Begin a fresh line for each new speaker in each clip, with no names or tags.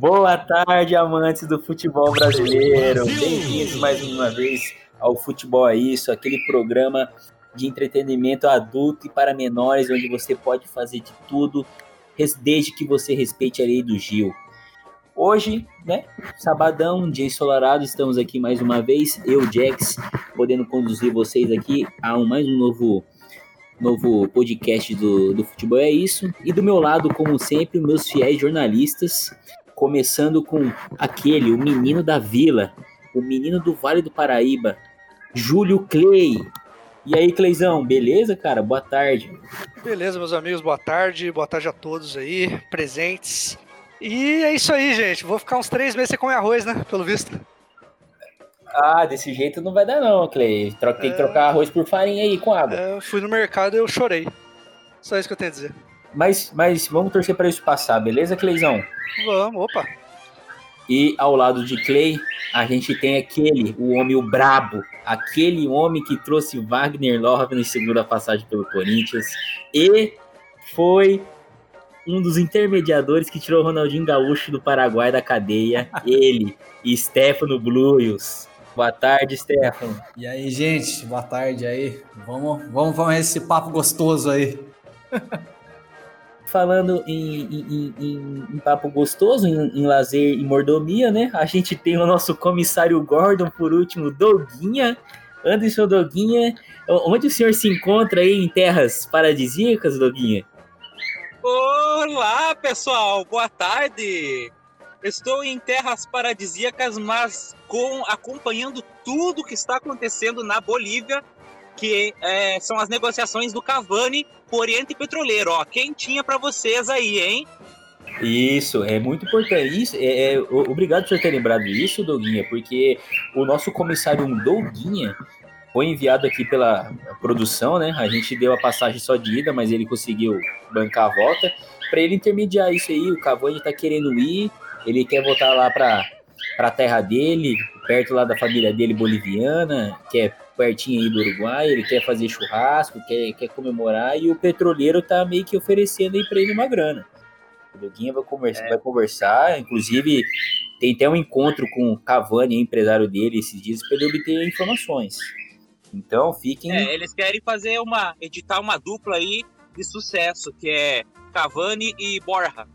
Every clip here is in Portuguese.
Boa tarde, amantes do futebol brasileiro. Bem-vindos mais uma vez ao Futebol é Isso, aquele programa de entretenimento adulto e para menores, onde você pode fazer de tudo, desde que você respeite a lei do Gil. Hoje, né, sabadão, dia ensolarado, estamos aqui mais uma vez, eu, Jax, podendo conduzir vocês aqui a um, mais um novo novo podcast do, do Futebol é Isso. E do meu lado, como sempre, meus fiéis jornalistas, começando com aquele, o menino da vila, o menino do Vale do Paraíba, Júlio Clay. E aí, Cleizão, beleza, cara? Boa tarde.
Beleza, meus amigos, boa tarde. Boa tarde a todos aí, presentes. E é isso aí, gente. Vou ficar uns três meses sem comer arroz, né? Pelo visto.
Ah, desse jeito não vai dar não, Clay. Tem que é. trocar arroz por farinha aí com água.
É, eu fui no mercado e eu chorei. Só isso que eu tenho a dizer.
Mas, mas vamos torcer para isso passar, beleza, Cleizão?
Vamos, opa.
E ao lado de Clay, a gente tem aquele, o homem o brabo, aquele homem que trouxe Wagner Love na segunda passagem pelo Corinthians e foi um dos intermediadores que tirou o Ronaldinho Gaúcho do Paraguai da cadeia, ele, Stefano Bluios. Boa tarde, Stefano.
E aí, gente, boa tarde aí. Vamos, vamos, vamos esse papo gostoso aí.
falando em, em, em, em papo gostoso, em, lazer e mordomia, né? A gente tem o nosso comissário Gordon, por último, Doguinha. Anderson Doguinha, onde o senhor se encontra aí em terras paradisíacas, Doguinha?
Olá, pessoal, boa tarde. Estou em terras paradisíacas, mas com acompanhando tudo que está acontecendo na Bolívia que é, são as negociações do Cavani com o Oriente Petroleiro. Ó, quentinha para vocês aí, hein?
Isso, é muito importante. Isso, é, é, obrigado por ter lembrado isso, Doguinha, porque o nosso comissário Doguinha foi enviado aqui pela produção, né? A gente deu a passagem só de ida, mas ele conseguiu bancar a volta. Para ele intermediar isso aí, o Cavani está querendo ir, ele quer voltar lá para a terra dele, perto lá da família dele boliviana, que é pertinho aí do Uruguai, ele quer fazer churrasco, quer, quer comemorar, e o petroleiro tá meio que oferecendo aí pra ele uma grana. O Doguinha vai conversar, é. vai conversar, inclusive tem até um encontro com o Cavani, empresário dele, esses dias, para ele obter informações. Então fiquem.
É, eles querem fazer uma. editar uma dupla aí de sucesso, que é Cavani e Borja.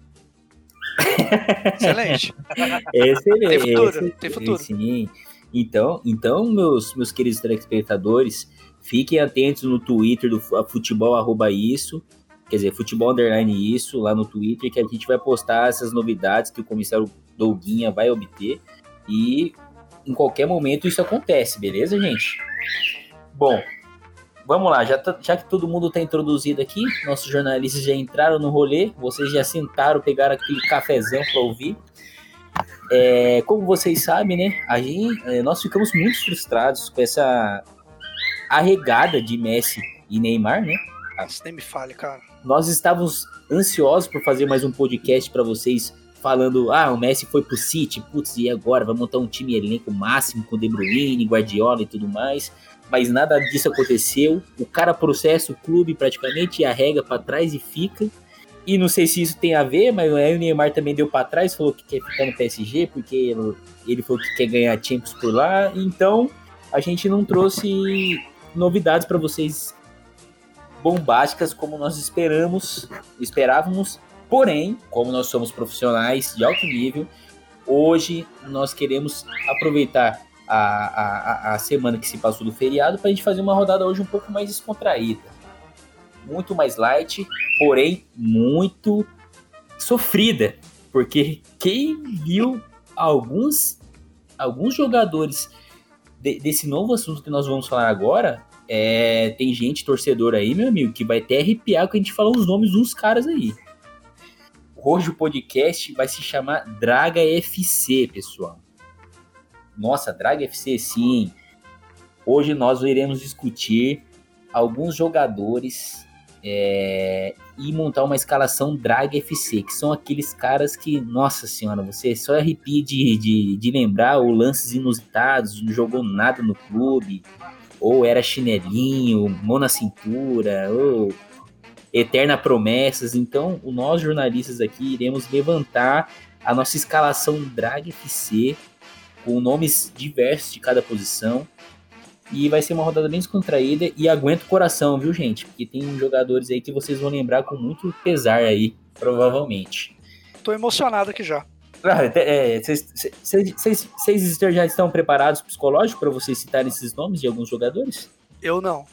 Excelente.
Excelente.
Tem futuro, tem futuro.
Sim. Então, então meus, meus queridos telespectadores, fiquem atentos no Twitter do futebol arroba isso, quer dizer, futebol underline isso, lá no Twitter, que a gente vai postar essas novidades que o comissário Douguinha vai obter. E em qualquer momento isso acontece, beleza, gente? Bom, vamos lá, já, já que todo mundo está introduzido aqui, nossos jornalistas já entraram no rolê, vocês já sentaram, pegaram aquele cafezão para ouvir. É, como vocês sabem, né? A gente, é, nós ficamos muito frustrados com essa arregada de Messi e Neymar, né?
Nossa, nem me fale, cara.
Nós estávamos ansiosos por fazer mais um podcast para vocês falando, ah, o Messi foi pro City, putz, e agora vai montar um time elenco máximo com De Bruyne, Guardiola e tudo mais. Mas nada disso aconteceu. O cara processa o clube praticamente e arrega para trás e fica. E não sei se isso tem a ver, mas o Neymar também deu para trás, falou que quer ficar no PSG, porque ele falou que quer ganhar Champions por lá. Então, a gente não trouxe novidades para vocês bombásticas como nós esperamos, esperávamos. Porém, como nós somos profissionais de alto nível, hoje nós queremos aproveitar a, a, a semana que se passou do feriado para a gente fazer uma rodada hoje um pouco mais descontraída muito mais light, porém muito sofrida, porque quem viu alguns alguns jogadores de, desse novo assunto que nós vamos falar agora, é, tem gente torcedor aí, meu amigo, que vai até arrepiar quando a gente falar os nomes dos caras aí. Hoje o podcast vai se chamar Draga FC, pessoal. Nossa, Draga FC, sim. Hoje nós iremos discutir alguns jogadores é, e montar uma escalação Drag FC, que são aqueles caras que, nossa senhora, você só arrepia de, de, de lembrar ou lances inusitados, não jogou nada no clube, ou era chinelinho, mão na cintura, ou eterna promessas. Então, nós jornalistas aqui iremos levantar a nossa escalação Drag FC, com nomes diversos de cada posição. E vai ser uma rodada bem descontraída e aguenta o coração, viu, gente? Porque tem jogadores aí que vocês vão lembrar com muito pesar aí, provavelmente.
Tô emocionado aqui já.
Vocês é, já estão preparados psicológico para vocês citarem esses nomes de alguns jogadores?
Eu não.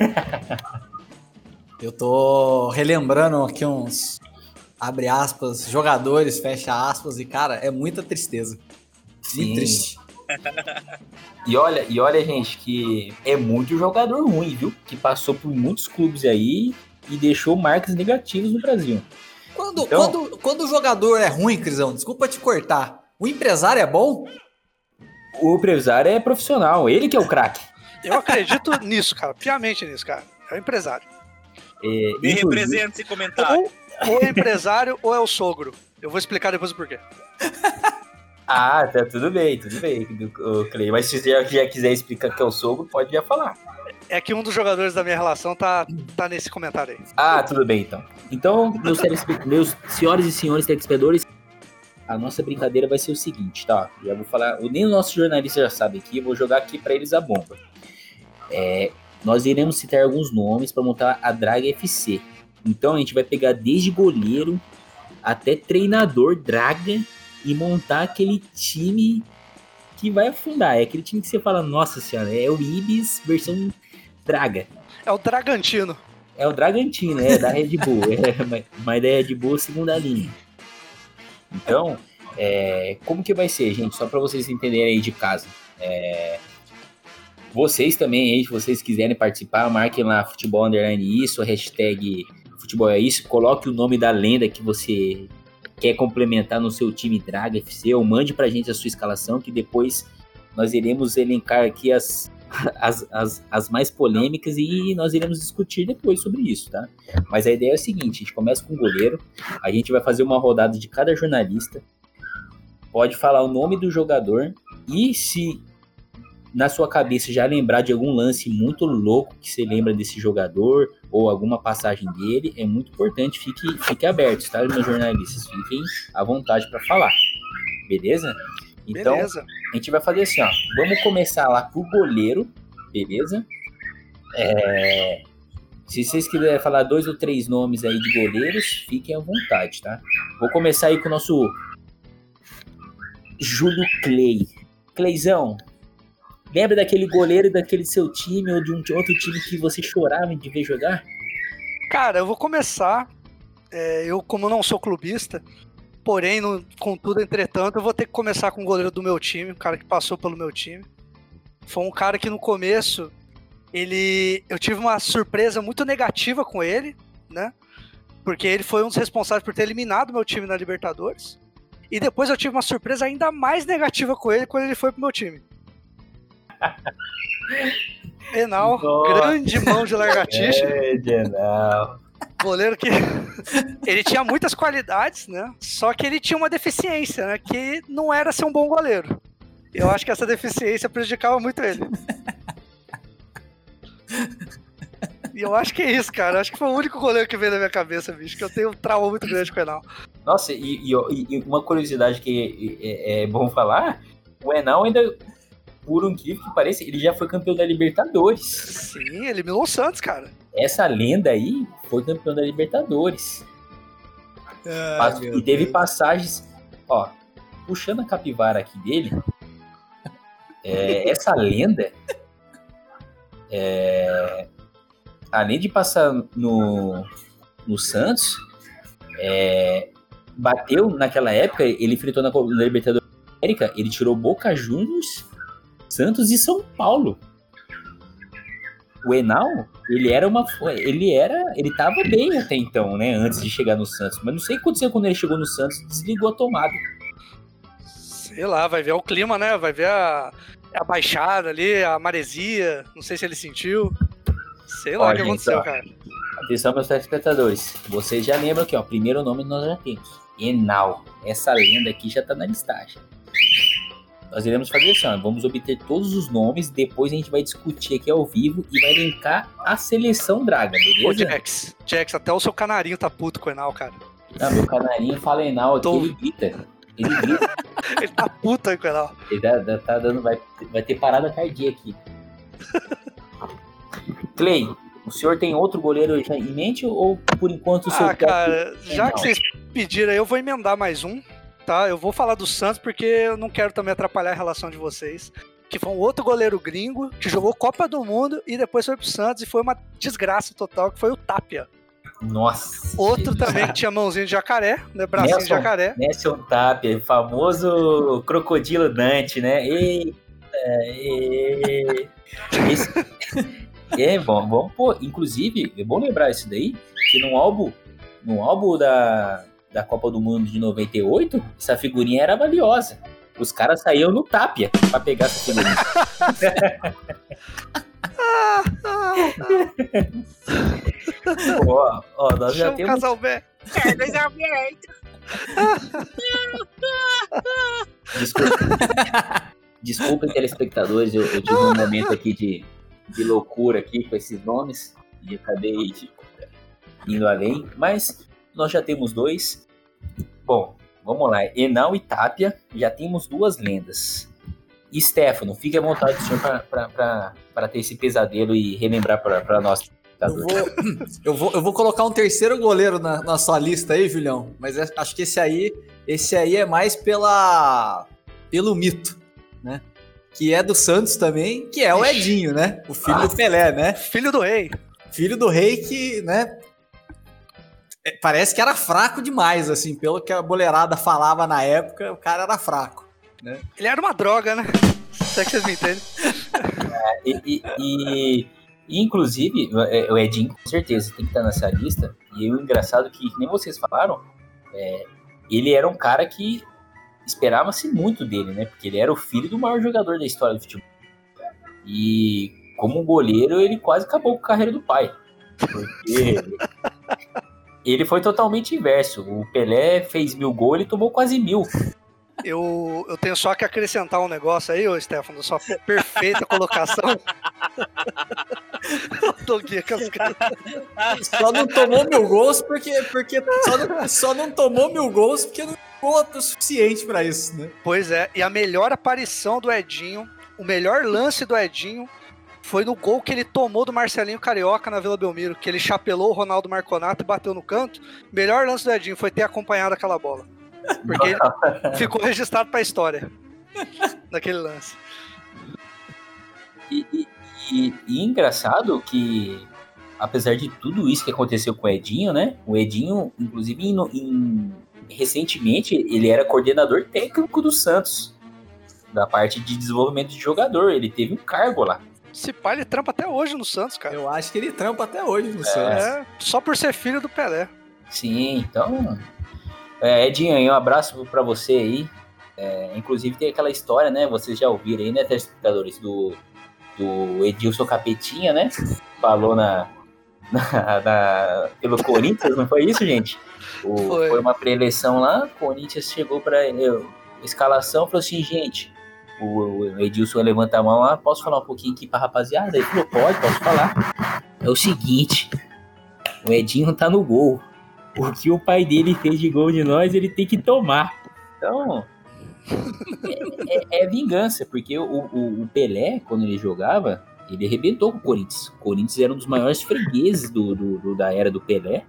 Eu tô relembrando aqui uns abre aspas, jogadores, fecha aspas, e cara, é muita tristeza.
Sim. triste. E olha, e olha, gente, que é muito jogador ruim, viu? Que passou por muitos clubes aí e deixou marcas negativas no Brasil.
Quando, então, quando, quando o jogador é ruim, Crisão, desculpa te cortar, o empresário é bom?
O empresário é profissional, ele que é o craque.
Eu acredito nisso, cara, piamente nisso, cara. É o empresário.
É, Me representa esse comentário.
Ou, ou é empresário ou é o sogro. Eu vou explicar depois o porquê.
Ah, tá tudo bem, tudo bem, Clay. Mas se você já, já quiser explicar que é o sogro, pode já falar.
É que um dos jogadores da minha relação tá, tá nesse comentário aí.
Ah, tudo bem então. Então, meus, meus senhores e senhores telespectadores, a nossa brincadeira vai ser o seguinte, tá? Já vou falar, nem o nosso jornalista já sabe aqui, vou jogar aqui para eles a bomba. É, nós iremos citar alguns nomes para montar a Draga FC. Então a gente vai pegar desde goleiro até treinador Draga e montar aquele time que vai afundar. É aquele time que você fala, nossa senhora, é o Ibis versão Draga.
É o Dragantino.
É o Dragantino, é da Red Bull. é, mas da Red Bull segunda linha. Então, é, como que vai ser, gente? Só para vocês entenderem aí de casa. É, vocês também, aí, se vocês quiserem participar, marquem lá Futebol Underline Isso, hashtag Futebol é Isso, coloque o nome da lenda que você quer complementar no seu time Draga FC, ou mande pra gente a sua escalação, que depois nós iremos elencar aqui as, as, as, as mais polêmicas e nós iremos discutir depois sobre isso, tá? Mas a ideia é a seguinte: a gente começa com o goleiro, a gente vai fazer uma rodada de cada jornalista, pode falar o nome do jogador e se na sua cabeça já lembrar de algum lance muito louco que você lembra desse jogador ou alguma passagem dele, é muito importante. Fique, fique aberto, tá, meus jornalistas? Fiquem à vontade para falar. Beleza? Então, beleza. a gente vai fazer assim, ó. Vamos começar lá pro goleiro, beleza? É, se vocês quiserem falar dois ou três nomes aí de goleiros, fiquem à vontade, tá? Vou começar aí com o nosso Júlio Clay. Cleizão, Lembra daquele goleiro daquele seu time ou de um outro time que você chorava de ver jogar?
Cara, eu vou começar. É, eu, como não sou clubista, porém, no, contudo, entretanto, eu vou ter que começar com o goleiro do meu time, um cara que passou pelo meu time. Foi um cara que no começo, ele. Eu tive uma surpresa muito negativa com ele, né? Porque ele foi um dos responsáveis por ter eliminado meu time na Libertadores. E depois eu tive uma surpresa ainda mais negativa com ele quando ele foi pro meu time. Penal, grande mão de largatixa.
É, Genal.
Goleiro que ele tinha muitas qualidades, né? Só que ele tinha uma deficiência, né? Que não era ser um bom goleiro. Eu acho que essa deficiência prejudicava muito ele. E eu acho que é isso, cara. Eu acho que foi o único goleiro que veio na minha cabeça, bicho. Que eu tenho um trauma muito grande com o Enal.
Nossa, e, e, e uma curiosidade que é, é, bom falar: o Enal ainda por incrível que pareça, ele já foi campeão da Libertadores.
Sim, eliminou o Santos, cara.
Essa lenda aí foi campeão da Libertadores. Ah, e teve Deus. passagens, ó, puxando a capivara aqui dele, é, essa lenda, é, além de passar no, no Santos, é, bateu naquela época, ele enfrentou na Libertadores América, ele tirou Boca Juniors Santos e São Paulo. O Enal, ele era uma. Ele era. Ele tava bem até então, né? Antes de chegar no Santos. Mas não sei o que aconteceu quando ele chegou no Santos desligou a tomada.
Sei lá, vai ver o clima, né? Vai ver a, a baixada ali, a maresia. Não sei se ele sentiu. Sei lá o que gente, aconteceu, ó, cara.
Atenção, meus telespectadores. Vocês já lembram que, ó, primeiro nome nós já temos. Enal. Essa lenda aqui já tá na listagem nós iremos fazer assim, ó, vamos obter todos os nomes, depois a gente vai discutir aqui ao vivo e vai linkar a seleção Draga, beleza? Ô,
Jax, Jax, até o seu canarinho tá puto com o Enal, cara.
Não, meu canarinho fala Enal aqui,
tô,
ele grita. Ele grita.
Ele tá puta aí com ela.
Ele tá, tá- tá dando. Vai, vai ter parada cardíaca aqui. Clay, o senhor tem outro goleiro já em mente ou por enquanto o seu
Ah, cara, já
não.
que vocês pediram aí, eu vou emendar mais um, tá? Eu vou falar do Santos porque eu não quero também atrapalhar a relação de vocês. Que foi um outro goleiro gringo que jogou Copa do Mundo e depois foi pro Santos e foi uma desgraça total, que foi o Tapia.
Nossa.
Outro também que tinha mãozinho de jacaré, né? Bracinho de
Nelson.
jacaré.
Nelson Tapia, famoso crocodilo Dante, né? Eita, e... Esse... É bom, bom, pô, inclusive, é bom lembrar isso daí, que no álbum, no álbum da, da Copa do Mundo de 98, essa figurinha era valiosa. Os caras saíam no Tapia pra pegar essa figurinha. ó, ó, nós já
Chama o
temos
casal B.
É, dois.
Desculpa. Desculpem, telespectadores, eu, eu tive um momento aqui de, de loucura aqui com esses nomes e acabei indo além, mas nós já temos dois. Bom, vamos lá. Enal e Tapia, já temos duas lendas. E Stefano, fique à vontade, senhor, para ter esse pesadelo e relembrar para nós.
Eu vou, eu, vou, eu vou colocar um terceiro goleiro na, na sua lista aí, Julião. Mas é- acho que esse aí, esse aí é mais pela, pelo mito, né? Que é do Santos também, que é o Edinho, né? O filho do Pelé, né?
Filho do rei.
Filho do rei que, né? É, Parece que era fraco demais, assim, pelo que a boleirada falava na época, o cara era fraco.
Ele era uma droga, né? Se é que vocês me entendem.
E, e- e- e, inclusive, é, o Edinho, com certeza, tem que estar nessa lista. E o engraçado é que, que nem vocês falaram, é, ele era um cara que esperava-se muito dele, né? Porque ele era o filho do maior jogador da história do futebol. E como goleiro, ele quase acabou com a carreira do pai. Porque ele foi totalmente inverso. O Pelé fez mil gols, ele tomou quase mil.
Eu, eu tenho só que acrescentar um negócio aí, ô Stefano, sua perfeita colocação.
Só não tomou mil gols porque, porque só, não, só não tomou mil gols porque não jogou o suficiente pra isso, né?
Pois é, e a melhor aparição do Edinho, o melhor lance do Edinho foi no gol que ele tomou do Marcelinho Carioca na Vila Belmiro, que ele chapelou o Ronaldo Marconato e bateu no canto. Melhor lance do Edinho foi ter acompanhado aquela bola. Porque ele ficou registrado pra história daquele lance.
E, e- e- e engraçado que, apesar de tudo isso que aconteceu com o Edinho, né? O Edinho, inclusive, em- em- recentemente, ele era coordenador técnico do Santos. Da parte de desenvolvimento de jogador. Ele teve um cargo lá.
Esse pai ele trampa até hoje no Santos, cara.
Eu acho que ele trampa até hoje no Santos.
É, só por ser filho do Pelé.
Sim, então. É, Edinho, um abraço pra você aí. É, inclusive tem aquela história, né? Vocês já ouviram aí, né, telespectadores? Do, do Edilson Capetinha, né? Falou na, na- na- pelo Corinthians, não foi isso, gente? O-
Foi.
foi. uma pré-eleição lá, o Corinthians chegou pra eu, escalação falou assim, gente. O, Edilson levanta a mão lá, posso falar um pouquinho aqui pra rapaziada? Ele falou, pode, posso falar. É o seguinte, o Edinho tá no gol. O que o pai dele fez de gol de nós, ele tem que tomar. Então, é, é- é vingança, porque o, o- o Pelé, quando ele jogava, ele arrebentou com o Corinthians. O Corinthians era um dos maiores fregueses do, do- do- da era do Pelé.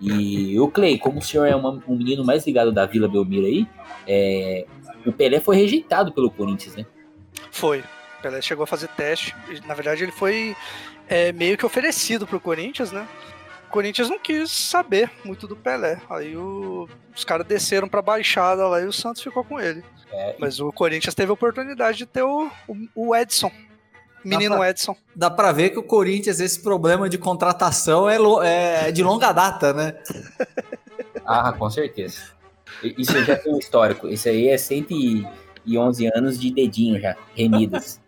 E o Clay, como o senhor é uma- um menino mais ligado da Vila Belmiro aí, é, o Pelé foi rejeitado pelo Corinthians, né?
Foi. O Pelé chegou a fazer teste. Na verdade, ele foi é, meio que oferecido pro Corinthians, né? O Corinthians não quis saber muito do Pelé. Aí o- os caras desceram pra baixada lá e o Santos ficou com ele.
É,
Mas o Corinthians teve a oportunidade de ter o, o- o Edson. Menino
pra-
Edson.
Dá pra ver que o Corinthians, esse problema de contratação é, lo- é de longa data, né?
Ah, com certeza. Isso já tem um histórico. Isso aí é 111 anos de dedinho já, remidos.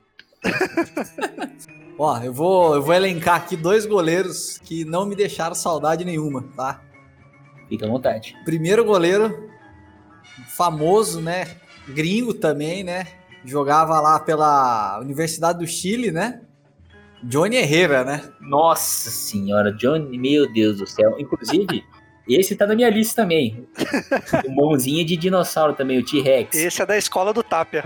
Ó, eu vou, eu vou elencar aqui dois goleiros que não me deixaram saudade nenhuma, tá?
Fica à vontade.
Primeiro goleiro, famoso, né? Gringo também, né? Jogava lá pela Universidade do Chile, né? Johnny Herrera, né?
Nossa senhora, Johnny, meu Deus do céu. Inclusive, Esse tá na minha lista também. o mãozinha de dinossauro também, o T-Rex.
Esse é da escola do Tapia.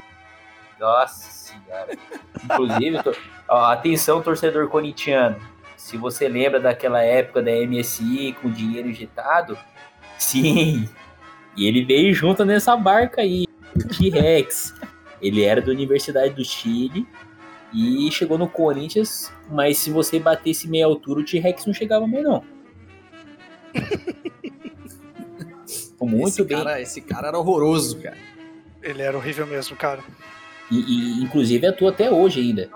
Nossa senhora. Inclusive, tô... Ó, atenção, torcedor corintiano. Se você lembra daquela época da MSI com dinheiro injetado, sim. E ele veio junto nessa barca aí, o T-Rex. Ele era da Universidade do Chile e chegou no Corinthians, mas se você batesse meia altura, o T-Rex não chegava mais não.
Muito esse bem. Cara, esse cara era horroroso, cara.
Ele era horrível mesmo, cara.
E, e, inclusive atua até hoje ainda.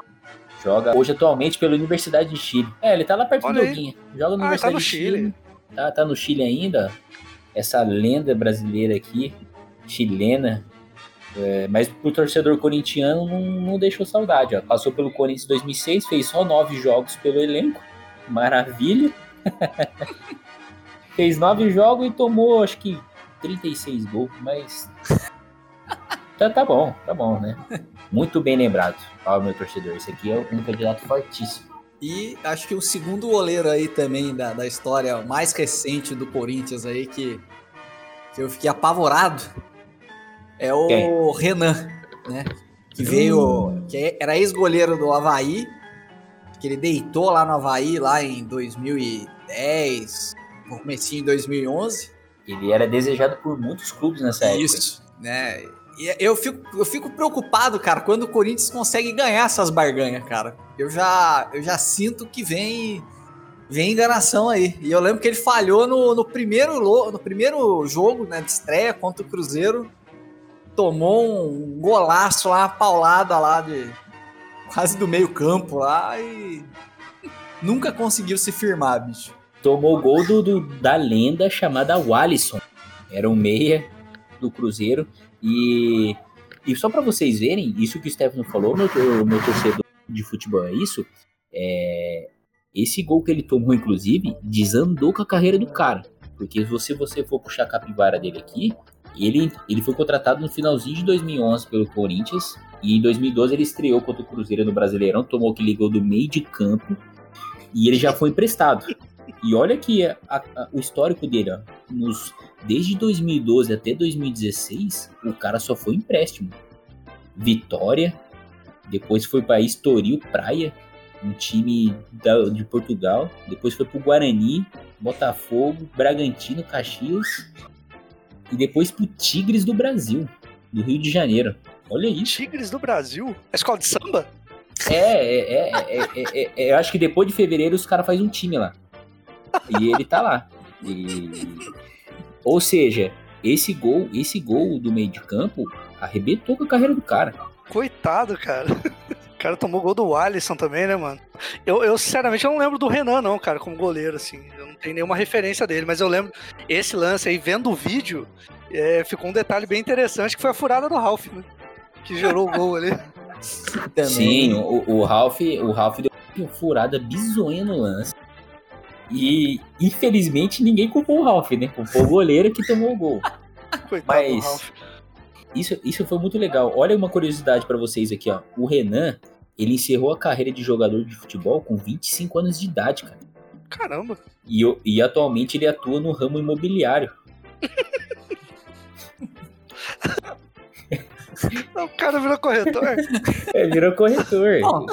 Joga hoje atualmente pela Universidade de Chile. É, ele tá lá perto Olha do Doguinha. Joga na ah, Universidade tá no de Chile. Chile. Tá, tá no Chile ainda. Essa lenda brasileira aqui, chilena. É, mas pro torcedor corintiano não, não deixou saudade. Ó. Passou pelo Corinthians em 2006, fez só nove jogos pelo elenco. Maravilha. fez nove jogos e tomou, acho que 36 gols, mas. tá, tá bom, tá bom, né? Muito bem lembrado, ó, meu torcedor. Esse aqui é um candidato fortíssimo.
E acho que o segundo goleiro aí também da, da história mais recente do Corinthians aí, que, que eu fiquei apavorado, é o Quem? Renan, né? Que veio, hum. que era ex-goleiro do Havaí, que ele deitou lá no Havaí lá em 2010, no comecinho de 2011.
Ele era desejado por muitos clubes nessa época.
Isso, né? E eu fico, eu fico preocupado, cara, quando o Corinthians consegue ganhar essas barganhas, cara. Eu já, eu já sinto que vem vem enganação aí. E eu lembro que ele falhou no, no, primeiro, no primeiro jogo né, de estreia contra o Cruzeiro. Tomou um golaço lá, uma paulada lá de quase do meio campo lá e nunca conseguiu se firmar, bicho
tomou gol do, do, da lenda chamada Wallison. Era um meia do Cruzeiro. E, e só para vocês verem, isso que o Stefano falou, meu, meu torcedor de futebol é isso. É, esse gol que ele tomou, inclusive, desandou com a carreira do cara. Porque se você, você for puxar a capivara dele aqui, ele, ele foi contratado no finalzinho de 2011 pelo Corinthians. E em 2012 ele estreou contra o Cruzeiro no Brasileirão, tomou aquele gol do meio de campo. E ele já foi emprestado. E olha que a, a, o histórico dele, ó, nos, desde 2012 até 2016, o cara só foi empréstimo. Vitória, depois foi para Estoril Praia, um time da, de Portugal, depois foi para o Guarani, Botafogo, Bragantino, Caxias e depois para o Tigres do Brasil, do Rio de Janeiro. Olha isso.
Tigres do Brasil? A escola de samba?
É, é, é, é, eu acho que depois de fevereiro os caras fazem um time lá. E ele tá lá. E... Ou seja, esse gol, esse gol do meio de campo arrebentou com a carreira do cara.
Coitado, cara. O cara tomou gol do Alisson também, né, mano? Eu, eu, sinceramente, eu não lembro do Renan, não, cara, como goleiro, assim. Eu não tenho nenhuma referência dele, mas eu lembro esse lance aí, vendo o vídeo, é, ficou um detalhe bem interessante, que foi a furada do Ralph, né? Que gerou o gol ali.
Também. Sim, o, o Ralph, o Ralph deu uma furada bizonha no lance. E infelizmente ninguém culpou o Ralph, né? Culpou o goleiro que tomou o gol. Coitado Mas isso, isso foi muito legal. Olha uma curiosidade para vocês aqui, ó. O Renan, ele encerrou a carreira de jogador de futebol com 25 anos de idade, cara.
Caramba.
E, e atualmente ele atua no ramo imobiliário.
o cara virou corretor.
É, virou corretor.
Não,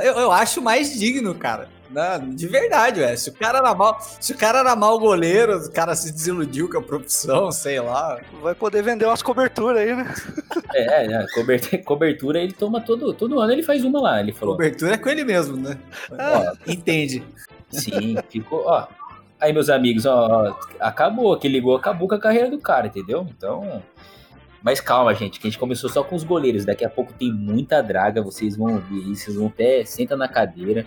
eu, eu acho mais digno, cara. Não, de verdade, velho. Se o cara era mal, se o cara era mal goleiro, o cara se desiludiu com a profissão, sei lá.
Vai poder vender umas coberturas aí, né?
É, é cobertura, cobertura ele toma todo, todo ano, ele faz uma lá, ele falou.
Cobertura é com ele mesmo, né? Ah. Ó, entende.
Sim, ficou, ó. Aí, meus amigos, ó, acabou, aquele ligou, acabou com a carreira do cara, entendeu? Então, mas calma, gente, que a gente começou só com os goleiros. Daqui a pouco tem muita draga, vocês vão ouvir isso, vocês vão até senta na cadeira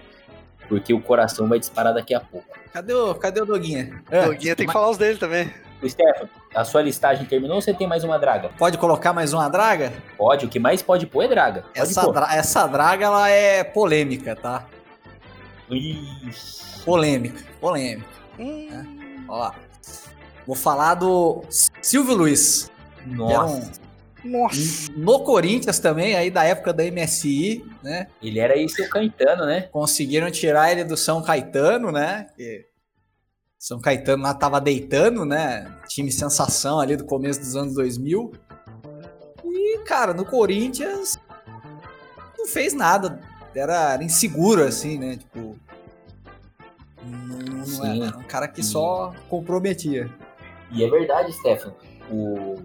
porque o coração vai disparar daqui a pouco.
Cadê o, cadê o Doguinha?
É, Doguinha tem que falar os dele também.
O Stefan, a sua listagem terminou ou você tem mais uma draga?
Pode colocar mais uma draga?
Pode, o que mais pode pôr é draga. Pode
essa, dra essa draga, ela é polêmica, tá?
Ixi.
Polêmica, polêmica. Hum. É. Ó lá. Vou falar do Silvio Luiz.
Nossa.
Nossa. No Corinthians também, aí da época da MSI, né?
Ele era isso o Caetano, né?
Conseguiram tirar ele do São Caetano, né? Que São Caetano lá tava deitando, né? Time sensação ali do começo dos anos 2000. E, cara, no Corinthians não fez nada. Era, era inseguro, assim, né? Tipo. Não, não era, era um cara que só comprometia.
E é verdade, Stefano. O,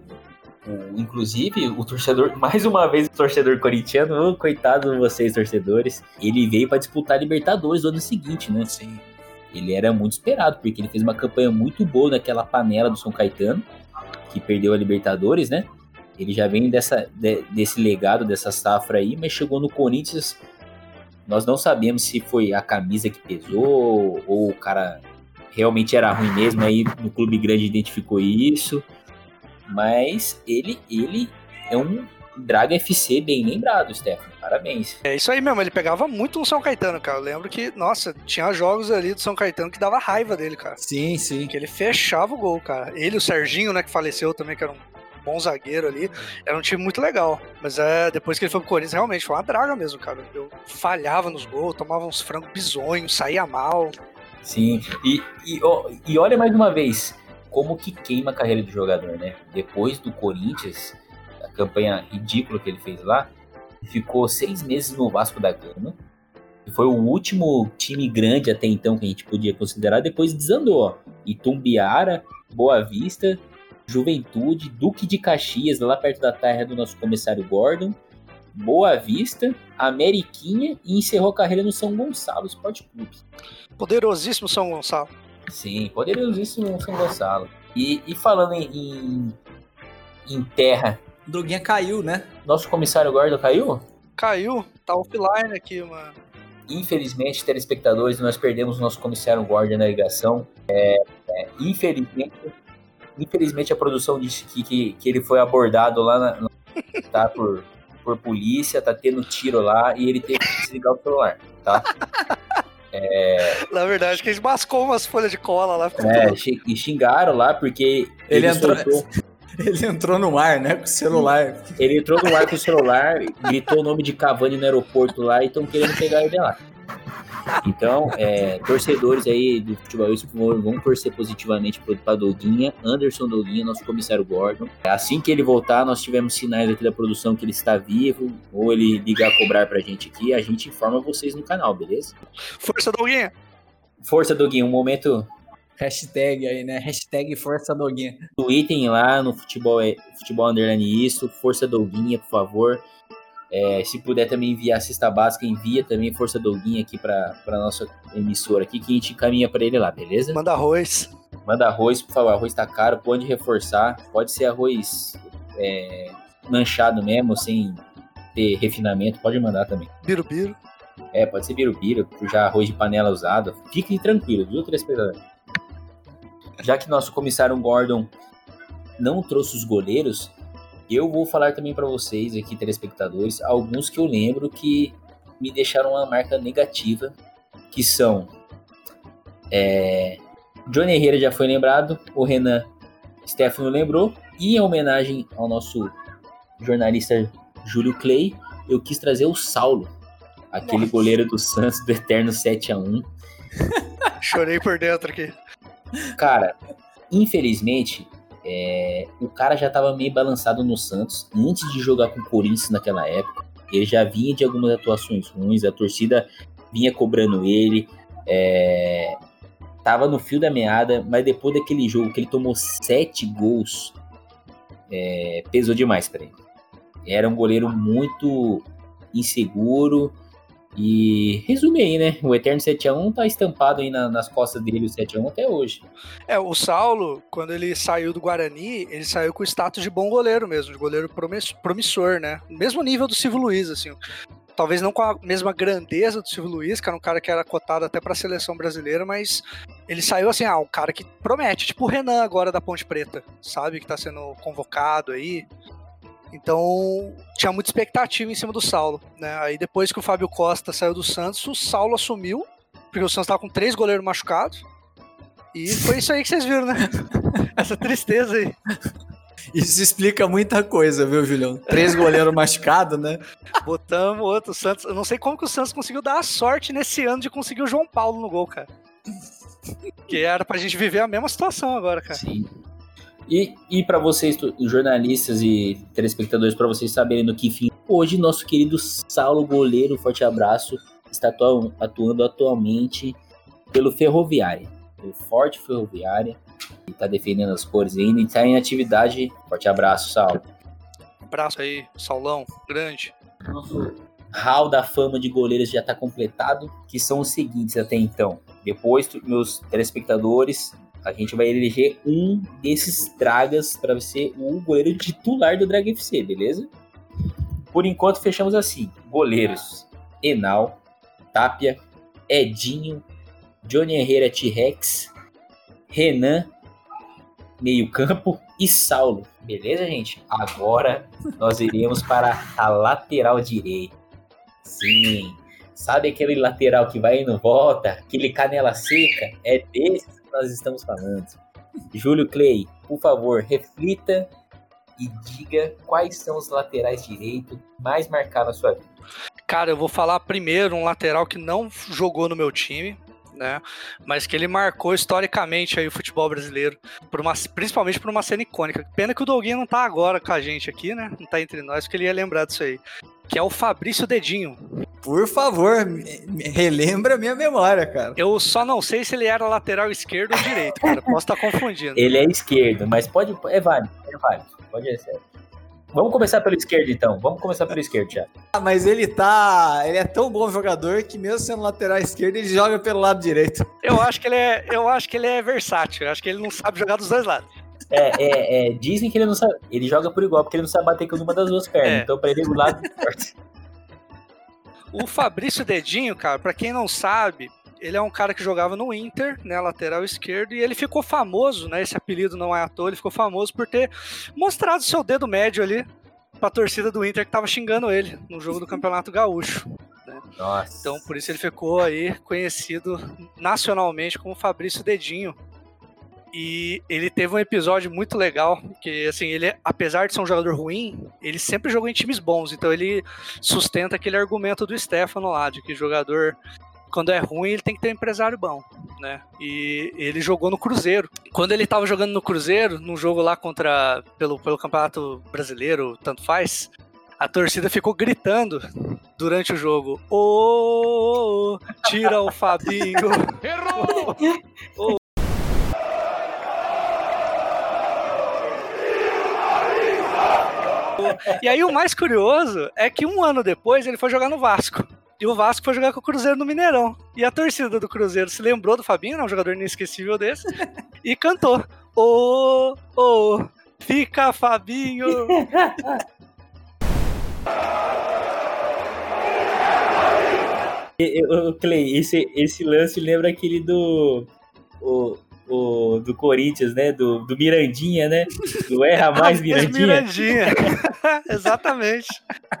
o, inclusive, o torcedor, mais uma vez, o torcedor corintiano, oh, coitado de vocês, torcedores, ele veio para disputar a Libertadores no ano seguinte, né?
Sim.
Ele era muito esperado, porque ele fez uma campanha muito boa naquela panela do São Caetano, que perdeu a Libertadores, né? Ele já vem dessa, de, desse legado, dessa safra aí, mas chegou no Corinthians. Nós não sabemos se foi a camisa que pesou ou o cara realmente era ruim mesmo, aí no clube grande identificou isso. Mas ele, ele é um Draga FC bem lembrado, Stefano. Parabéns.
É isso aí mesmo, ele pegava muito no São Caetano, cara. Eu lembro que, nossa, tinha jogos ali do São Caetano que dava raiva dele, cara.
Sim, sim.
Que ele fechava o gol, cara. Ele, o Serginho, né, que faleceu também, que era um bom zagueiro ali. Era um time muito legal. Mas é, depois que ele foi pro Corinthians, realmente foi uma draga mesmo, cara. Eu falhava nos gols, tomava uns frangos bizonhos, saía mal.
Sim, e, e, e olha mais uma vez como que queima a carreira do jogador, né? Depois do Corinthians, a campanha ridícula que ele fez lá, ficou seis meses no Vasco da Gama. E foi o último time grande até então que a gente podia considerar. Depois desandou. Ó. Itumbiara, Boa Vista, Juventude, Duque de Caxias, lá perto da terra do nosso comissário Gordon, Boa Vista, Ameriquinha e encerrou a carreira no São Gonçalo Esporte Clube.
Poderosíssimo São Gonçalo.
Sim, poderosíssimo São Gonçalo. E, e falando em, em, em terra.
Droguinha caiu, né?
Nosso comissário Gordon caiu?
Caiu, tá offline aqui, mano.
Infelizmente, telespectadores, nós perdemos o nosso comissário Gordon na ligação. É, é, infelizmente, infelizmente a produção disse que, que, que ele foi abordado lá na, tá, por, por polícia, tá tendo tiro lá e ele teve que desligar o celular, tá?
É... Na verdade, que eles mascou umas folhas de cola lá.
É, e xingaram lá porque
ele, ele entrou. Soltou... Ele entrou no ar, né? Com o celular.
Ele entrou no ar com o celular, gritou o nome de Cavani no aeroporto lá e estão querendo pegar ele lá. Então, é, torcedores aí do futebol, por favor, vão torcer positivamente para Doguinha, Anderson Doguinha, nosso comissário Gordon. Assim que ele voltar, nós tivemos sinais aqui da produção que ele está vivo, ou ele ligar a cobrar pra gente aqui, a gente informa vocês no canal, beleza?
Força Doguinha!
Força Doguinha, um momento
Hashtag aí, né? Hashtag Força Doguinha.
Tweetem lá no futebol, é, futebol underline isso, Força Doguinha, por favor. É, se puder também enviar a cesta básica, envia também Força Doguinha aqui para nossa emissora aqui, que a gente encaminha para ele lá, beleza?
Manda arroz.
Manda arroz, por favor. Arroz tá caro, pode reforçar. Pode ser arroz é, manchado mesmo, sem ter refinamento, pode mandar também.
Birubiru.
É, pode ser birubiru, já arroz de panela usado. Fique tranquilo, viu, telespectador? Já que nosso comissário Gordon não trouxe os goleiros, eu vou falar também para vocês aqui, telespectadores, alguns que eu lembro que me deixaram uma marca negativa, que são é, Johnny Herrera já foi lembrado, o Renan Stefano lembrou, e em homenagem ao nosso jornalista Júlio Clay, eu quis trazer o Saulo, aquele Nossa. goleiro do Santos do Eterno 7 a 1
Chorei por dentro aqui.
Cara, infelizmente, é, o cara já estava meio balançado no Santos antes de jogar com o Corinthians naquela época. Ele já vinha de algumas atuações ruins, a torcida vinha cobrando ele, é, tava no fio da meada, mas depois daquele jogo que ele tomou sete gols, é, pesou demais para ele. Era um goleiro muito inseguro, e resume aí, né? O Eterno 7x1 tá estampado aí na, nas costas dele o 7x1 até hoje.
É, o Saulo, quando ele saiu do Guarani, ele saiu com o status de bom goleiro mesmo, de goleiro promissor, né? Mesmo nível do Silvio Luiz, assim. Talvez não com a mesma grandeza do Silvio Luiz, que era um cara que era cotado até pra seleção brasileira, mas ele saiu assim, ah, um cara que promete, tipo o Renan agora da Ponte Preta, sabe? Que tá sendo convocado aí. Então, tinha muita expectativa em cima do Saulo. Né? Aí depois que o Fábio Costa saiu do Santos, o Saulo assumiu, porque o Santos estava com três goleiros machucados. E foi isso aí que vocês viram, né? Essa tristeza aí.
Isso explica muita coisa, viu, Julião? Três goleiros machucados, né?
Botamos outro. O Santos. Eu não sei como que o Santos conseguiu dar a sorte nesse ano de conseguir o João Paulo no gol, cara. Que era pra gente viver a mesma situação agora, cara.
Sim. E, e para vocês, jornalistas e telespectadores, para vocês saberem no que fim, hoje nosso querido Saulo Goleiro, forte abraço, está atu- atuando atualmente pelo Ferroviária, pelo Forte Ferroviária, e está defendendo as cores ainda e está em atividade. Forte abraço, Saulo.
Abraço aí, Saulão, grande.
Nosso hall da fama de goleiros já está completado, que são os seguintes até então. Depois, meus telespectadores, a gente vai eleger um desses dragas para ser o goleiro titular do Drag FC, beleza? Por enquanto, fechamos assim: goleiros Enal, Tapia, Edinho, Johnny Herrera T-Rex, Renan, meio-campo e Saulo. Beleza, gente? Agora nós iremos para a lateral direita. Sim. Sabe aquele lateral que vai e não volta? Aquele canela seca? É desse que nós estamos falando. Júlio Clay, por favor, reflita e diga quais são os laterais direito mais marcaram a sua vida.
Cara, eu vou falar primeiro um lateral que não jogou no meu time, né? Mas que ele marcou historicamente aí o futebol brasileiro, por uma, principalmente por uma cena icônica. Pena que o Doguinho não tá agora com a gente aqui, né? Não tá entre nós, porque ele ia lembrar disso aí. Que é o Fabrício Dedinho.
Por favor, me- me- relembra a minha memória, cara.
Eu só não sei se ele era lateral esquerdo ou direito, cara. Posso estar confundindo.
Ele é esquerdo, mas pode. É válido, é válido. Pode ser. Vamos começar pelo esquerdo então. Vamos começar pelo esquerdo, já.
Ah, mas ele tá. Ele é tão bom jogador que, mesmo sendo lateral esquerdo, ele joga pelo lado direito.
Eu acho que ele é, eu acho que ele é versátil. Eu acho que ele não sabe jogar dos dois lados.
É, é, é, dizem que ele não sabe. Ele joga por igual, porque ele não sabe bater com nenhuma das duas pernas.
É.
Então, pra ele, o lado forte.
O Fabrício Dedinho, cara, pra quem não sabe, ele é um cara que jogava no Inter, né, lateral esquerdo, e ele ficou famoso, né, esse apelido não é à toa, ele ficou famoso por ter mostrado seu dedo médio ali pra torcida do Inter que tava xingando ele no jogo do Campeonato Gaúcho.
Nossa.
Então, por isso ele ficou aí conhecido nacionalmente como Fabrício Dedinho. E ele teve um episódio muito legal, que assim, ele, apesar de ser um jogador ruim, ele sempre jogou em times bons, então ele sustenta aquele argumento do Stefano lá, de que jogador, quando é ruim, ele tem que ter um empresário bom, né? E ele jogou no Cruzeiro. Quando ele tava jogando no Cruzeiro, num jogo lá contra, pelo, pelo Campeonato Brasileiro, tanto faz, a torcida ficou gritando durante o jogo. Ô, tira o Fabinho. Errou! E aí o mais curioso é que um ano depois ele foi jogar no Vasco. E o Vasco foi jogar com o Cruzeiro no Mineirão. E a torcida do Cruzeiro se lembrou do Fabinho, né, um jogador inesquecível desse, e cantou: Ô, ô, fica Fabinho.
Eu- eu- Clay, esse, esse lance lembra aquele do. O, o- do Corinthians, né? Do, do Mirandinha, né? Do Erra Mais Mirandinha.
Mirandinha. Exatamente.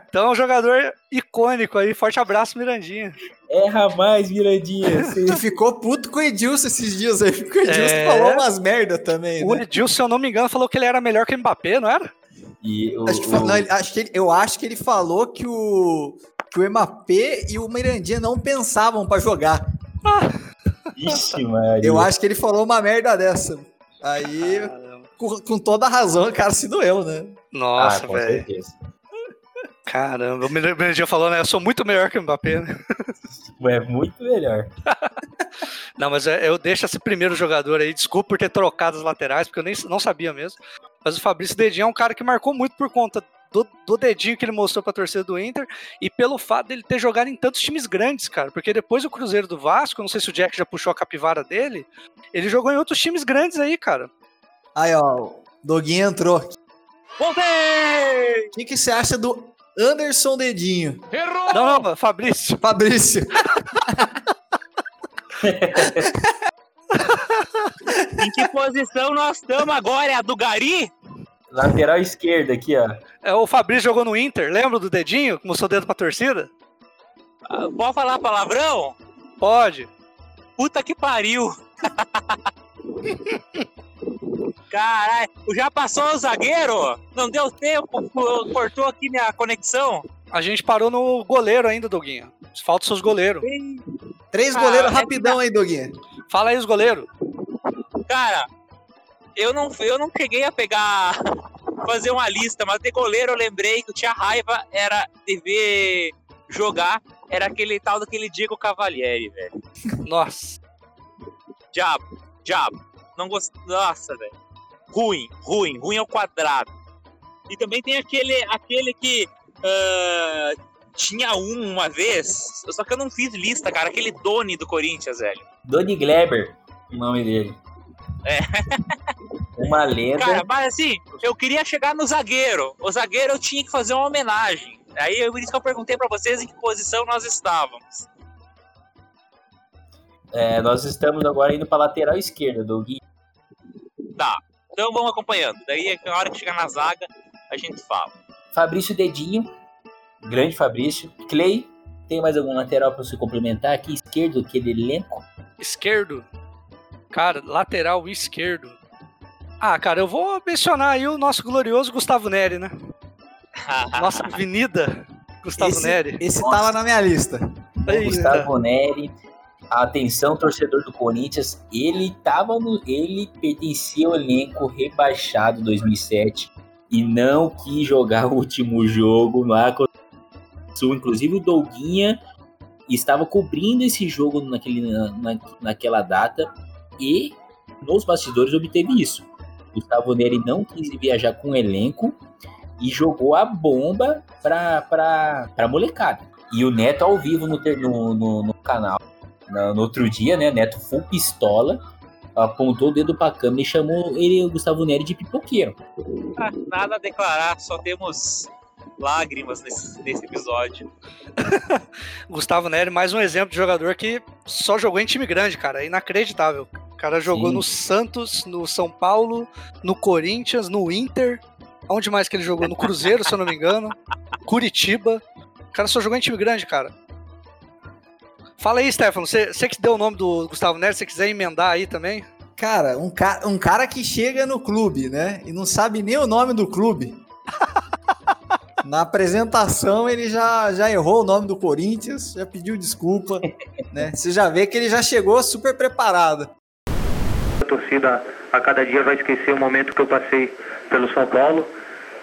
Então é um jogador icônico aí. Forte abraço, Mirandinha.
Erra Mais Mirandinha. Sim.
E ficou puto com o Edilson esses dias aí. porque O Edilson
É.
falou umas merda também,
O
né?
Edilson, se eu não me engano, falou que ele era melhor que o Mbappé, não era?
E o,
Acho que,
o-
não, acho que ele- eu acho que ele falou que o, que o MAP e o Mirandinha não pensavam pra jogar.
Ixi, Maria.
Eu acho que ele falou uma merda dessa. Aí, com, com toda a razão, o cara se doeu, né?
Nossa,
ah,
velho. Caramba, o Mirandinha falou, né? Eu sou muito melhor que o Mbappé, né?
É muito melhor.
Não, mas é- eu deixo esse primeiro jogador aí. Desculpa por ter trocado as laterais, porque eu nem não sabia mesmo. Mas o Fabrício Dedinho é um cara que marcou muito por conta do, do dedinho que ele mostrou pra torcida do Inter e pelo fato dele ter jogado em tantos times grandes, cara. Porque depois o Cruzeiro do Vasco, não sei se o Jack já puxou a capivara dele, ele jogou em outros times grandes aí, cara.
Aí, ó, o Doguinho entrou.
Voltei!
O que, que você acha do Anderson Dedinho?
Não, não, Fabrício.
Fabrício.
Em que posição nós estamos agora? É a do Gari?
Lateral esquerda aqui, ó.
É, o Fabrício jogou no Inter, lembra do dedinho? Que mostrou o dedo pra torcida?
Ah, Pode falar palavrão?
Pode.
Puta que pariu! Caralho, já passou o zagueiro? Não deu tempo, co- cortou aqui minha conexão.
A gente parou no goleiro ainda, Doguinho. Falta os seus goleiros.
Três
Ah,
goleiros
é
rapidão aí, Doguinho.
Fala aí os goleiros.
Cara, eu não, eu não cheguei a pegar, fazer uma lista, mas de goleiro eu lembrei que eu tinha raiva, era de ver jogar, era aquele tal daquele Diego Cavalieri, velho.
Nossa.
Diabo, diabo. Não gosto. Nossa, velho. Ruim, ruim, ruim ao quadrado. E também tem aquele, aquele que uh, tinha um uma vez, só que eu não fiz lista, cara. Aquele Doni do Corinthians, velho.
Doni Gleber, o nome dele.
É.
Uma lenda.
Cara, mas assim, eu queria chegar no zagueiro. O zagueiro eu tinha que fazer uma homenagem. Aí por isso que eu perguntei para vocês em que posição nós estávamos.
É, nós estamos agora indo para lateral esquerda, Doug.
Tá. Então vamos acompanhando. Daí na hora que chegar na zaga, a gente fala.
Fabrício Dedinho, grande Fabrício. Clay, tem mais algum lateral para você complementar aqui? Esquerdo, aquele elenco?
Esquerdo. Cara, lateral esquerdo. Ah, cara, eu vou mencionar aí o nosso glorioso Gustavo Neri, né? Nossa avenida, Gustavo
esse,
Neri.
Esse Nossa. tava na minha lista.
Eita. Gustavo Neri. Atenção, torcedor do Corinthians, ele tava no, ele pertencia ao elenco rebaixado 2007 e não quis jogar o último jogo lá Sul. Inclusive o Douguinha estava cobrindo esse jogo naquele, na, naquela data e nos bastidores obteve isso. Gustavo Neri não quis viajar com o elenco e jogou a bomba pra, pra, pra molecada. E o Neto ao vivo no, no, no, no canal, no, no, outro dia, né? Neto full pistola, apontou o dedo pra câmera e chamou ele, o Gustavo Neri, de pipoqueiro.
Ah, nada a declarar, só temos lágrimas nesse, nesse episódio.
Gustavo Neri, mais um exemplo de jogador que só jogou em time grande, cara. É inacreditável. O cara jogou Sim. no Santos, no São Paulo, no Corinthians, no Inter. Onde mais que ele jogou? No Cruzeiro, se eu não me engano. Curitiba. O cara só jogou em time grande, cara. Fala aí, Stefano. Você, que deu o nome do Gustavo Nery, se você quiser emendar aí também.
Cara, um, ca um cara que chega no clube, né? E não sabe nem o nome do clube. Na apresentação ele já, já errou o nome do Corinthians, já pediu desculpa, né? Você já vê que ele já chegou super preparado.
A torcida a cada dia vai esquecer o momento que eu passei pelo São Paulo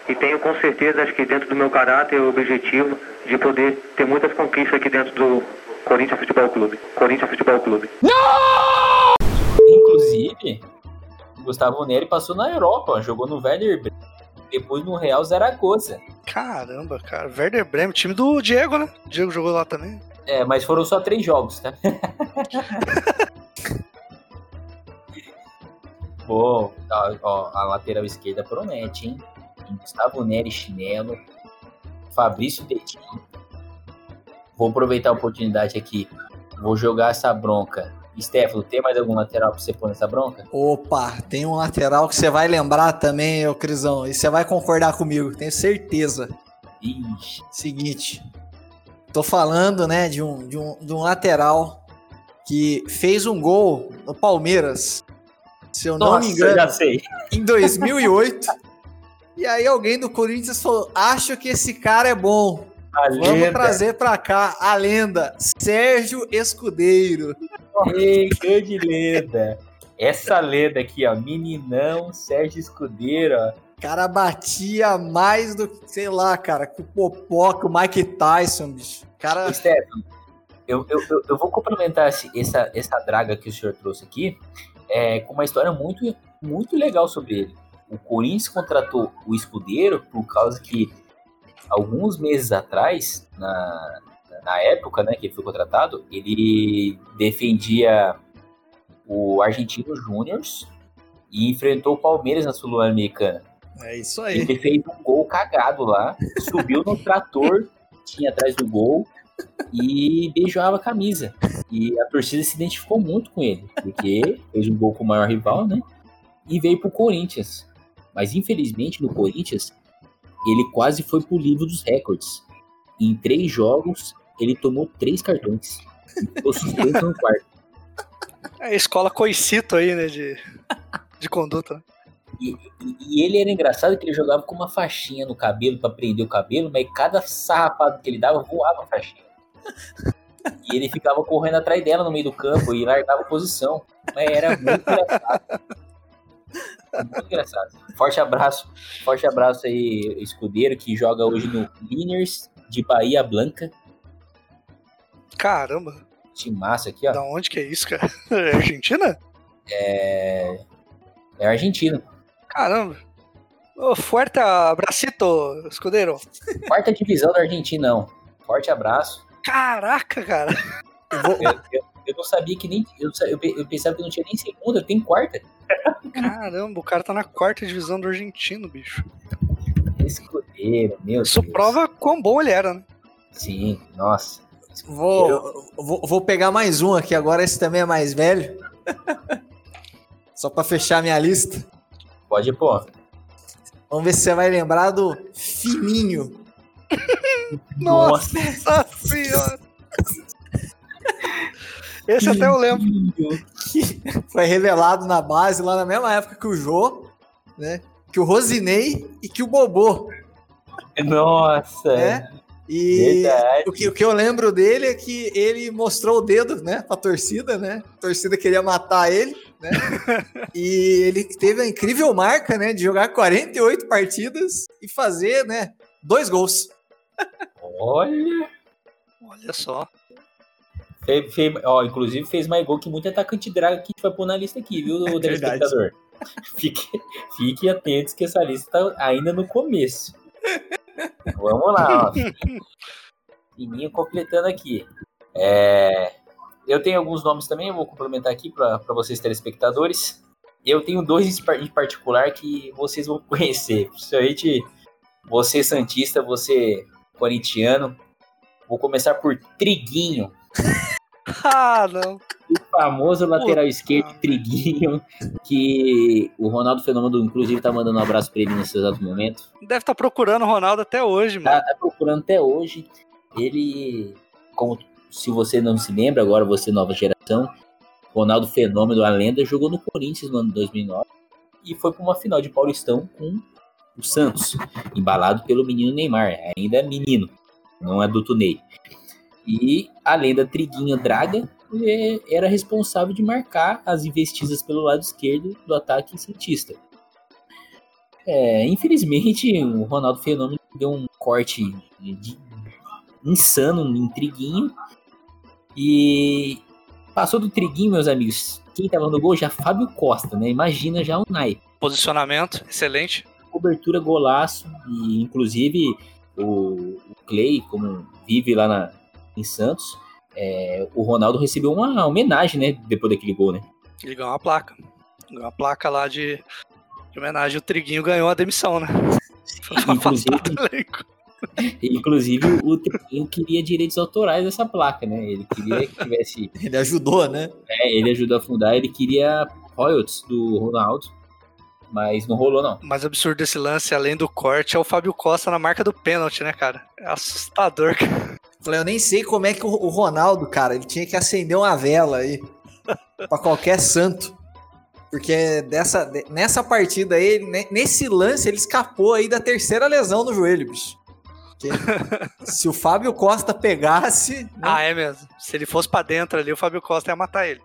e tenho com certeza, acho que dentro do meu caráter, o objetivo de poder ter muitas conquistas aqui dentro do Corinthians Futebol Clube. Corinthians Futebol Clube.
Não! Inclusive, Gustavo Neri passou na Europa, jogou no Werder Bremen, depois no Real Zaragoza.
Caramba, cara, Werder Bremen, time do Diego, né? O Diego jogou lá também.
É, mas foram só três jogos, tá? Pô, ó, a lateral esquerda promete, hein? Gustavo Neri chinelo, Fabrício Dedinho. Vou aproveitar a oportunidade aqui. Vou jogar essa bronca. Stefano, tem mais algum lateral pra você pôr nessa bronca?
Opa, tem um lateral que você vai lembrar também, ô Crisão. E você vai concordar comigo, tenho certeza.
Ixi.
Seguinte. Tô falando, né, de um, de um, de um lateral que fez um gol no Palmeiras se eu Nossa, não me engano,
já sei.
em 2008. e aí alguém do Corinthians falou: acho que esse cara é bom. A Vamos lenda. trazer pra cá a lenda, Sérgio Escudeiro.
Ei, grande lenda. Essa lenda aqui, ó, meninão, Sérgio Escudeiro, ó.
cara batia mais do que, sei lá, cara, que o Popó, que o Mike Tyson, bicho. Cara...
Stefano, eu, eu, eu, eu vou complementar essa, essa draga que o senhor trouxe aqui, é, com uma história muito, muito legal sobre ele. O Corinthians contratou o Escudeiro por causa que alguns meses atrás, na, na época né, que ele foi contratado, ele defendia o Argentino Júnior e enfrentou o Palmeiras na Sul-Americana.
É isso aí.
Ele fez um gol cagado lá, subiu no trator, tinha atrás do gol, e beijava a camisa. E a torcida se identificou muito com ele, porque fez um gol com o maior rival, né? E veio pro Corinthians. Mas infelizmente no Corinthians, ele quase foi pro livro dos recordes. Em três jogos, ele tomou três cartões. Ficou suspenso no quarto.
É a escola coicito aí, né? De, de conduta.
E, e, e, ele era engraçado que ele jogava com uma faixinha no cabelo para prender o cabelo, mas cada sarrafado que ele dava voava a faixinha. E ele ficava correndo atrás dela no meio do campo e largava posição. Mas era muito engraçado. Muito engraçado. Forte abraço, forte abraço aí, escudeiro, que joga hoje no Winners de Bahia Blanca.
Caramba,
Time massa aqui, ó.
da onde que é isso, cara? É Argentina?
É. É argentino.
Caramba. Ô, forte abracito, escudeiro.
Quarta divisão da Argentina, não. Forte abraço.
Caraca, cara.
Eu, eu- eu não sabia que nem. Eu, eu pensava que não tinha nem segunda, tem quarta.
Caramba, o cara tá na quarta divisão do argentino, bicho.
Escudeiro, meu
Isso
Deus.
prova quão bom ele era, né?
Sim, nossa.
Vou, vou, vou pegar mais um aqui agora, esse também é mais velho. Só pra fechar minha lista.
Pode pôr.
Vamos ver se você vai lembrar do Fininho.
Nossa senhora! Esse até eu lembro.
que foi revelado na base lá na mesma época que o Jô, né? Que o Rosinei e que o Bobô,
Nossa.
né? E
Verdade.
o que, o que eu lembro dele é que ele mostrou o dedo, né, pra torcida, né? A torcida queria matar ele, né? e ele teve a incrível marca, né, de jogar 48 partidas e fazer, né, dois gols.
Olha.
Olha só.
Fe- fe- ó, inclusive fez mais gol que muito atacante draga que a gente vai pôr na lista aqui, viu,
É
telespectador? Fique, fique atentos que essa lista tá ainda no começo. Vamos lá, ó. Fininho completando aqui. É, eu tenho alguns nomes também, eu vou complementar aqui para vocês telespectadores. Eu tenho dois em particular que vocês vão conhecer. Principalmente você, Santista, você, corintiano. Vou começar por Triguinho.
Ah, não.
O famoso lateral esquerdo, Triguinho, que o Ronaldo Fenômeno, inclusive, tá mandando um abraço pra ele nesse exato momento.
Deve estar procurando o Ronaldo até hoje, mano.
Tá, tá procurando até hoje. Ele, como se você não se lembra, agora você nova geração, Ronaldo Fenômeno, a lenda, jogou no Corinthians no ano de 2009 e foi para uma final de Paulistão com o Santos, embalado pelo menino Neymar, ainda é menino, não é adulto Ney. E a lenda Triguinho Draga era responsável de marcar as investidas pelo lado esquerdo do ataque cientista. É, infelizmente, o Ronaldo Fenômeno deu um corte de- insano em Triguinho. E passou do Triguinho, meus amigos. Quem tava no gol já Fábio Costa, né? Imagina já o naipe.
Posicionamento, excelente.
Cobertura, golaço. E inclusive o, o Clay, como vive lá na- em Santos, é, o Ronaldo recebeu uma homenagem, né? Depois daquele gol, né?
Ele ganhou uma placa. Ganhou uma placa lá de, de homenagem. O Triguinho ganhou a demissão, né?
Inclusive-. Inclusive o Triguinho queria direitos autorais dessa placa, né? Ele queria que tivesse
Ele ajudou, né?
É, ele ajudou a fundar, ele queria royalties do Ronaldo, mas não rolou não.
O mais absurdo desse lance, além do corte, é o Fábio Costa na marca do pênalti, né, cara? É assustador, cara.
Falei, eu nem sei como é que o, Ronaldo, cara, ele tinha que acender uma vela aí pra qualquer santo. Porque dessa, de- nessa partida aí, nesse lance, ele escapou aí da terceira lesão no joelho, bicho. Porque se o Fábio Costa pegasse. né,
Ah, é mesmo. Se ele fosse pra dentro ali, o Fábio Costa ia matar ele.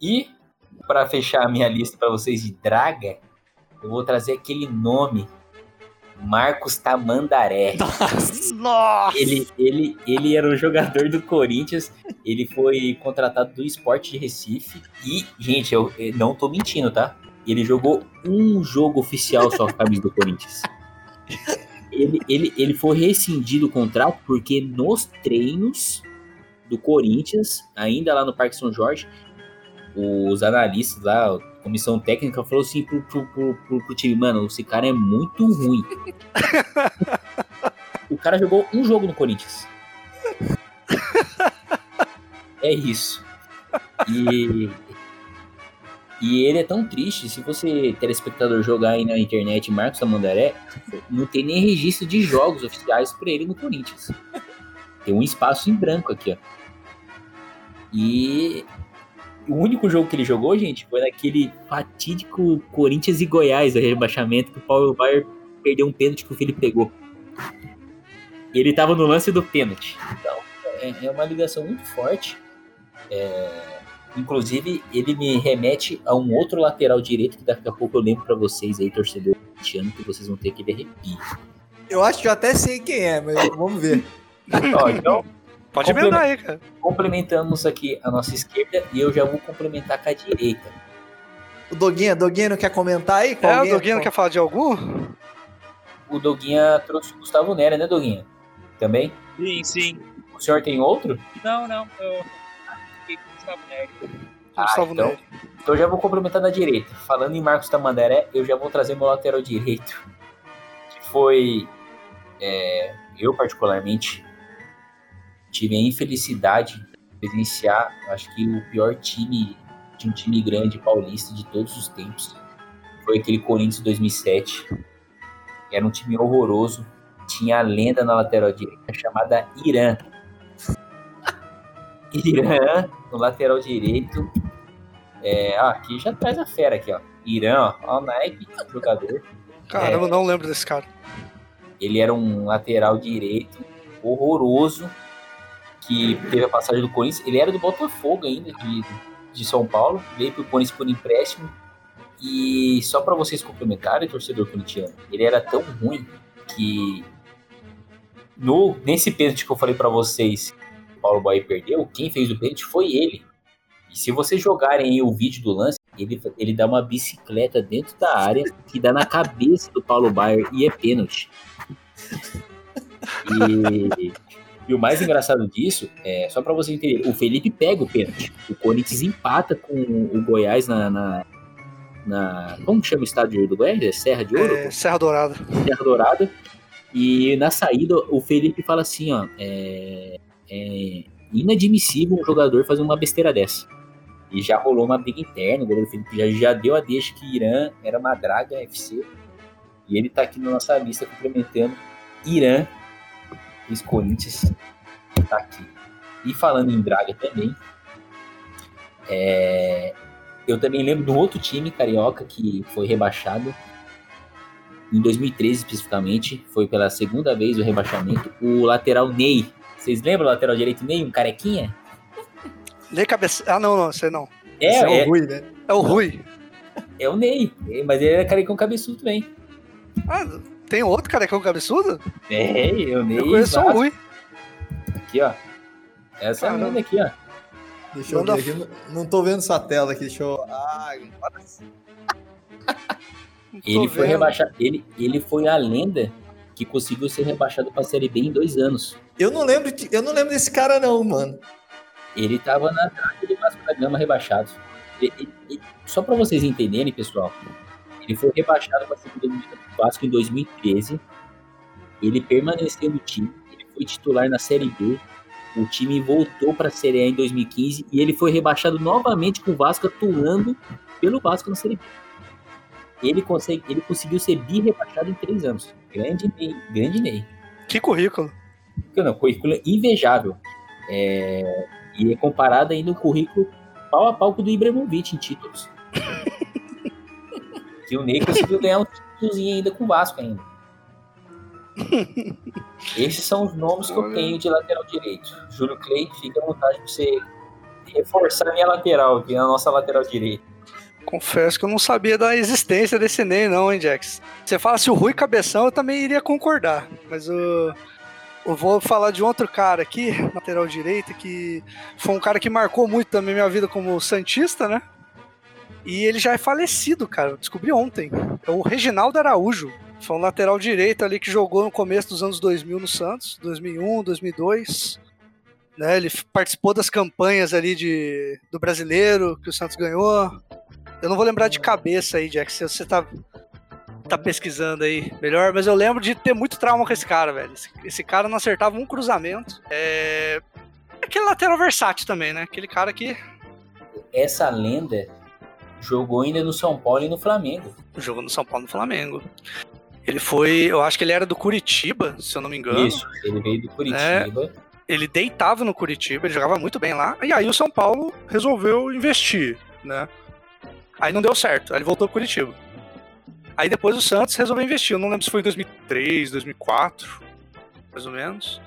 E para fechar a minha lista para vocês de draga, eu vou trazer aquele nome, Marcos Tamandaré.
Nossa!
Ele, ele, ele era um jogador do Corinthians, ele foi contratado do Esporte de Recife e, gente, eu, eu não tô mentindo, tá? Ele jogou um jogo oficial só com a camisa do Corinthians. Ele, ele, ele foi rescindido o contrato porque nos treinos do Corinthians, ainda lá no Parque São Jorge, os analistas lá, comissão técnica, falou assim pro, pro, pro, pro, time, mano, esse cara é muito ruim. o cara jogou um jogo no Corinthians. É isso. E, e ele é tão triste, se você, telespectador, jogar aí na internet Marcos Tamandaré, não tem nem registro de jogos oficiais pra ele no Corinthians. Tem um espaço em branco aqui, ó. E o único jogo que ele jogou, gente, foi naquele fatídico Corinthians e Goiás, do rebaixamento, que o Paulo Baier perdeu um pênalti que o Felipe pegou. E ele tava no lance do pênalti. Então, é, é uma ligação muito forte. É, inclusive, ele me remete a um outro lateral direito que daqui a pouco eu lembro para vocês aí, torcedor corintiano, que vocês vão ter aquele arrepio.
Eu acho que eu até sei quem é, mas vamos ver.
Ó, então,
Pode emendar aí, cara.
complementamos aqui a nossa esquerda e eu já vou complementar com a direita.
O Doguinha, Doguinha não quer comentar aí? Com
É, o
alguém?
Doguinho não quer falar de algum?
O Doguinha trouxe o Gustavo Nera, né, Doguinha? Também?
Sim, sim.
O senhor tem outro?
Não, não. Eu fiquei com o Gustavo Neri.
Gustavo
então,
Neri.
então eu já vou complementar na direita. Falando em Marcos Tamandaré, eu já vou trazer meu lateral direito, que foi é, eu particularmente tive a infelicidade de presenciar, acho que o pior time de um time grande paulista de todos os tempos. Foi aquele Corinthians 2007. Era um time horroroso. Tinha a lenda na lateral direita chamada Irã. Irã no lateral direito. É, ah, aqui já traz a fera aqui, ó. Irã, ó, ó o Nike, jogador.
Caramba,
É.
eu não lembro desse cara.
Ele era um lateral direito horroroso que teve a passagem do Corinthians. Ele era do Botafogo ainda, de, de São Paulo. Veio pro Corinthians por empréstimo. E só para vocês complementarem, torcedor corintiano, ele era tão ruim que no, nesse pênalti que eu falei para vocês, que o Paulo Boy perdeu, quem fez o pênalti foi ele. E se vocês jogarem aí o vídeo do lance, ele, ele dá uma bicicleta dentro da área que dá na cabeça do Paulo Baier e é pênalti. E, e o mais engraçado disso é, só para você entender, o Felipe pega o pênalti. O Corinthians empata com o Goiás na. na, na- como que chama o estádio do Goiás? É Serra de Ouro?
É, Serra Dourada.
Terra Dourada. E na saída, o Felipe fala assim, ó, é, é inadmissível um jogador fazer uma besteira dessa. E já rolou uma briga interna, o goleiro Felipe já, já deu a deixa que Irã era uma draga FC. E ele tá aqui na nossa lista complementando Irã, ex-Corinthians, tá aqui. E falando em draga também, é, eu também lembro de um outro time carioca que foi rebaixado, em 2013 especificamente, foi pela segunda vez o rebaixamento, o lateral Ney. Vocês lembram o lateral direito Ney, um carequinha?
Lê cabeça. Ah, não, não, sei não.
É,
É, é,
o Rui, né?
É o Rui.
é o Ney, É, mas ele era carecão cabeçudo também.
Ah, tem outro carecão cabeçudo?
É, o Ney.
Eu conheço só o. Rui.
Aqui, ó. Essa
Caramba.
lenda aqui, ó.
Deixa eu
Manda
ver aqui. Não, tô vendo sua tela aqui. Deixa eu. Ah, agora sim.
Ele foi
vendo.
rebaixado. Ele, ele foi a lenda que conseguiu ser rebaixado pra Série B em dois anos.
Eu não lembro, de- eu não lembro desse cara, não, mano.
Ele tava na do Vasco da Gama rebaixado. Ele- ele- ele- só pra vocês entenderem, pessoal, ele foi rebaixado pra segunda divisão do Vasco em 2013. Ele permaneceu no time, ele foi titular na Série B. O time voltou pra Série A em 2015 e ele foi rebaixado novamente com o Vasco atuando pelo Vasco na Série B. Ele, consegue, ele conseguiu ser bi-rebaixado em três anos. Grande Ney. Grande Ney.
Que currículo.
Não, currículo invejável. É, e é comparado ainda o currículo pau a pau com o do Ibrahimovic em títulos. que o Ney conseguiu ganhar um títulozinho ainda com o Vasco ainda. Esses são os nomes que eu tenho de lateral direito. Júlio Clay, fica à vontade pra você reforçar a minha lateral aqui, na nossa lateral direita.
Confesso que eu não sabia da existência desse Ney, não, hein, Jax? Você fala se o Rui Cabeção, eu também iria concordar. Mas eu, eu vou falar de outro cara aqui, lateral direita, que foi um cara que marcou muito também minha vida como Santista, né? E ele já é falecido, cara. Descobri ontem. É o Reginaldo Araújo. Foi um lateral direito ali que jogou no começo dos anos 2000 no Santos, 2001, 2002. Né, ele participou das campanhas ali de, do brasileiro que o Santos ganhou. Eu não vou lembrar de cabeça aí, Jack, se você tá, tá pesquisando aí melhor, mas eu lembro de ter muito trauma com esse cara, velho. Esse, esse cara não acertava um cruzamento. É. Aquele lateral versátil também, né? Aquele cara que
Essa lenda jogou ainda no São Paulo e no Flamengo.
jogou no São Paulo no Flamengo. Ele foi, eu acho que ele era do Curitiba, se eu não me engano.
Isso, ele veio do Curitiba.
Ele deitava no Curitiba, ele jogava muito bem lá. E aí o São Paulo resolveu investir, né? Aí não deu certo, aí ele voltou pro Curitiba. Aí depois o Santos resolveu investir. Eu não lembro se foi em 2003, 2004, mais ou menos.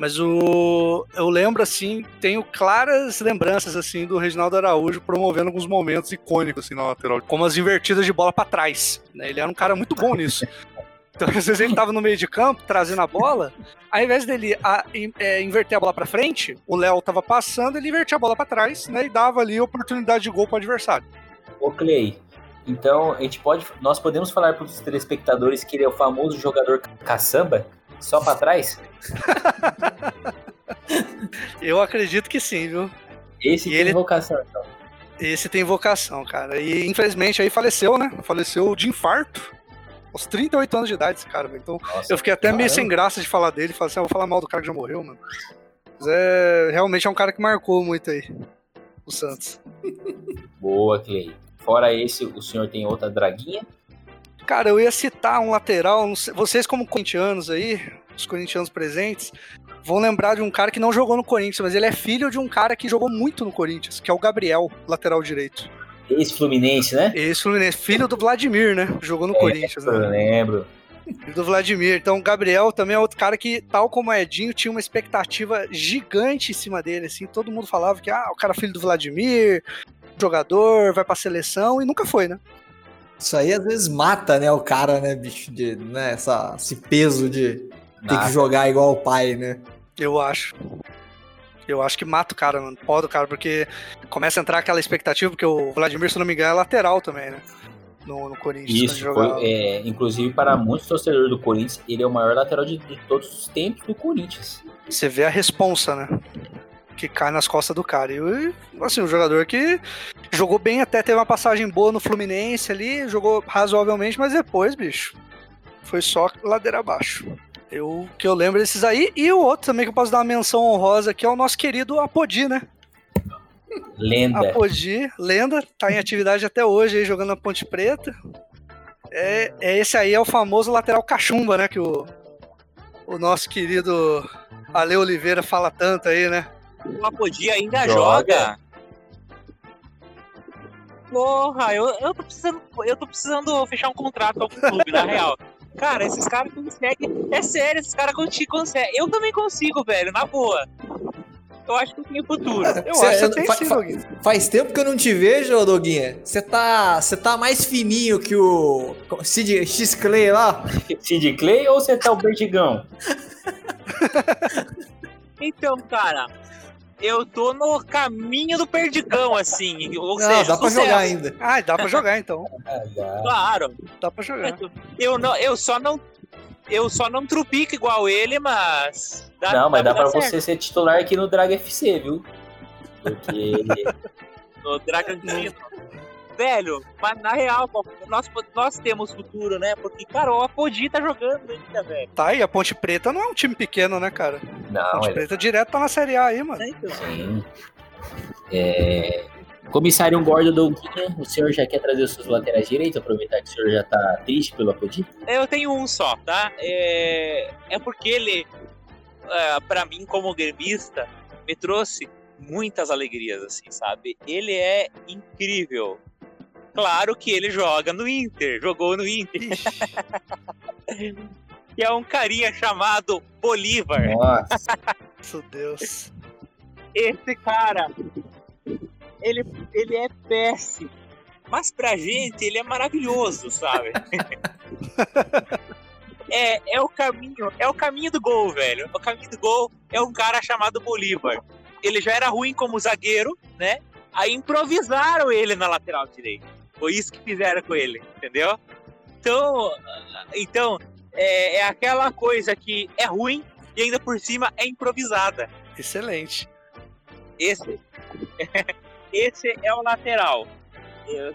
Mas o eu lembro assim, tenho claras lembranças assim do Reginaldo Araújo promovendo alguns momentos icônicos assim na lateral, como as invertidas de bola para trás. Né? Ele era um cara muito bom nisso. Então, às vezes ele tava no meio de campo, trazendo a bola, ao invés dele a, é, inverter a bola para frente, o Léo tava passando, ele invertia a bola para trás, né, e dava ali oportunidade de gol pro adversário.
Ô Clay, então a gente pode, nós podemos falar para os telespectadores que ele é o famoso jogador caçamba, só para trás?
Eu acredito que sim, viu?
Esse e tem ele... vocação, então.
Esse tem vocação, cara. E infelizmente aí faleceu, né? Faleceu de infarto aos 38 anos de idade, esse cara, Então Nossa, eu fiquei até caramba. meio sem graça de falar dele. Falei assim, ah, vou falar mal do cara que já morreu, mano. Mas é, realmente é um cara que marcou muito aí. O Santos.
Boa, Clay. Fora esse, o senhor tem outra draguinha?
Cara, eu ia citar um lateral. Sei, vocês, como corintianos aí, os corintianos presentes, vão lembrar de um cara que não jogou no Corinthians, mas ele é filho de um cara que jogou muito no Corinthians, que é o Gabriel, lateral direito.
Ex-Fluminense, né?
Ex-Fluminense, filho do Vladimir, né? Jogou no é, Corinthians.
Eu
né?
lembro.
Filho do Vladimir. Então, o Gabriel também é outro cara que, tal como o Edinho, tinha uma expectativa gigante em cima dele, assim. Todo mundo falava que, ah, o cara é filho do Vladimir, jogador, vai pra seleção, e nunca foi, né?
Isso aí às vezes mata, né, o cara, né, bicho, de, né, essa, esse peso de ter que jogar igual o pai, né?
Eu acho. Eu acho que mata o cara, mano. Pode o cara, porque começa a entrar aquela expectativa, porque o Vladimir, se não me engano, é lateral também, né? No, no Corinthians.
Isso, foi, é, inclusive para muitos torcedores do Corinthians, ele é o maior lateral de, de todos os tempos do Corinthians.
Você vê a responsa, né? Que cai nas costas do cara. E, assim, um jogador que jogou bem, até teve uma passagem boa no Fluminense ali, jogou razoavelmente, mas depois, bicho, foi só ladeira abaixo. Eu, que eu lembro desses aí. E o outro também que eu posso dar uma menção honrosa aqui é o nosso querido Apodi, né?
Lenda.
Apodi, lenda, tá em atividade até hoje aí, jogando na Ponte Preta. É, é esse aí é o famoso lateral cachumba, né? Que o, o nosso querido Ale Oliveira fala tanto aí, né?
O Apodi ainda joga. joga. Porra, eu, eu, tô precisando, eu tô precisando fechar um contrato com o clube, na real. Cara, esses caras conseguem. É sério, esses caras conseguem. Eu também consigo, velho, na boa. Eu acho que eu tenho futuro.
Eu Cê, acho que tem
sim, Doguinha. Faz tempo que eu não te vejo, Doguinha. Você tá, você tá mais fininho que o Sid X Clay lá?
Sid Clay ou você tá o Bertigão?
então, cara, eu tô no caminho do perdigão, assim. Ou
não, seja, dá pra jogar ainda.
Ah, dá pra jogar então.
Ah, claro.
Dá pra jogar.
Eu, não, eu só não. Eu só não trupico igual ele, mas.
Dá, não, mas dá, dá pra certo. você ser titular aqui no Drag FC, viu? Porque.
no Dragantino velho, mas na real, nós, nós temos futuro, né? Porque, cara, o Apodi tá jogando ainda, velho.
Tá, e a Ponte Preta não é um time pequeno, né, cara?
Não,
a Ponte Preta direto tá na Série A aí, mano. É, então.
Sim. É... Comissário Gordo Douguinha, o senhor já quer trazer os seus laterais direitos? Aproveitar que o senhor já tá triste pelo Apodi?
Eu tenho um só, tá? É, é porque ele, é, para mim, como gremista, me trouxe muitas alegrias, assim, sabe? Ele é incrível. Claro que ele joga no Inter, jogou no Inter. que é um carinha chamado Bolívar.
Nossa.
Meu Deus.
Esse cara, ele, ele é péssimo. Mas pra gente, ele é maravilhoso, sabe? é, é o caminho, é o caminho do gol, velho. O caminho do gol é um cara chamado Bolívar. Ele já era ruim como zagueiro, né? Aí improvisaram ele na lateral direita. Foi isso que fizeram com ele, entendeu? Então, então é, é aquela coisa que é ruim e ainda por cima é improvisada.
Excelente.
Esse, esse é o lateral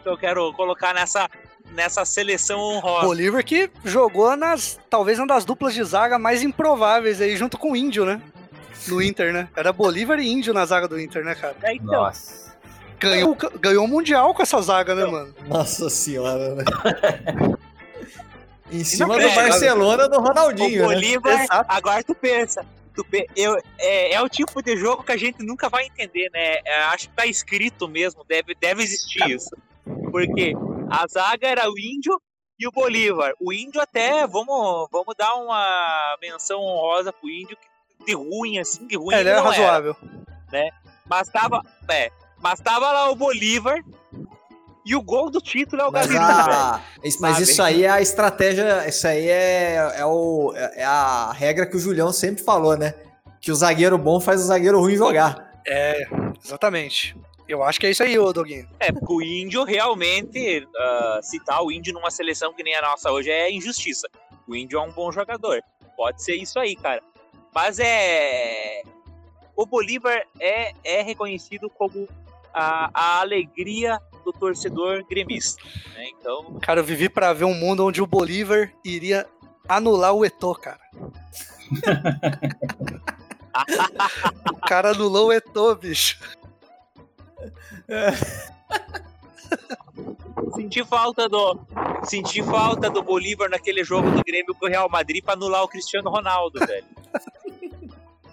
que eu quero colocar nessa, nessa seleção honrosa.
Bolívar que jogou nas talvez uma das duplas de zaga mais improváveis aí junto com o Índio, né? No Inter, né? Era Bolívar e Índio na zaga do Inter, né, cara?
É, então, Nossa.
Ganhou, ganhou o Mundial com essa zaga, né, mano?
Nossa senhora, né? em cima do Barcelona do Ronaldinho.
O né? Bolívar, né? agora tu pensa. Tu, eu, é, é, o tipo de jogo que a gente nunca vai entender, né? É, acho que tá escrito mesmo, deve, deve existir isso. Porque a zaga era o Índio e o Bolívar. O Índio até, vamos, vamos dar uma menção honrosa pro Índio, que de ruim, assim, de ruim.
É, ele era
não
razoável.
Mas tava, é, mas tava lá o Bolívar e o gol do título é o
Mas,
velho.
a, mas
Sabe?
isso aí é a estratégia, isso aí é, é, o, é a regra que o Julião sempre falou, né? Que o zagueiro bom faz o zagueiro ruim jogar.
É, exatamente. Eu acho que é isso aí, ô Doguinho.
É, porque o índio realmente, ah, citar o índio numa seleção que nem a nossa hoje é injustiça. O índio é um bom jogador. Pode ser isso aí, cara. Mas é. O Bolívar é, é reconhecido como a, a alegria do torcedor gremista. Né? Então,
Cara, eu vivi pra ver um mundo onde o Bolívar iria anular o Eto'o, cara. o cara anulou o Eto'o, bicho.
senti falta do. Senti falta do Bolívar naquele jogo do Grêmio com o Real Madrid pra anular o Cristiano Ronaldo, velho.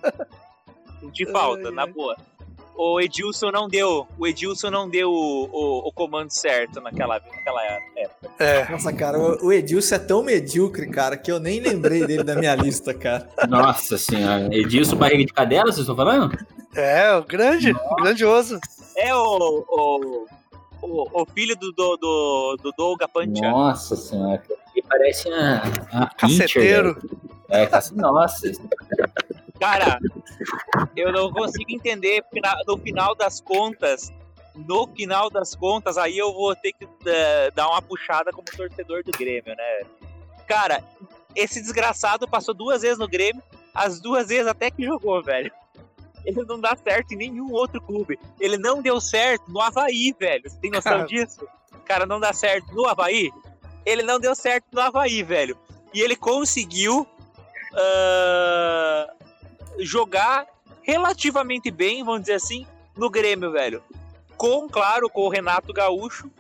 Senti falta,
Ai,
na boa. O Edilson não deu. O Edilson não deu o, o, o comando certo naquela, naquela época.
É,
Nossa, cara, o, o Edilson é tão medíocre, cara, que eu nem lembrei dele da minha lista, cara.
Nossa senhora. Edilson Barriga de Cadela, vocês estão falando?
é, o grande, o grandioso.
É o. o o, o filho do, do, do, do Dolga Pancha.
Nossa senhora. Ele parece uma, uma
Caceteiro.
pincher, velho. É. Nossa.
Cara, eu não consigo entender porque no final das contas. No final das contas, aí eu vou ter que eh, dar uma puxada como torcedor do Grêmio, né? Cara, esse desgraçado passou duas vezes no Grêmio, as duas vezes até que jogou, velho. Ele não dá certo em nenhum outro clube. Ele não deu certo no Havaí, velho. Você tem noção
Cara.
disso? Cara, não dá certo no Havaí? Ele não deu certo no Havaí, velho. E ele conseguiu ah, jogar relativamente bem, vamos dizer assim, no Grêmio, velho. Com, claro, com o Renato Gaúcho,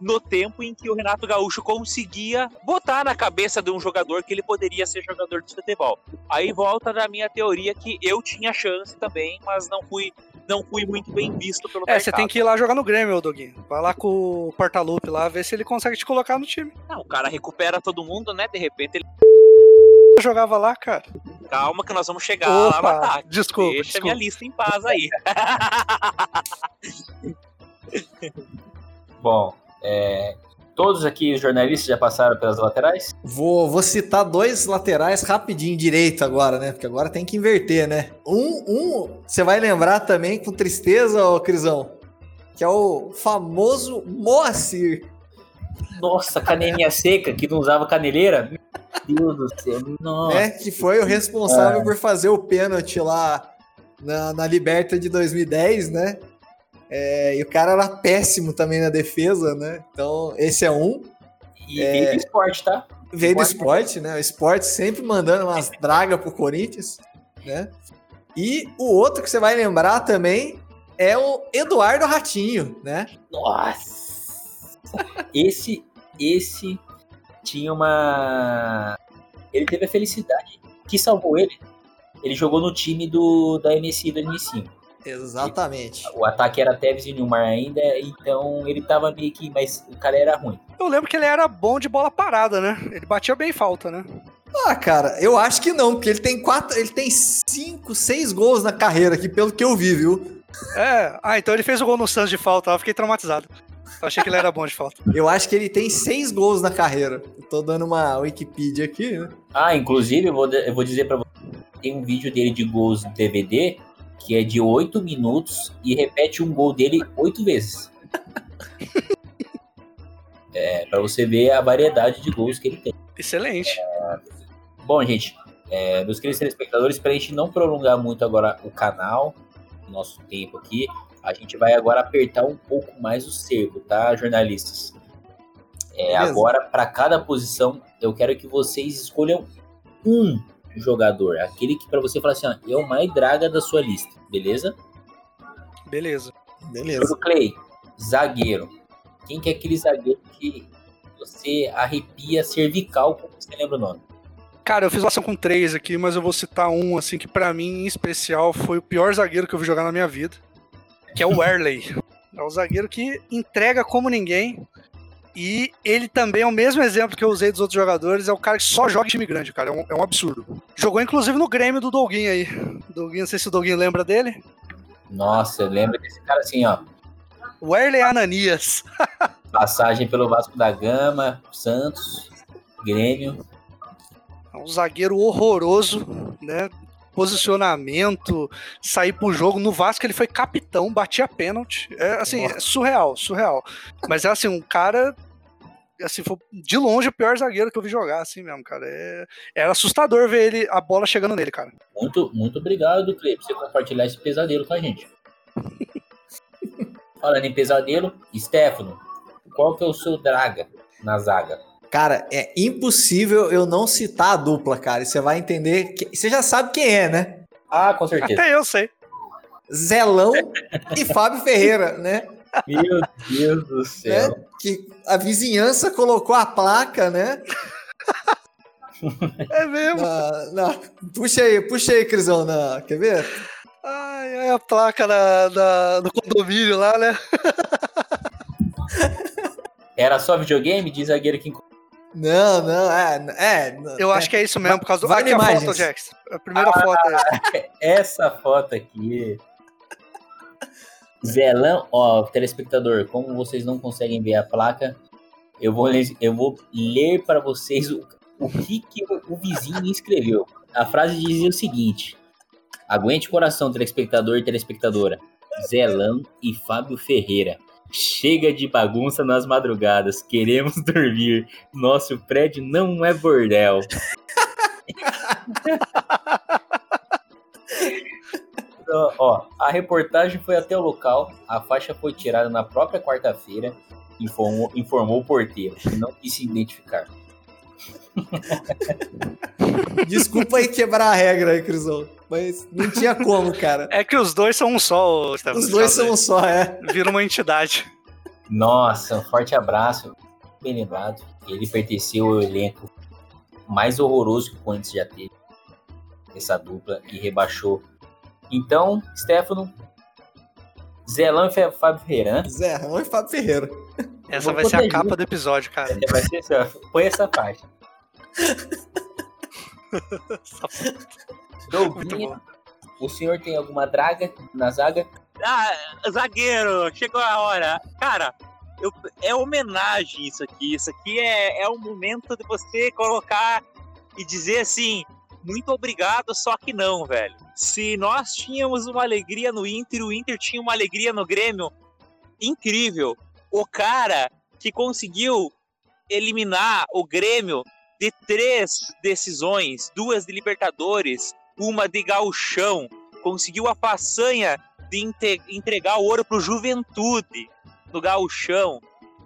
no tempo em que o Renato Gaúcho conseguia botar na cabeça de um jogador que ele poderia ser jogador de futebol. Aí volta da minha teoria que eu tinha chance também, mas não fui, não fui muito bem visto pelo
É, você
mercado.
tem que ir lá jogar no Grêmio, Doguinho. Vai lá com o Portalupe lá, ver se ele consegue te colocar no time.
Não, o cara recupera todo mundo, né? De repente ele.
Eu jogava lá, cara.
Calma que nós vamos chegar lá no
Opa,
ataque.
desculpa,
Deixa
desculpa.
minha lista em paz aí.
Bom, é, todos aqui os jornalistas já passaram pelas laterais?
Vou, vou citar dois laterais rapidinho direito agora, né? Porque agora tem que inverter, né? Um, um você vai lembrar também com tristeza, ô Crisão, que é o famoso Moacir.
Nossa, canelinha seca que não usava caneleira? Meu Deus do céu. Nossa.
né? Que foi o responsável por fazer o pênalti lá na, na Liberta de 2010, né? É, e o cara era péssimo também na defesa, né? Então, esse é um.
E veio do esporte, tá?
Veio do
Esporte.
esporte, né? O esporte sempre mandando umas dragas pro Corinthians, né? E o outro que você vai lembrar também é o Eduardo Ratinho, né?
Nossa. Esse, esse tinha uma. Ele teve a felicidade que salvou ele. Ele jogou no time do da MSI do M5.
Exatamente.
O ataque era Tevez e Nilmar ainda, então ele tava meio que. Mas o cara era ruim.
Eu lembro que ele era bom de bola parada, né? Ele batia bem falta, né?
Ah, cara, eu acho que não, porque ele tem quatro, ele tem cinco, seis gols na carreira aqui, pelo que eu vi, viu?
É, ah, então ele fez o gol no Santos de falta, eu fiquei traumatizado. Eu achei que ele era bom de falta.
Eu acho que ele tem seis gols na carreira. Eu tô dando uma Wikipedia aqui, né?
Ah, inclusive, eu vou, eu vou dizer pra você: tem um vídeo dele de gols no DVD que é de 8 minutos e repete um gol dele oito vezes. É, pra você ver a variedade de gols que ele tem.
Excelente.
Bom, gente, é, meus queridos telespectadores, para a gente não prolongar muito agora o canal, o nosso tempo aqui, a gente vai agora apertar um pouco mais o cerco, tá, jornalistas? É, agora, para cada posição, eu quero que vocês escolham um jogador, aquele que para você falar assim, ó, é o mais draga da sua lista, beleza?
Beleza.
Beleza.
Pro Clay, zagueiro. Quem que é aquele zagueiro que você arrepia cervical, como você lembra o nome?
Cara, eu fiz uma ação com três aqui, mas eu vou citar um, assim, que pra mim, em especial, foi o pior zagueiro que eu vi jogar na minha vida, que é o Werley. É o zagueiro que entrega como ninguém. E ele também é o mesmo exemplo que eu usei dos outros jogadores, é o cara que só joga em time grande, cara. É um, é um absurdo. Jogou inclusive no Grêmio do Doguinho aí. Doguinho, não sei se o Doguinho lembra dele.
Nossa, eu lembro desse cara assim, ó.
Werley Ananias.
Passagem pelo Vasco da Gama, Santos, Grêmio.
É um zagueiro horroroso, né? Posicionamento, sair pro jogo. No Vasco ele foi capitão, batia pênalti. É assim, é surreal, surreal. Mas é assim, um cara. Assim, foi de longe o pior zagueiro que eu vi jogar, assim mesmo, cara. É, era assustador ver ele, a bola chegando nele, cara.
Muito, muito obrigado, Clê, por você compartilhar esse pesadelo com a gente. Falando em pesadelo, Stefano, qual que é o seu draga na zaga?
Cara, é impossível eu não citar a dupla, cara. E você vai entender. Que... Você já sabe quem é, né?
Ah, com certeza.
Até eu sei.
Zelão e Fábio Ferreira, né?
Meu Deus do céu.
Né? Que a vizinhança colocou a placa, né?
É mesmo.
Na, na... Puxa aí, puxa aí, Crisão. Na... Quer ver?
Ai, ai, a placa na, na, no condomínio lá, né?
Era só videogame? Diz zagueiro que
não, não, é. é
eu
é,
acho que é isso mesmo, por causa do.
Vale
aqui
imagens.
a foto, Jax. A primeira
ah,
foto aí.
Essa foto aqui. Zelão, ó, telespectador, como vocês não conseguem ver a placa, eu vou ler, eu vou ler para vocês o, o que, que o, o vizinho escreveu. A frase dizia o seguinte: Aguente o coração, telespectador e telespectadora. Zelão e Fábio Ferreira. Chega de bagunça nas madrugadas. Queremos dormir. Nosso prédio não é bordel. Ó, a reportagem foi até o local. A faixa foi tirada na própria quarta-feira. Informou, informou o porteiro, que não quis se identificar.
Desculpa aí quebrar a regra aí, Crisão. Mas não tinha como, cara.
É que os dois são um só, Stefano.
Os dois são um só, é.
Vira uma entidade.
Nossa, um forte abraço. Bem lembrado. Ele pertenceu ao elenco mais horroroso que o Corinthians já teve. Essa dupla e rebaixou. Então, Stefano, Zelão e Fábio Ferreira, né?
Zelão e Fábio Ferreira.
Essa vai ser a capa do episódio, cara.
Vai ser assim, põe essa parte. Doguinho, o senhor tem alguma draga na zaga?
Ah, zagueiro, chegou a hora. Cara, eu, é homenagem isso aqui. Isso aqui é, é um momento de você colocar e dizer assim: muito obrigado, só que não, velho. Se nós tínhamos uma alegria no Inter, o Inter tinha uma alegria no Grêmio incrível. O cara que conseguiu eliminar o Grêmio de três decisões, duas de Libertadores, uma de Gauchão, conseguiu a façanha de entregar o ouro pro Juventude no Gauchão.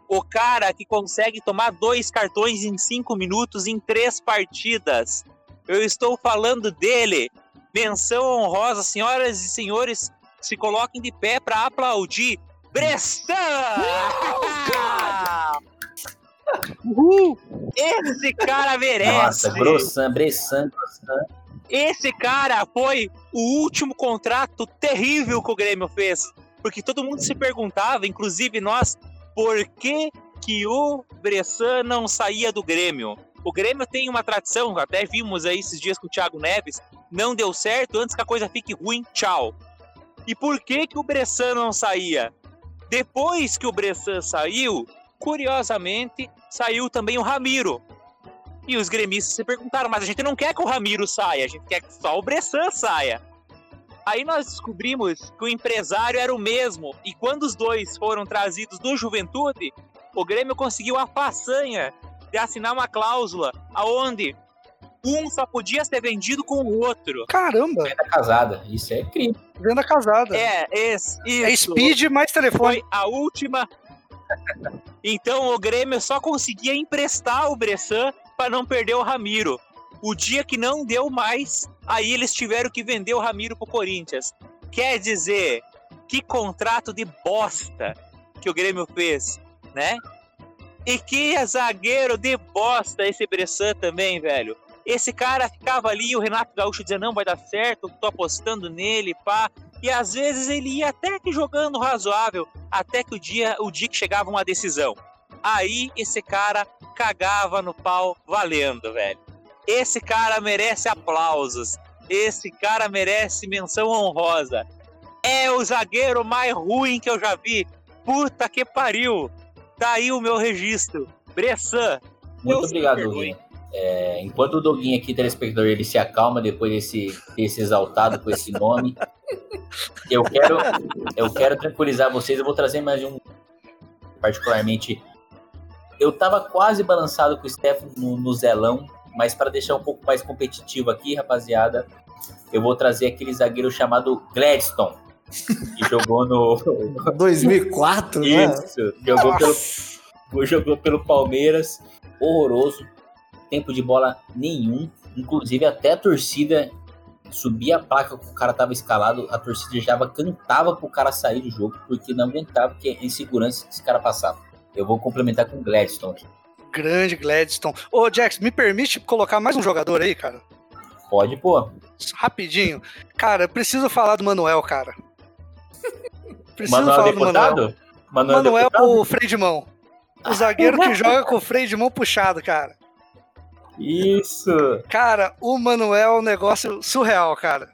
O cara que consegue tomar dois cartões em cinco minutos em três partidas. Eu estou falando dele. Menção honrosa, senhoras e senhores, se coloquem de pé para aplaudir. Bressan! Uhul! Esse cara merece!
Nossa, Bressan, Bressan, Bressan.
Esse cara foi o último contrato terrível que o Grêmio fez. Porque todo mundo se perguntava, inclusive nós, por que, que o Bressan não saía do Grêmio? O Grêmio tem uma tradição, até vimos aí esses dias com o Thiago Neves, não deu certo, antes que a coisa fique ruim, tchau. E por que, que o Bressan não saía? Depois que o Bressan saiu, curiosamente, saiu também o Ramiro. E os gremistas se perguntaram, mas a gente não quer que o Ramiro saia, a gente quer que só o Bressan saia. Aí nós descobrimos que o empresário era o mesmo, e quando os dois foram trazidos do Juventude, o Grêmio conseguiu a façanha de assinar uma cláusula aonde um só podia ser vendido com o outro.
Caramba!
Venda casada, isso é crime.
Venda casada.
É, esse,
É speed mais telefone.
Foi a última. Então o Grêmio só conseguia emprestar o Bressan para não perder o Ramiro. O dia que não deu mais, aí eles tiveram que vender o Ramiro pro Corinthians. Quer dizer, que contrato de bosta que o Grêmio fez, né? E que zagueiro de bosta esse Bressan também, velho. Esse cara ficava ali, o Renato Gaúcho dizia, não, vai dar certo, tô apostando nele, pá. E às vezes ele ia até que jogando razoável, até que o dia, o dia que chegava uma decisão. aí esse cara cagava no pau valendo, velho. Esse cara merece aplausos. Esse cara merece menção honrosa. É o zagueiro mais ruim que eu já vi. Puta que pariu. Tá aí o meu registro. Bressan.
Muito
Deus
obrigado. Doguinho. É, enquanto o Doguinho aqui, telespectador, ele se acalma depois desse, desse exaltado com esse nome, eu quero, eu quero tranquilizar vocês. Eu vou trazer mais um, particularmente. Eu tava quase balançado com o Stefano no, no Zelão, mas para deixar um pouco mais competitivo aqui, rapaziada, eu vou trazer aquele zagueiro chamado Gladstone, que jogou no,
2004, né?
isso, jogou pelo, jogou pelo Palmeiras, horroroso, tempo de bola nenhum, inclusive até a torcida subia a placa que o cara tava escalado, a torcida já cantava pro cara sair do jogo, porque não aguentava que a insegurança que esse cara passava. Eu vou complementar com o Gladstone aqui.
Grande Gladstone. Ô, Jax, me permite colocar mais um jogador aí, cara?
Pode, pô.
Rapidinho. Cara, eu preciso falar do Manuel, cara. Preciso
Manuel
falar do Manuel.
deputado? Manuel,
Manuel,
deputado?
o freio de mão. O zagueiro que joga com o freio de mão puxado, cara.
Isso.
Cara, o Manuel é um negócio surreal, cara.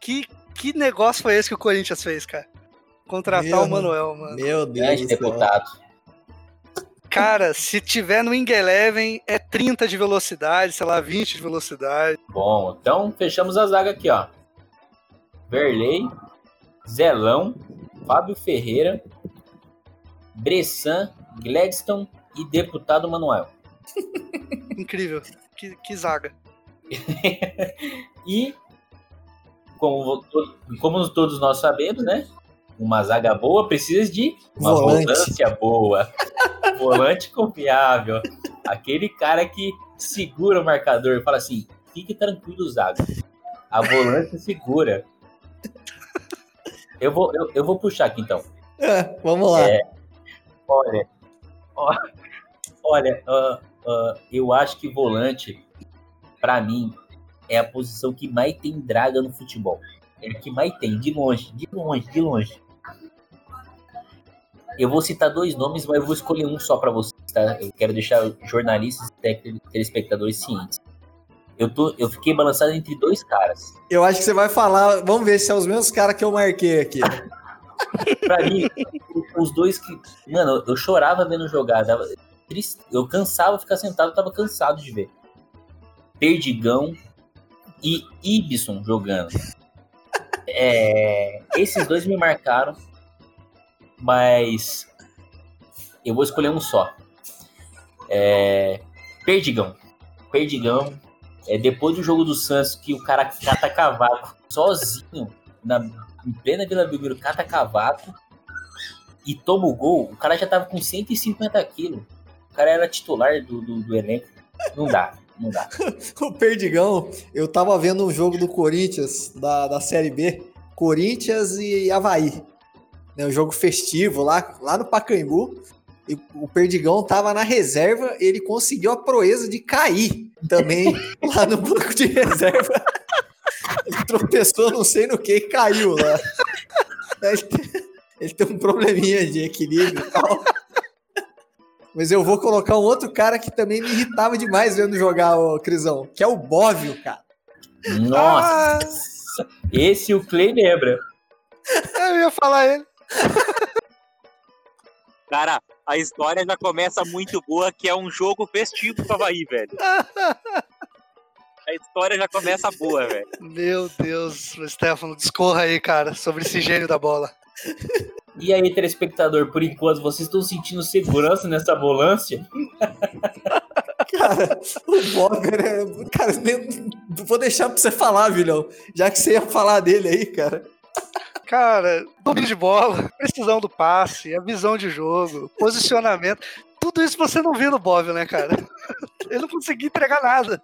Que, que negócio foi esse que o Corinthians fez, cara? Contratar
Meu
o Manuel, mano.
Meu Deus
Grande
do céu.
deputado.
Cara, se tiver no Wing Eleven, é 30 de velocidade, sei lá, 20 de velocidade.
Bom, então fechamos a zaga aqui, ó. Verley, Zelão, Fábio Ferreira, Bressan, Gladstone e deputado Manuel.
Incrível. Que, que zaga.
E, como, como todos nós sabemos, né? Uma zaga boa precisa de uma
Volante.
volância boa. Volante confiável. Aquele cara que segura o marcador e fala assim: fique tranquilo, zaga. A volância segura. Eu vou, eu, eu vou puxar aqui então.
É, vamos lá.
É. Olha, ó- olha, ah, eu acho que volante, pra mim, é a posição que mais tem draga no futebol. É a que mais tem, de longe, de longe, de longe. Eu vou citar dois nomes, mas eu vou escolher um só pra vocês, tá? Eu quero deixar jornalistas e tele- telespectadores cientes. Eu, tô, eu fiquei balançado entre dois caras.
Eu acho que você vai falar. Vamos ver se é os mesmos caras que eu marquei aqui.
Pra mim, os dois que. Mano, eu chorava vendo jogar. Dava, triste, eu cansava de ficar sentado, eu tava cansado de ver. Perdigão e Ibson jogando. É, esses dois me marcaram, mas eu vou escolher um só. É, Perdigão. Perdigão. É, depois do jogo do Santos, que o cara cata cavaco sozinho na, em plena Vila Belmiro, cata cavaco e toma o gol, o cara já tava com 150 quilos. O cara era titular do, do, do elenco. Não dá, não dá.
O Perdigão, eu tava vendo um jogo do Corinthians, da, da Série B, Corinthians e Havaí. Né, um jogo festivo lá, lá no Pacaembu. E o Perdigão tava na reserva, ele conseguiu a proeza de cair também lá no banco de reserva. Ele tropeçou, não sei no que, e caiu lá. Ele tem, ele tem um probleminha de equilíbrio e tal. Mas eu vou colocar um outro cara que também me irritava demais vendo jogar, ô Crisão, que é o Bóvio, cara.
Nossa! Esse o Clay lembra.
Eu ia falar ele.
Cara, a história já começa muito boa, que é um jogo festivo pro Havaí, velho. A história já começa boa, velho.
Meu Deus, Stefano, discorra aí, cara, sobre esse gênio da bola.
E aí, telespectador, por enquanto, vocês estão sentindo segurança nessa volância?
Cara, o Bóvio é. Cara, nem- vou deixar pra você falar, Vilhão. Já que você ia falar dele aí, cara.
Cara, domínio de bola, precisão do passe, a visão de jogo, posicionamento. Tudo isso você não viu no Bob, né, cara? Ele não conseguia entregar nada.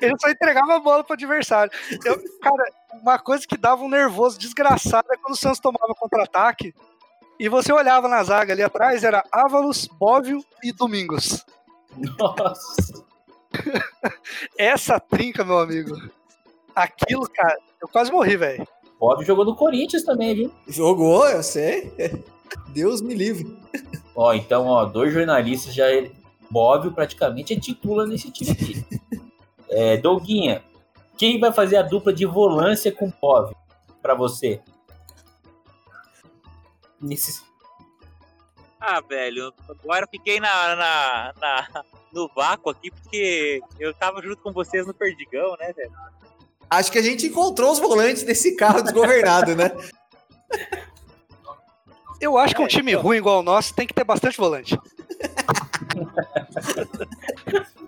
Ele só entregava a bola pro adversário. Eu- cara, uma coisa que dava um nervoso desgraçado é quando o Santos tomava contra-ataque e você olhava na zaga ali atrás, era Ávalos, Bóvio e Domingos.
Nossa!
Essa trinca, meu amigo. Aquilo, cara, eu quase morri, velho.
Bob jogou no Corinthians também, viu?
Jogou, eu sei. Deus me livre.
Ó, então, ó, dois jornalistas já. Móvel praticamente é titula nesse time aqui. é, Douguinha, quem vai fazer a dupla de volância com Móvel para você? Nesse...
Ah, velho, agora eu fiquei na, na, na, no vácuo aqui porque eu tava junto com vocês no Perdigão, né, velho?
Acho que a gente encontrou os volantes desse carro desgovernado, né?
Eu acho que um time ruim igual o nosso tem que ter bastante volante.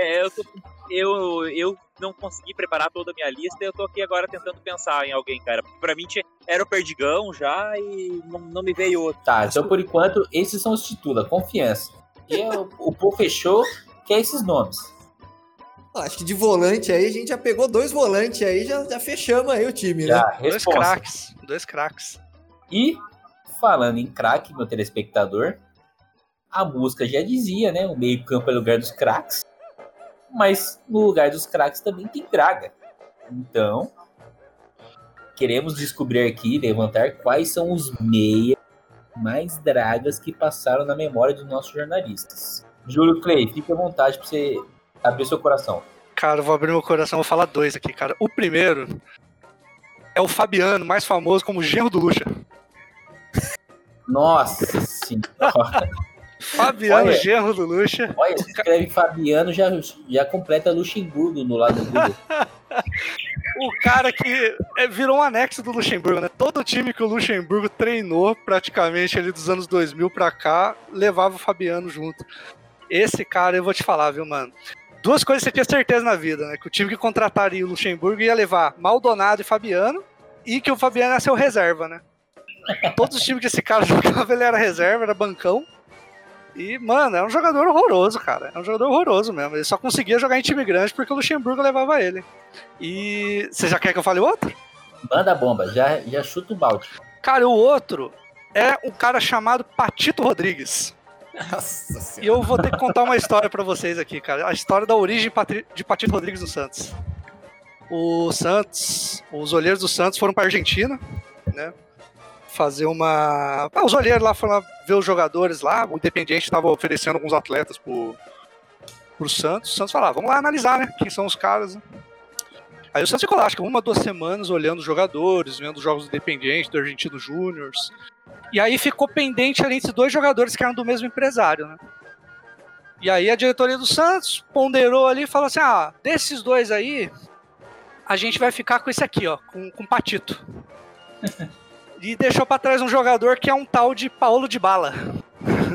É, eu, tô, eu, eu não consegui preparar toda a minha lista eu tô aqui agora tentando pensar em alguém, cara. Pra mim era o Perdigão já e não, não me veio outro.
Tá, então por enquanto, esses são os títulos, confiança. E o, o Paul fechou, que é esses nomes.
Acho que de volante aí, a gente já pegou dois volantes aí, já, já fechamos aí o time,
Já,
né?
Dois
resposta.
craques. Dois craques.
E, falando em craque, meu telespectador, a música já dizia, né? O meio-campo é lugar dos craques. Mas no lugar dos craques também tem draga. Então, queremos descobrir aqui, levantar quais são os meias mais dragas que passaram na memória dos nossos jornalistas. Júlio Clay, fique à vontade para você abrir seu coração.
Cara, vou abrir meu coração, vou falar dois aqui, cara. O primeiro é o Fabiano, mais famoso como genro do Lucha.
Nossa senhora.
Fabiano,
Olha.
genro do Lucha.
Olha, se escreve Fabiano, já, já completa Luxemburgo no lado do Google.
O cara que é, virou um anexo do Luxemburgo, né? Todo time que o Luxemburgo treinou, praticamente ali dos anos 2000 pra cá, levava o Fabiano junto. Esse cara, eu vou te falar, viu, mano? Duas coisas você tinha certeza na vida, né? Que o time que contrataria o Luxemburgo ia levar Maldonado e Fabiano, e que o Fabiano ia ser o reserva, né? Todos os times que esse cara jogava, ele era reserva, era bancão. E, mano, é um jogador horroroso, cara. É um jogador horroroso mesmo. Ele só conseguia jogar em time grande porque o Luxemburgo levava ele. E você já quer que eu fale outro?
Manda a bomba, já, já chuta o balde.
Cara, o outro é um cara chamado Patito Rodrigues.
Nossa
E eu vou ter que contar uma história pra vocês aqui, cara. A história da origem de Patito Rodrigues no Santos. O Santos, os olheiros do Santos foram pra Argentina, né? Fazer uma. Ah, os olheiros lá foram lá ver os jogadores lá. O Independiente estava oferecendo alguns atletas pro, pro Santos. O Santos falou: ah, vamos lá analisar, né? Quem são os caras? Aí o Santos ficou lá, acho que uma, duas semanas olhando os jogadores, vendo os jogos do Independiente, do Argentino Júnior. E aí ficou pendente ali entre dois jogadores que eram do mesmo empresário, né? E aí a diretoria do Santos ponderou ali e falou assim: ah, desses dois aí, a gente vai ficar com esse aqui, ó, com, com Patito. e deixou pra trás um jogador que é um tal de Paulo de Bala.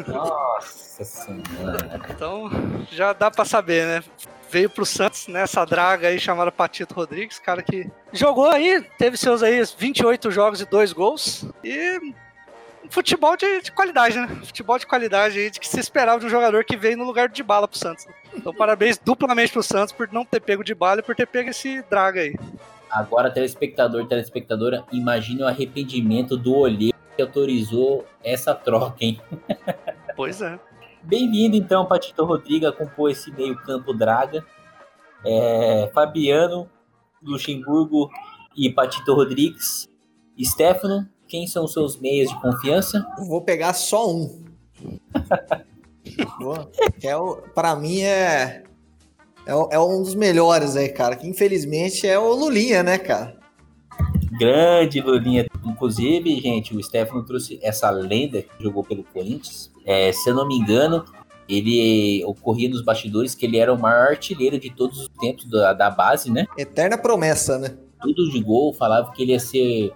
Nossa senhora.
Então já dá pra saber, né? Veio pro Santos nessa draga aí chamada Patito Rodrigues, cara que jogou aí, teve seus aí 28 jogos e 2 gols. E futebol de, de qualidade, né? Futebol de qualidade aí, de que se esperava de um jogador que veio no lugar de bala pro Santos. Então parabéns duplamente pro Santos por não ter pego de bala e por ter pego esse draga aí.
Agora, telespectador, telespectadora, imagine o arrependimento do olheiro que autorizou essa troca, hein?
Pois é.
Bem-vindo, então, Patito Rodrigo, a compor esse meio-campo Draga. É, Fabiano, Luxemburgo e Patito Rodrigues. Stefano, quem são os seus meias de confiança?
Eu Vou pegar só um. É o, pra mim é, é, é um dos melhores aí, cara. Que infelizmente é o Lulinha, né, cara?
Grande Lulinha. Inclusive, gente, o Stefano trouxe essa lenda que jogou pelo Corinthians. É, se eu não me engano, ele ocorria nos bastidores que ele era o maior artilheiro de todos os tempos da, da base, né?
Eterna promessa, né?
Tudo de gol, falava que ele ia ser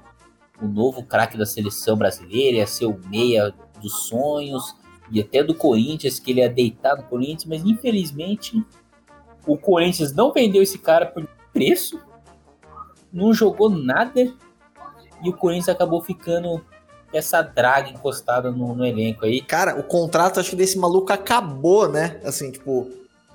o novo craque da seleção brasileira, ia ser o meia dos sonhos, e até do Corinthians, que ele ia deitar no Corinthians, mas infelizmente o Corinthians não vendeu esse cara por preço, não jogou nada, e o Corinthians acabou ficando essa draga encostada no, no elenco aí.
Cara, o contrato acho que desse maluco acabou, né? Assim, tipo,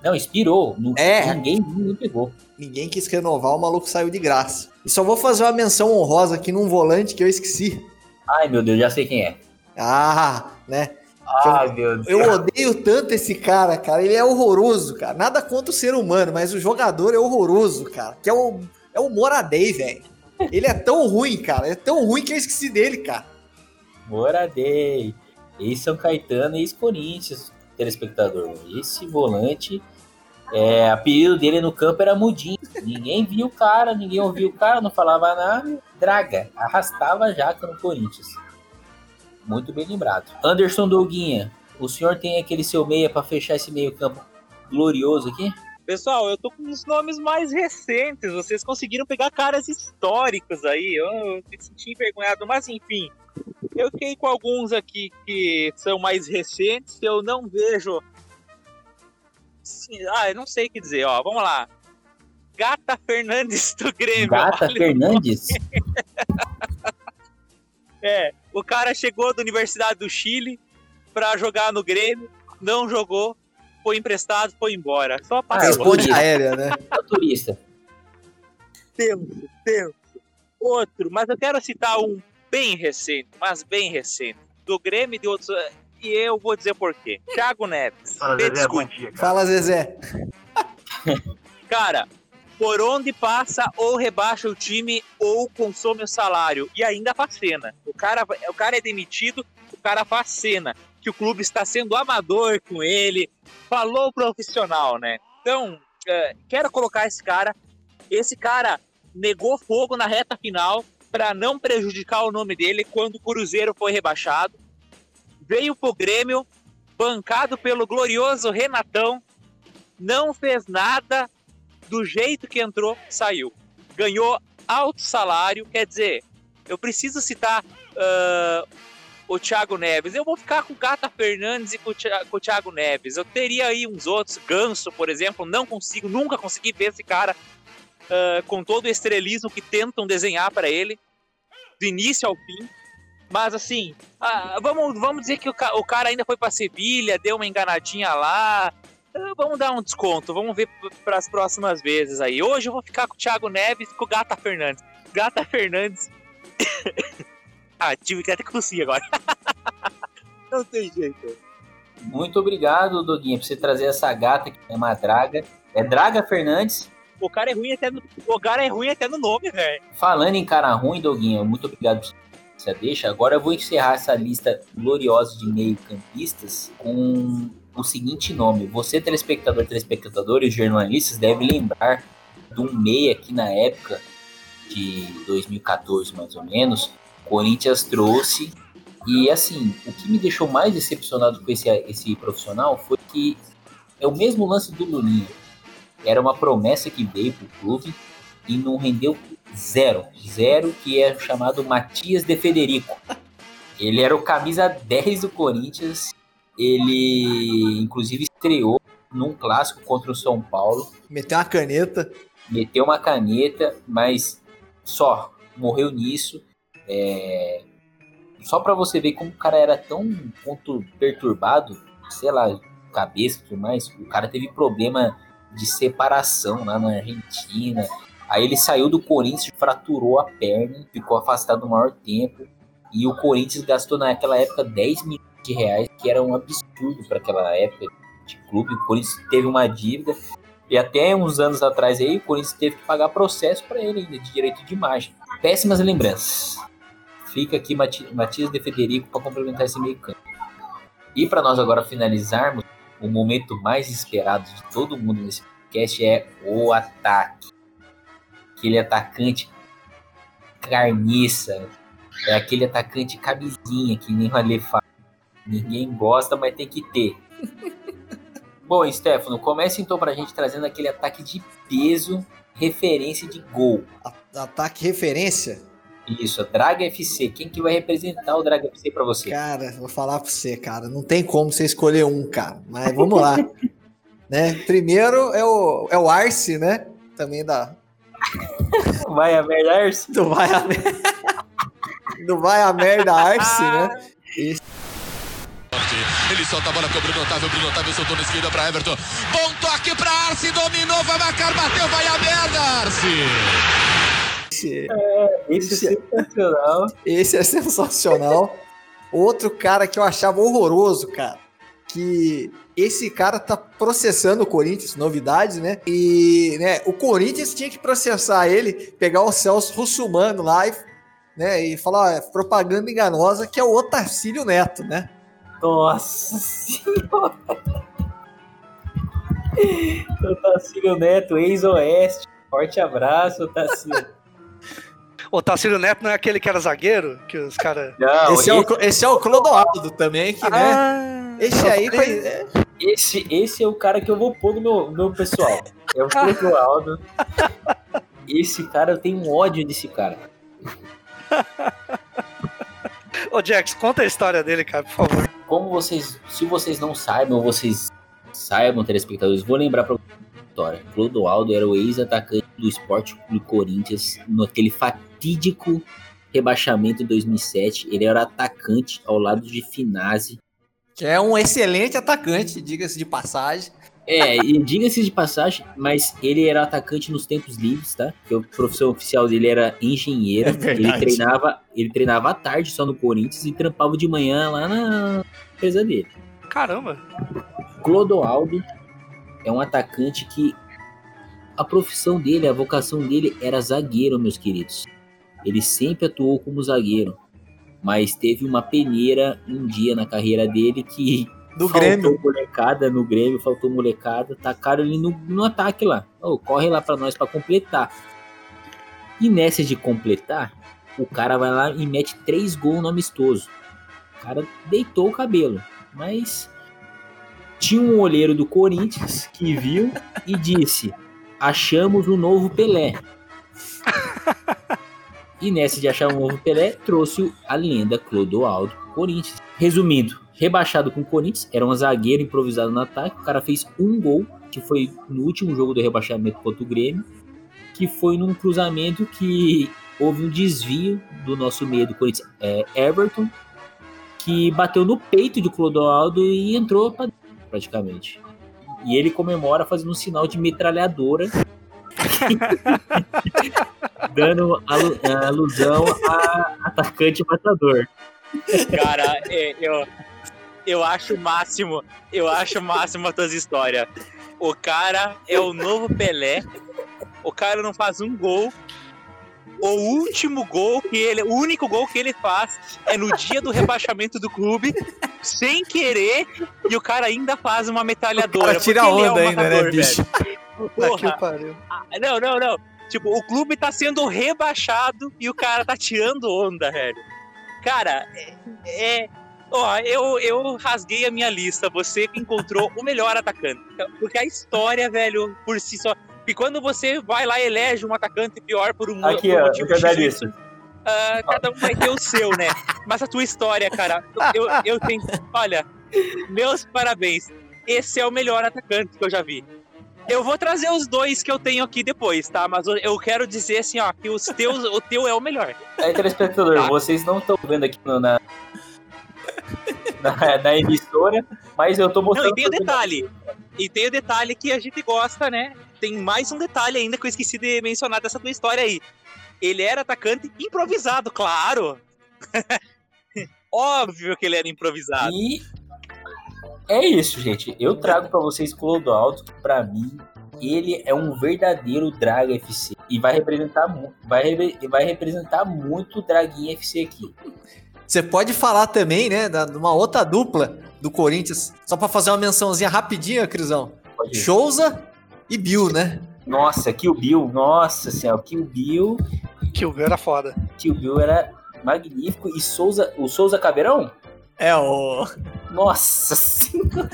Não, inspirou, não,
É.
ninguém, ninguém pegou.
ninguém quis renovar, o maluco saiu de graça. E só vou fazer uma menção honrosa aqui num volante que eu esqueci.
Ai meu Deus, já sei quem é.
Ah, né?
Ai meu Deus.
Eu odeio tanto esse cara, cara. Ele é horroroso, cara. Nada contra o ser humano, mas o jogador é horroroso, cara. Que é o, é o Moradei, velho. Ele é tão ruim, cara. É tão ruim que eu esqueci dele, cara.
Moradei. Ex-São Caetano e ex-Corinthians, telespectador. Esse volante, é, apelido dele no campo era Mudinho. Ninguém viu o cara, ninguém ouviu o cara, não falava nada. Draga, arrastava a jaca no Corinthians. Muito bem lembrado. Anderson Douguinha, o senhor tem aquele seu meia para fechar esse meio campo glorioso aqui?
Pessoal, eu tô com os nomes mais recentes. Vocês conseguiram pegar caras históricos aí. Eu me senti envergonhado, mas enfim. Eu fiquei com alguns aqui que são mais recentes. Eu não vejo. Ah, eu não sei o que dizer, ó. Vamos lá. Gata Fernandes do Grêmio.
Gata
Olha
Fernandes?
É, o cara chegou da Universidade do Chile pra jogar no Grêmio, não jogou, foi emprestado, foi embora. Só
Ah,
passou.
Responde aérea, né?
É turista.
tenso, tenso. Outro, mas eu quero citar um bem recente, mas bem recente, do Grêmio e de outros. E eu vou dizer por quê. Thiago Neves. Me desculpe.
Fala, Zezé.
Cara, por onde passa, ou rebaixa o time, ou consome o salário. E ainda faz cena. O cara, o cara é demitido, o cara faz cena. Que o clube está sendo amador com ele. Falou profissional, né? Então, é, quero colocar esse cara. Esse cara negou fogo na reta final para não prejudicar o nome dele quando o Cruzeiro foi rebaixado. Veio pro Grêmio, bancado pelo glorioso Renatão. Não fez nada, do jeito que entrou, saiu. Ganhou alto salário, quer dizer, eu preciso citar ah, o Thiago Neves. Eu vou ficar com o Gata Fernandes e com o, Thiago Neves. Eu teria aí uns outros, Ganso, por exemplo, não consigo, nunca consegui ver esse cara ah, com todo o estrelismo que tentam desenhar para ele, do início ao fim. Mas assim, ah, vamos, vamos dizer que o, o cara ainda foi para Sevilha, deu uma enganadinha lá, Vamos dar um desconto, vamos ver para as próximas vezes aí. Hoje eu vou ficar com o Thiago Neves e com o Gata Fernandes. Gata Fernandes. ah, tive que até tossir agora. Não tem jeito.
Muito obrigado, Doguinha, por você trazer essa gata que é uma draga. É Draga Fernandes.
O cara é ruim até no, o cara é ruim até no nome, velho.
Falando em cara ruim, Doguinha, muito obrigado por você deixa. Agora eu vou encerrar essa lista gloriosa de meio-campistas com o seguinte nome. Você, telespectador, telespectador e jornalistas devem lembrar de um meia que na época de 2014, mais ou menos, Corinthians trouxe. E assim, o que me deixou mais decepcionado com esse, esse profissional foi que é o mesmo lance do Lulinha. Era uma promessa que veio pro clube e não rendeu zero. Zero, que é chamado Matias de Federico. Ele era o camisa 10 do Corinthians. Ele, inclusive, estreou num clássico contra o São Paulo.
Meteu uma caneta.
Meteu uma caneta, mas só morreu nisso. É, Só para você ver como o cara era tão ponto perturbado, sei lá, cabeça e tudo mais. O cara teve problema de separação lá na Argentina. Aí ele saiu do Corinthians, fraturou a perna, ficou afastado o maior tempo. E o Corinthians gastou naquela época 10 milhões de reais, que era um absurdo para aquela época de clube. O Corinthians teve uma dívida. E até uns anos atrás aí, o Corinthians teve que pagar processo para ele ainda, de direito de imagem. Péssimas lembranças. Fica aqui Mati- Matias de Federico para complementar esse meio campo. E para nós agora finalizarmos, o momento mais esperado de todo mundo nesse podcast é o ataque. Aquele atacante carniça, é aquele atacante camisinha que nem o Ale fala. Ninguém gosta, mas tem que ter. Bom, Stefano, comece então pra gente trazendo aquele ataque de peso, referência de gol.
A- Ataque referência.
Isso, a Draga FC. Quem que vai representar o Draga FC pra você?
Cara, vou falar pra você, cara. Não tem como você escolher um, cara. Mas vamos lá. né? Primeiro é o, é o Arce, né? Também da,
Vai a Merlars?
do Vai a Merda. do Vai a Merda Arce, né?
Ele solta a bola com o Bruno Otávio. Bruno Otávio soltou na esquerda para Everton. Bom toque para Arce. Dominou, vai marcar, bateu, vai a merda, Arce.
Esse,
Esse é sensacional.
esse é sensacional. Outro cara que eu achava horroroso, cara. Que esse cara tá processando o Corinthians, novidades, né? E né, o Corinthians tinha que processar ele, pegar o Celso Russumano lá e, né, e falar ó, propaganda enganosa, que é o Otacílio Neto, né?
Nossa senhora. Otacílio Neto, ex-oeste. Forte abraço, Otacílio.
O Tacílio Neto não é aquele que era zagueiro? Que os caras.
Não,
esse, é o, esse é o Clodoaldo também, que, né?
Ah,
Esse aí, é,
esse, esse é o cara que eu vou pôr no meu, no meu pessoal. É o Clodoaldo. Esse cara, eu tenho um ódio desse cara.
Ô, Jax, conta a história dele, cara, por favor.
Como vocês, se vocês não saibam, vocês saibam, telespectadores, vou lembrar pra vocês a história. Clodoaldo era o ex-atacante do Esporte Clube Corinthians naquele fatídico rebaixamento em 2007. Ele era atacante ao lado de Finazzi.
que é um excelente atacante, diga-se de passagem.
É, e diga-se de passagem, mas ele era atacante nos tempos livres, tá? Porque a profissão oficial dele era engenheiro.
É
ele treinava, ele treinava à tarde só no Corinthians e trampava de manhã lá na empresa dele.
Caramba.
Clodoaldo é um atacante que a profissão dele, a vocação dele era zagueiro, meus queridos. Ele sempre atuou como zagueiro, mas teve uma peneira um dia na carreira dele que
Do
faltou
Grêmio.
molecada no Grêmio, faltou molecada, tacaram ele no, no ataque lá. Ô, corre lá pra nós pra completar. E nessa de completar, o cara vai lá e mete três gols no amistoso. O cara deitou o cabelo, mas tinha um olheiro do Corinthians que viu e disse: Achamos o novo Pelé. E nessa de achar um novo Pelé, trouxe a lenda Clodoaldo Corinthians. Resumindo, rebaixado com o Corinthians, era um zagueiro improvisado no ataque. O cara fez um gol, que foi no último jogo do rebaixamento contra o Grêmio, que foi num cruzamento que houve um desvio do nosso meio do Corinthians, é, Everton, que bateu no peito de Clodoaldo e entrou pra dentro, praticamente. E ele comemora fazendo um sinal de metralhadora, dando alu- alusão a atacante matador.
Cara, é, eu, eu acho o máximo, eu acho o máximo as tuas histórias. O cara é o novo Pelé, o cara não faz um gol. O último gol que ele, o único gol que ele faz é no dia do rebaixamento do clube, sem querer, e o cara ainda faz uma metralhadora.
O cara tira
é
onda
um
ainda, né, bicho?
Porra,
pariu.
não, não, não. Tipo, o clube tá sendo rebaixado e o cara tá tirando onda, velho. Cara, é. é- Ó, eu, eu rasguei a minha lista. Você encontrou o melhor atacante. Porque a história, velho, por si só. E quando você vai lá e elege um atacante pior por um
Aqui,
por um motivo X,
jornalista.
ah, cada um vai ter o seu, né? Mas a tua história, cara, eu, eu tenho. Olha, meus parabéns. Esse é o melhor atacante que eu já vi. Eu vou trazer os dois que eu tenho aqui depois, tá? Mas eu- quero dizer assim, ó, que os teus, o teu é o melhor.
Aí, telespectador,
Tá.
vocês não estão vendo aqui no- na, na, na emissora, mas eu tô
Não,
mostrando.
e tem o detalhe. E tem o detalhe que a gente gosta, né? Tem mais um detalhe ainda que eu esqueci de mencionar dessa tua história aí. Ele era atacante improvisado, claro. Óbvio que ele era improvisado.
E é isso, gente. Eu trago pra vocês Clodoaldo, que pra mim ele é um verdadeiro Drag FC e vai representar muito, vai, vai representar muito o Draguinha FC aqui.
Você pode falar também, né, da- de uma outra dupla do Corinthians, só pra fazer uma mençãozinha rapidinha, Crisão. Souza e Bill, né?
Nossa, Kill Bill, nossa senhora, Kill Bill,
Que o Bill era foda.
Kill Bill era magnífico e Souza, o Souza Caveirão?
É o.
Nossa senhora.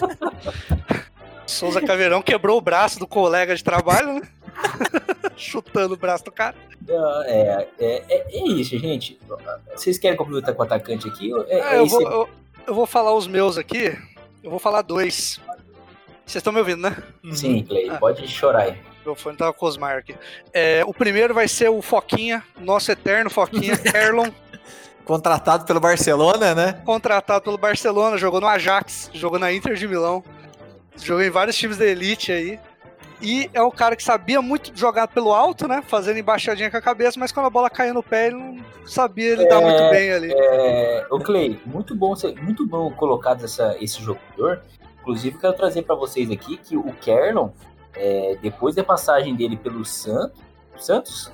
Souza Caveirão quebrou o braço do colega de trabalho, né? Chutando o braço do cara.
É, é, é, é isso, gente. Vocês querem complementar com o atacante aqui? É,
Ah,
é
eu, vou, eu, eu vou falar os meus aqui. Eu vou falar dois. Vocês estão me ouvindo, né?
Sim, Clay,
Ah.
pode chorar aí.
Meu fone tava com os Mark. É, o primeiro vai ser o Foquinha, nosso eterno Foquinha, Erlon,
Contratado pelo Barcelona, né?
contratado pelo Barcelona, jogou no Ajax, jogou na Inter de Milão, jogou em vários times da elite aí. E é um cara que sabia muito jogar pelo alto, né? Fazendo embaixadinha com a cabeça, mas quando a bola caía no pé, ele não sabia lidar
É,
muito bem ali.
É, ô Clay, muito bom, muito bom colocado essa, esse jogador. Inclusive, quero trazer para vocês aqui que o Kerlon, é, depois da passagem dele pelo Santos, Santos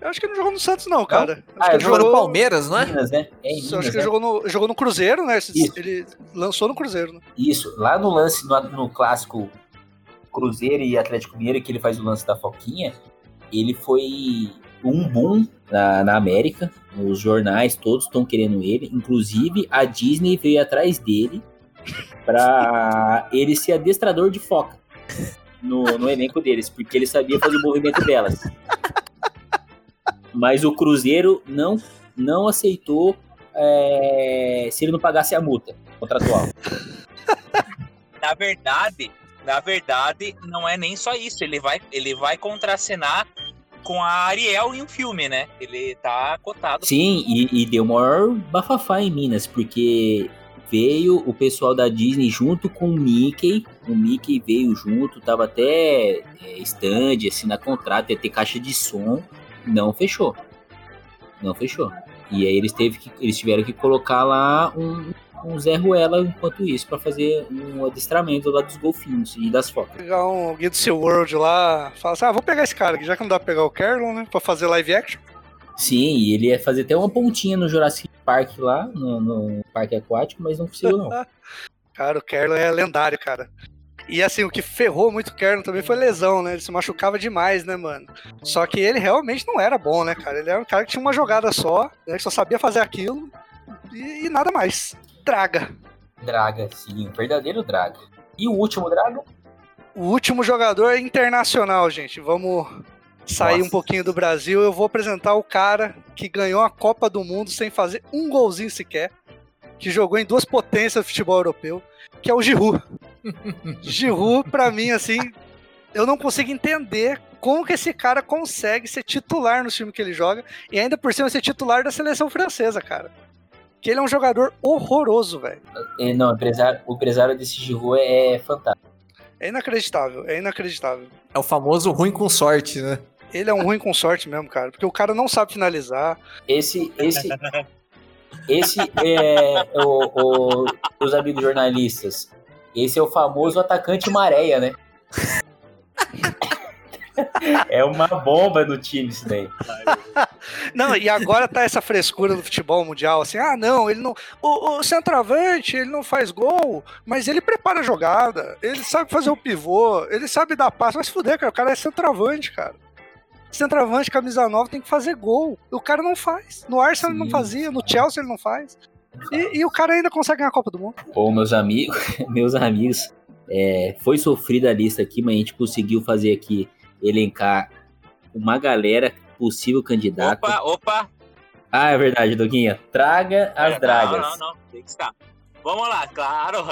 Eu acho que ele não jogou no Santos, não, cara. Acho
Ah,
que
ele
Jogou no Palmeiras, não é?
Minas, né? É em
acho
Minas,
que ele
né?
jogou no, jogou no Cruzeiro, né?
Isso.
Ele lançou no Cruzeiro, né?
Isso, lá no lance, no, no clássico Cruzeiro e Atlético Mineiro, que ele faz o lance da Foquinha, ele foi um boom na, na América. Os jornais todos estão querendo ele. Inclusive, a Disney veio atrás dele pra ele ser adestrador de foca no, no elenco deles, porque ele sabia fazer o movimento delas. Mas o Cruzeiro não, não aceitou é, se ele não pagasse a multa contratual.
Na verdade, na verdade, não é nem só isso. Ele vai, ele vai contracenar com a Ariel em um filme, né? Ele tá cotado.
Sim, e, e deu maior bafafá em Minas, porque veio o pessoal da Disney junto com o Mickey. O Mickey veio junto, tava até é, stand, assinar contrato, ia ter caixa de som. Não fechou. Não fechou. E aí eles, teve que, eles tiveram que colocar lá um, um Zé Ruela enquanto isso, pra fazer um adestramento lá dos golfinhos e das focas.
Pegar um alguém do seu World lá, falar assim, ah, vou pegar esse cara aqui, já que não dá pra pegar o Carlon, né? Pra fazer live action.
Sim, e ele ia fazer até uma pontinha no Jurassic Park lá, no, no parque aquático, mas não conseguiu não.
Cara, o Carlon é lendário, cara. E assim, o que ferrou muito o Carlon também foi lesão, né? Ele se machucava demais, né, mano? Só que ele realmente não era bom, né, cara? Ele era um cara que tinha uma jogada só, né? Que só sabia fazer aquilo e, e nada mais. Draga.
Draga, sim, um verdadeiro Draga. E o último Draga?
O último jogador é internacional, gente. Vamos sair
Nossa.
um pouquinho do Brasil. Eu vou apresentar o cara que ganhou a Copa do Mundo sem fazer um golzinho sequer. Que jogou em duas potências do futebol europeu, que é o Giroud. Giroud, pra mim, assim, eu não consigo entender como que esse cara consegue ser titular no time que ele joga e ainda por cima ser titular da seleção francesa, cara. Que ele é um jogador horroroso, velho.
É, não, o empresário, o empresário desse Giroud é fantástico.
É inacreditável, é inacreditável.
É o famoso ruim com sorte, né?
Ele é um ruim com sorte mesmo, cara, porque o cara não sabe finalizar.
Esse, esse, esse é o, o- os amigos jornalistas. Esse é o famoso atacante maréia, né? É uma bomba no time isso daí.
Não, e agora tá essa frescura do futebol mundial, assim, ah, não, ele não. O, o centroavante, ele não faz gol, mas ele prepara a jogada, ele sabe fazer o pivô, ele sabe dar passe. Se fuder, cara, o cara é centroavante, cara. Centroavante, camisa nova, tem que fazer gol. O cara não faz. No Arsenal ele não fazia, no Chelsea ele não faz. E, e o cara ainda consegue ganhar a Copa do Mundo.
Ô, meus amigos, meus amigos, é, foi sofrida a lista aqui, mas a gente conseguiu fazer aqui, elencar uma galera possível candidata.
Opa, opa.
Ah, é verdade, Doguinha. Traga as
É,
dragas.
Não, não, não. Tem que estar. Vamos lá, claro.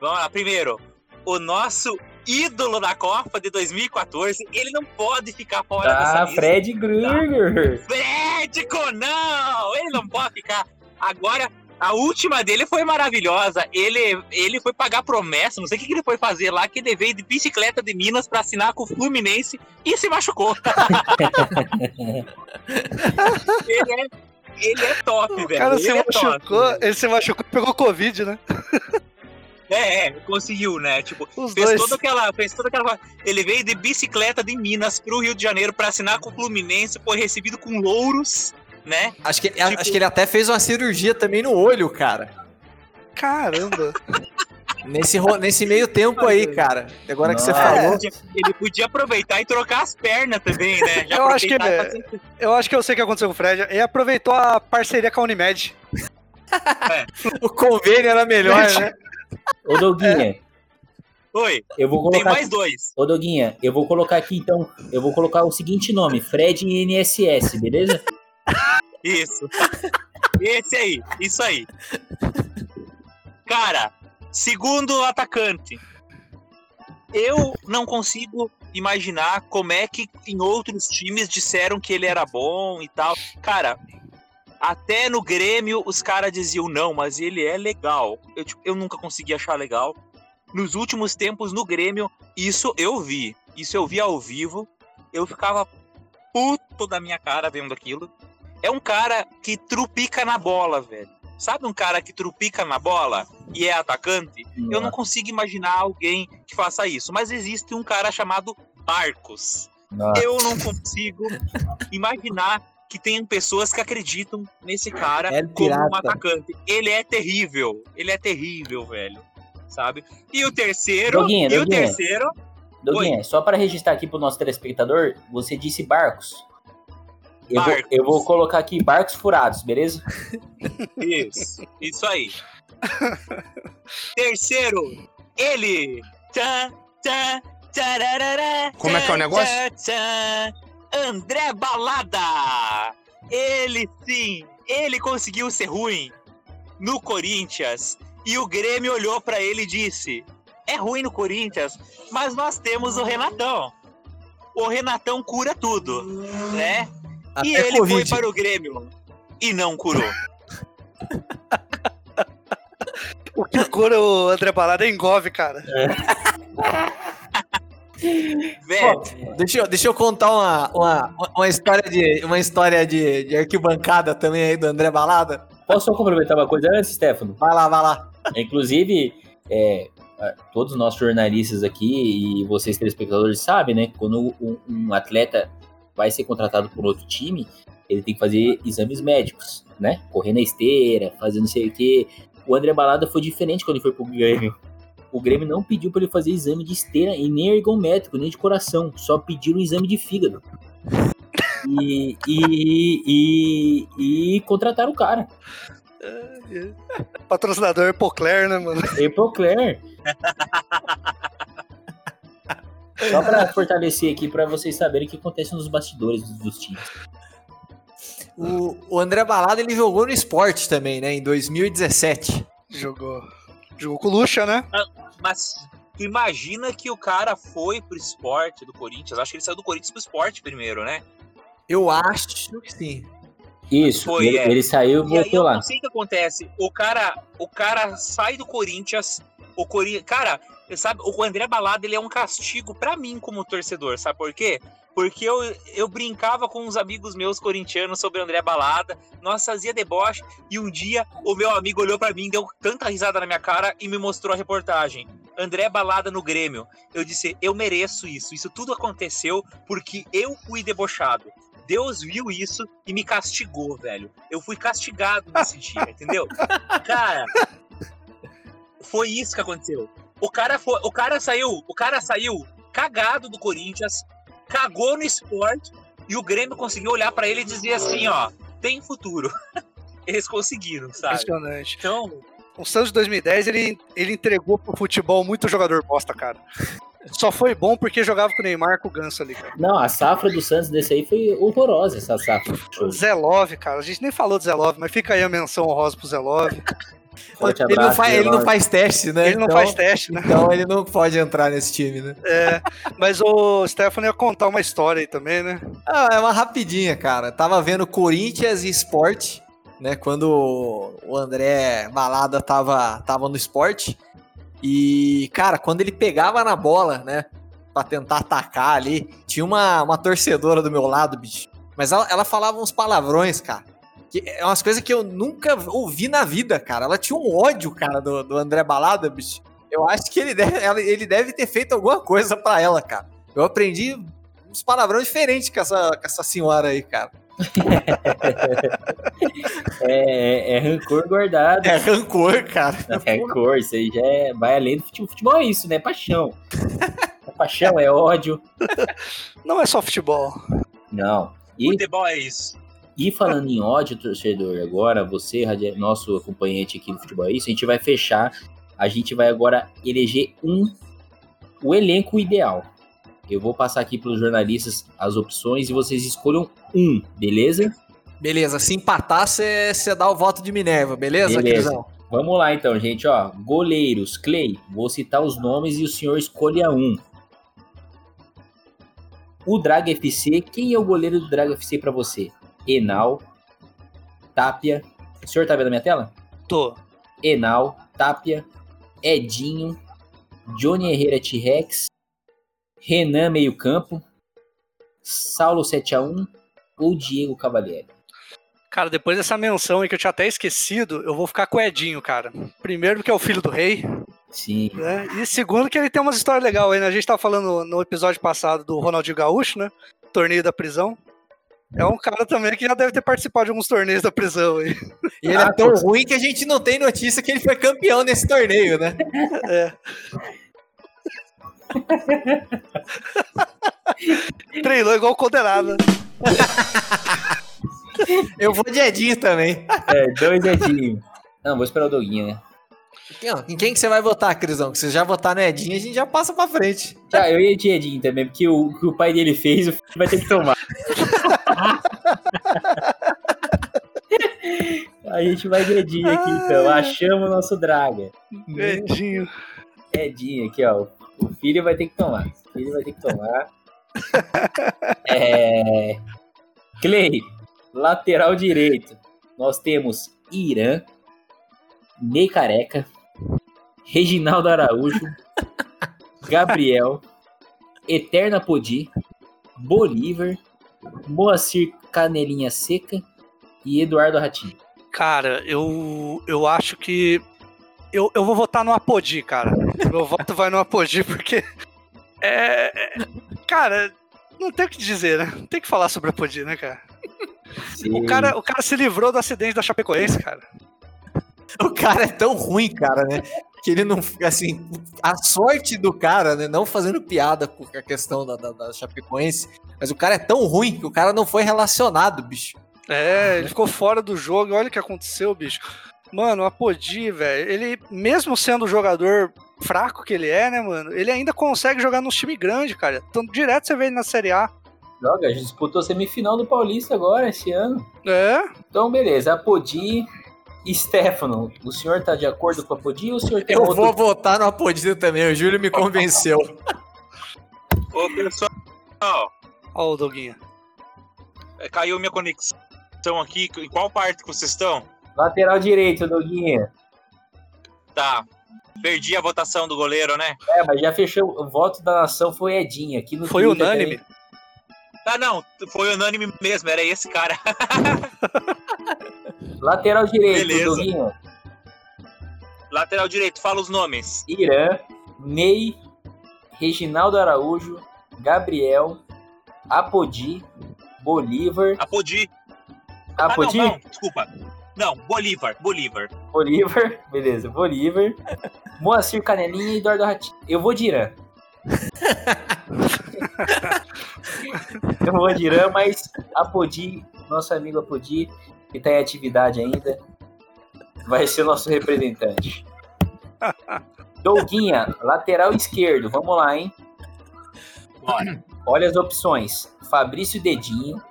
Vamos lá. Primeiro, o nosso ídolo da Copa de 2014, ele não pode ficar fora dessa
Ah,
lista.
Fred Krueger.
Frédico, não! Ele não pode ficar. Agora, a última dele foi maravilhosa. Ele, ele foi pagar promessa, não sei o que, que ele foi fazer lá, que ele veio de bicicleta de Minas pra assinar com o Fluminense e se machucou. ele, é, ele é top,
O
velho.
cara
ele
se
é top,
machucou,
velho.
ele se machucou e pegou Covid, né?
É, é, conseguiu, né? Tipo,
Os
fez
dois.
toda aquela. Fez toda aquela. Ele veio de bicicleta de Minas pro Rio de Janeiro pra assinar com o Fluminense, foi recebido com louros, né?
Acho que, acho que ele até fez uma cirurgia também no olho, cara.
Caramba.
Nesse, nesse meio tempo aí, cara. Agora que você
Nossa.
falou.
Ele podia aproveitar e trocar as pernas também, né? Já
Eu acho que
fazer-
Eu acho que eu sei o que aconteceu com o Fred. Ele aproveitou a parceria com a Unimed.
O convênio era melhor, né?
Ô, Doguinha,
Oi,
eu vou
tem
colocar.
mais dois.
Ô, Doguinha, eu vou colocar aqui então. Eu vou colocar o seguinte nome: Fred INSS, beleza?
Isso. Esse aí, isso aí. Cara, segundo atacante, eu não consigo imaginar como é que em outros times disseram que ele era bom e tal. Cara, até no Grêmio os caras diziam não, mas ele é legal. Eu, tipo, eu nunca consegui achar legal. Nos últimos tempos no Grêmio, isso eu vi. Isso eu vi ao vivo. Eu ficava puto da minha cara vendo aquilo é um cara que trupica na bola, velho. Sabe um cara que trupica na bola e é atacante? Eu não consigo imaginar alguém que faça isso. Mas existe um cara chamado Marcos.
Nossa.
Eu não consigo imaginar que tem pessoas que acreditam nesse cara
É
como um atacante. Ele é terrível. Ele é terrível, velho. Sabe? E o terceiro.
Doguinha,
e o
Doguinha.
terceiro.
Doguinha, só para registrar aqui pro nosso telespectador, você disse barcos. Eu, Vou, eu vou colocar aqui barcos furados, beleza?
Isso. Isso aí. terceiro, ele. Tã, tã, tararara,
Como é que é o negócio?
tã. André Balada. Ele sim. Ele conseguiu ser ruim no Corinthians. E o Grêmio olhou pra ele e disse: É ruim no Corinthians, mas nós temos o Renatão. O Renatão cura tudo, né? E
Até
ele
Covid.
foi para o Grêmio e não curou.
O que cura o André Balada é engove, cara.
Velho,
Deixa eu, deixa eu contar uma, uma, uma história, de, uma história de, de arquibancada também aí do André Balada.
Posso só complementar uma coisa antes, Stefano?
Vai lá, vai lá.
Inclusive, é, todos nós jornalistas aqui e vocês telespectadores sabem, né? Quando um, um atleta vai ser contratado por outro time, ele tem que fazer exames médicos, né? Correr na esteira, fazer não sei o quê. O André Balada foi diferente quando ele foi pro Grêmio. O Grêmio não pediu para ele fazer exame de esteira e nem ergométrico, nem de coração. Só pediram um exame de fígado. E, e, e, e contrataram o cara.
Patrocinador Epocler, né, mano?
Epocler. Só pra fortalecer aqui, pra vocês saberem o que acontece nos bastidores dos, dos times.
O, o André Balada ele jogou no esporte também, né? Em 2017.
Jogou. Jogou com o Lucha, né?
mas tu imagina que o cara foi pro esporte do Corinthians. Acho que ele saiu do Corinthians pro esporte primeiro, né?
Eu acho que sim.
Isso,
Foi,
ele,
é.
ele saiu e
E aí
voltou
eu
lá.
não sei o que acontece. O cara, o cara sai do Corinthians. O Corinthians. Cara, sabe, o André Balada ele é um castigo pra mim como torcedor, sabe por quê? Porque eu, eu brincava com uns amigos meus corintianos sobre o André Balada, nós fazia deboche, e um dia o meu amigo olhou pra mim, deu tanta risada na minha cara e me mostrou a reportagem. André Balada no Grêmio. Eu disse, eu mereço isso. Isso tudo aconteceu porque eu fui debochado. Deus viu isso e me castigou, velho. Eu fui castigado nesse dia, entendeu? Cara, foi isso que aconteceu. O cara foi, o cara saiu, o cara saiu cagado do Corinthians, cagou no esporte e o Grêmio conseguiu olhar pra ele e dizer assim, ó, tem futuro. Eles conseguiram, sabe?
Impressionante.
Então,
O Santos de 2010, ele, ele entregou pro futebol muito jogador bosta, cara. Só foi bom porque jogava com o Neymar com o Ganso ali, cara.
Não, a safra do Santos desse aí foi horrorosa, essa safra.
Zé Love, cara. A gente nem falou do Zé Love, mas fica aí a menção honrosa pro Zé Love.
Forte
ele, não
abraço,
faz, ele não faz teste, né?
Ele não
Então-
faz teste, né?
Então ele não pode entrar nesse time, né?
É, mas o Stefano ia contar uma história aí também, né?
Ah, é uma rapidinha, cara. Tava vendo Corinthians e Sport, né? Quando o André Balada tava, tava no esporte. E, cara, quando ele pegava na bola, né? Pra tentar atacar ali, tinha uma, uma torcedora do meu lado, bicho. Mas ela, ela falava uns palavrões, cara. Que é umas coisas que eu nunca ouvi na vida, cara. Ela tinha um ódio, cara, do, do André Balada, bicho. Eu acho que ele deve, ela- ele deve ter feito alguma coisa pra ela, cara. Eu aprendi uns palavrões diferentes com essa, com essa senhora aí, cara.
É, é rancor guardado.
É rancor, cara.
É rancor, isso aí já é, vai além do futebol. Futebol é isso, né? Paixão. É paixão, é ódio.
Não é só futebol.
Não. E,
futebol é isso.
E falando em ódio, torcedor, agora você, nosso acompanhante aqui do futebol é isso, a gente vai fechar. A gente vai agora eleger um, o elenco ideal. Eu vou passar aqui para os jornalistas as opções e vocês escolham um, beleza?
Beleza, se empatar, você dá o voto de Minerva, beleza,
Beleza.
Crisão?
Vamos lá então, gente, ó. Goleiros, Clay, vou citar os nomes e o senhor escolha um. O Draga FC, quem é o goleiro do Draga FC pra você? Enal, Tapia. O senhor tá vendo a minha tela?
Tô.
Enal, Tapia, Edinho, Johnny Herrera T-Rex, Renan meio campo, Saulo 7x1 ou Diego Cavalieri.
Cara, depois dessa menção aí que eu tinha até esquecido, eu vou ficar com o Edinho, cara. Primeiro porque é o filho do rei,
Sim,
né? E segundo que ele tem umas histórias legais aí, né? A gente tava falando no episódio passado do Ronaldinho Gaúcho, né? Torneio da prisão. É um cara também que já deve ter participado de alguns torneios da prisão aí.
E ele é tão ruim que a gente não tem notícia que ele foi campeão nesse torneio, né?
É. Treinou igual condenado.
Eu vou de Edinho também.
É, dois Edinho. Não, vou esperar o Doguinha, né?
Em quem que você vai votar, Crisão? Que você já votar no Edinho, a gente já passa pra frente.
Já, eu ia de Edinho também, porque o o que o pai dele fez, o filho vai ter que tomar. A gente vai de Edinho aqui, então. Achamos o nosso Draga.
Edinho.
Edinho aqui, ó. O filho vai ter que tomar. O filho vai ter que tomar. É... Clay, lateral direito. Nós temos Irã, Ney Careca, Reginaldo Araújo, Gabriel, Eterna Podi, Bolívar, Moacir Canelinha Seca e Eduardo Ratinho.
Cara, eu, eu acho que. Eu, eu vou votar no Apodi, cara. Meu voto vai no Apodi, porque. É. é- Cara, não tem o que dizer, né? Não tem o que falar sobre o Apodi, né, cara? O cara, o cara se livrou do acidente da Chapecoense, cara.
O cara é tão ruim, cara, né? Que ele não. Assim, a sorte do cara, né? Não fazendo piada com a questão da, da, da Chapecoense, mas o cara é tão ruim que o cara não foi relacionado, bicho.
É, ele ficou fora do jogo. Olha o que aconteceu, bicho. Mano, Apodi, velho, ele, mesmo sendo o jogador fraco que ele é, né, mano, ele ainda consegue jogar num time grande, cara. Então, direto você vê ele na Série A.
Joga, a gente disputou a semifinal do Paulista agora, esse ano.
É,
Então, beleza. Apodi e Stefano. O senhor tá de acordo com a Apodi ou o senhor tem
Eu
outro?
vou votar no Apodido também, o Júlio me convenceu.
Ô, pessoal,
ó o Doguinha.
é, caiu minha conexão aqui. Em qual parte que vocês estão?
Lateral direito, Doguinha.
Tá. Perdi a votação do goleiro, né?
É, mas já fechou. O voto da nação foi Edinho. Aqui no
Foi unânime.
também.
Ah, não. Foi unânime mesmo. Era esse cara.
Lateral direito,
Beleza. Lateral direito, fala os nomes.
Irã, Ney, Reginaldo Araújo, Gabriel, Apodi, Bolívar.
Apodi. Ah,
Apodi?
não, não, desculpa. Não, Bolívar, Bolívar.
Bolívar, beleza, Bolívar, Moacir Canelinha e Eduardo Ratinho. Eu vou de Irã. Eu vou de Irã, mas Apodi, nosso amigo Apodi, que está em atividade ainda, vai ser nosso representante. Douguinha, lateral esquerdo, vamos lá, hein?
Bora.
Olha as opções. Fabrício Dedinho,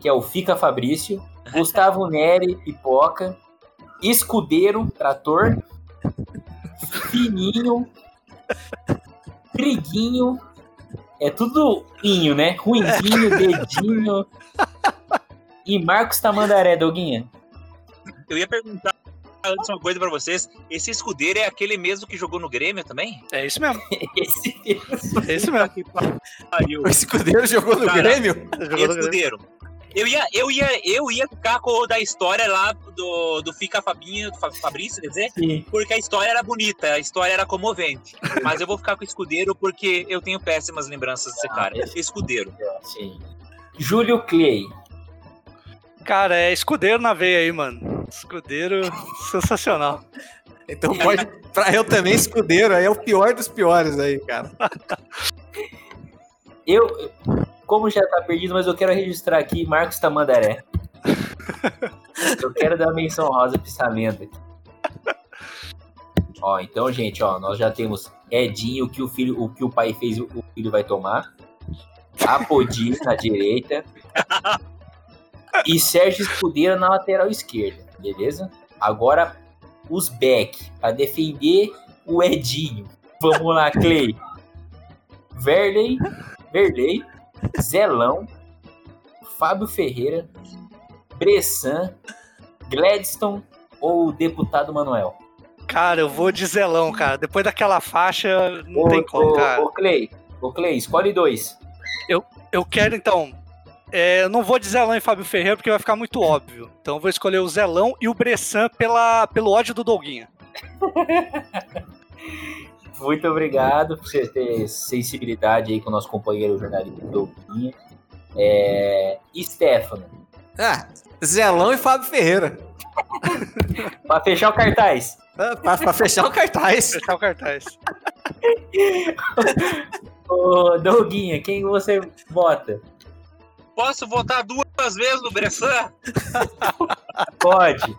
que é o Fica Fabrício. Gustavo Neri, Pipoca. Escudeiro, Trator. Fininho. Briguinho. É tudo inho, né? Ruinzinho, Dedinho. E Marcos Tamandaré, Doguinha.
Eu ia perguntar antes uma coisa pra vocês. Esse escudeiro é aquele mesmo que jogou no Grêmio também?
É isso mesmo.
Esse...
É isso mesmo.
Pariu.
O escudeiro jogou no
Cara,
Grêmio?
Jogou no Grêmio.
Escudeiro. Eu ia, eu ia, eu ia ficar com o da história lá do, do Fica Fabinho, do Fa- Fabrício, quer dizer?
Sim.
Porque a história era bonita, a história era comovente. Mas eu vou ficar com o escudeiro porque eu tenho péssimas lembranças desse cara. Escudeiro.
Sim. Júlio Clay.
Cara, é escudeiro na veia aí, mano. Escudeiro sensacional.
Então pode. Pra eu também, escudeiro, aí é o pior dos piores aí, cara.
Eu, como já tá perdido, mas eu quero registrar aqui Marcos Tamandaré. Eu quero dar menção rosa pra essa lenda aqui. Ó, então, gente, ó, nós já temos Edinho, o que o filho, o que o pai fez, o filho vai tomar. Apodi na direita. E Sérgio Escudeiro na lateral esquerda, beleza? Agora os back para defender o Edinho. Vamos lá, Clay. Verley, Verley, Zelão, Fábio Ferreira, Bressan, Gladstone ou o deputado Manuel?
Cara, eu vou de zelão, cara. Depois daquela faixa, não tem como,
ô,
cara.
Ô, Clay, ô, Clay, escolhe dois.
Eu quero, então. É, eu não vou de Zelão e Fábio Ferreira porque vai ficar muito óbvio. Então eu vou escolher o Zelão e o Bressan pela, pelo ódio do Doguinha.
Muito obrigado por você ter sensibilidade aí com o nosso companheiro jornalista Doguinha. É, Stefano.
Ah, Zelão e Fábio Ferreira.
Pra fechar o cartaz.
Ah, pra, pra fechar o cartaz.
Fechar o cartaz.
Ô, Doguinha, quem você vota?
Posso votar duas vezes no Bressan?
Pode.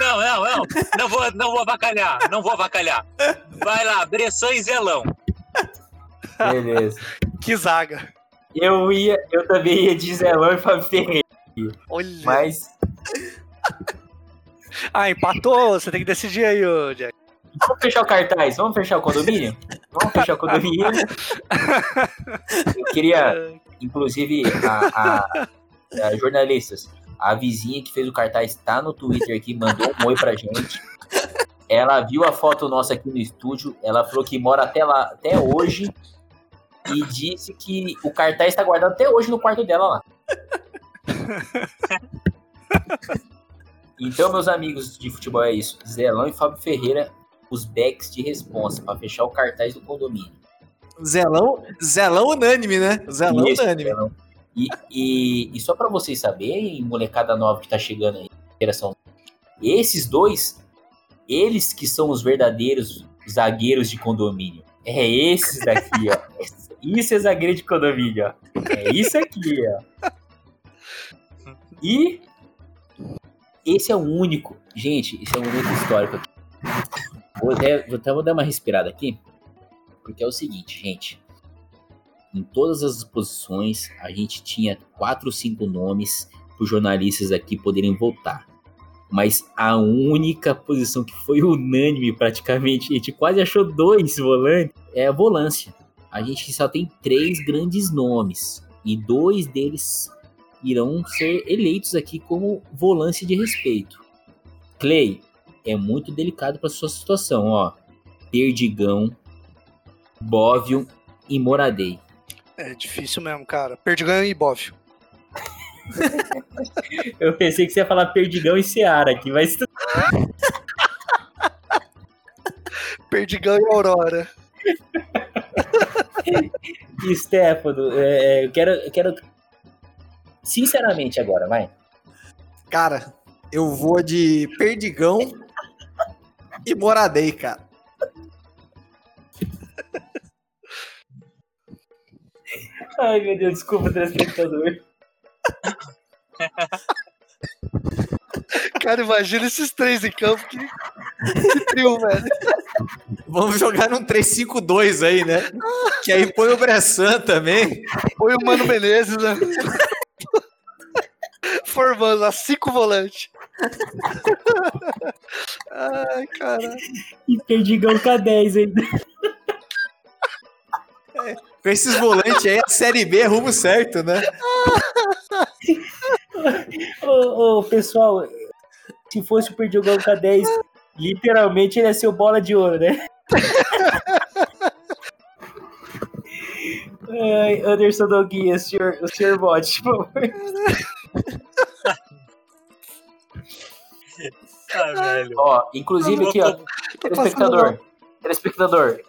Não, não, não. Não vou, não vou avacalhar. Não vou avacalhar. Vai lá, Bressan e Zelão.
Beleza.
Que zaga.
Eu ia, eu também ia de Zelão e Fábio Ferreira,
Olha.
mas
Ah, empatou. Você tem que decidir aí, ô Jack.
vamos fechar o cartaz, vamos fechar o condomínio? Vamos fechar o condomínio. Eu queria, inclusive, a, a- a jornalistas, a vizinha que fez o cartaz tá no Twitter aqui, mandou um oi pra gente. Ela viu a foto nossa aqui no estúdio, ela falou que mora até lá, até hoje, e disse que o cartaz está guardado até hoje no quarto dela lá. Então, meus amigos de futebol, é isso. Zelão e Fábio Ferreira, os backs de responsa para fechar o cartaz do condomínio.
Zelão, Zelão unânime, né? Zelão
Isso,
unânime.
Zelão. E, e, e só para vocês saberem, molecada nova que tá chegando aí, geração, esses dois, eles que são os verdadeiros zagueiros de condomínio. É esses daqui, ó. Isso é zagueiro de condomínio, ó. É isso aqui, ó. E esse é o único, gente, esse é o único histórico aqui. Vou até, vou até vou dar uma respirada aqui, porque é o seguinte, gente. Em todas as posições, a gente tinha quatro ou cinco nomes para os jornalistas aqui poderem votar. Mas a única posição que foi unânime praticamente, a gente quase achou dois volantes, é a volância. A gente só tem três grandes nomes e dois deles irão ser eleitos aqui como volância de respeito. Clay, é muito delicado para sua situação, ó. Perdigão, Bóvio e Moradei.
É difícil mesmo, cara. Perdigão e Bóvio.
Eu pensei que você ia falar Perdigão e Seara aqui, mas tu-
Perdigão e Aurora.
E, Stefano, é, eu quero, eu quero. Sinceramente agora, vai.
Cara, eu vou de Perdigão e Moradei, cara.
Ai, meu Deus, desculpa, telespectador.
Cara, imagina esses três em campo. Que, que trio, velho.
Vamos jogar num 3-5-2 aí, né? Que aí põe o Bressan também.
Foi o Mano Menezes, né? Formando as cinco volantes. Ai, cara.
E Perdigão K10 ainda.
Com esses volantes aí, a Série B é rumo certo, né?
Ô, ô, pessoal, se fosse o Perdigão K10, literalmente ele ia ser o bola de ouro, né? Ai, Anderson Doguinha, o senhor, o senhor vote, por favor.
Ah, velho.
Ó, inclusive aqui, ó, telespectador, telespectador,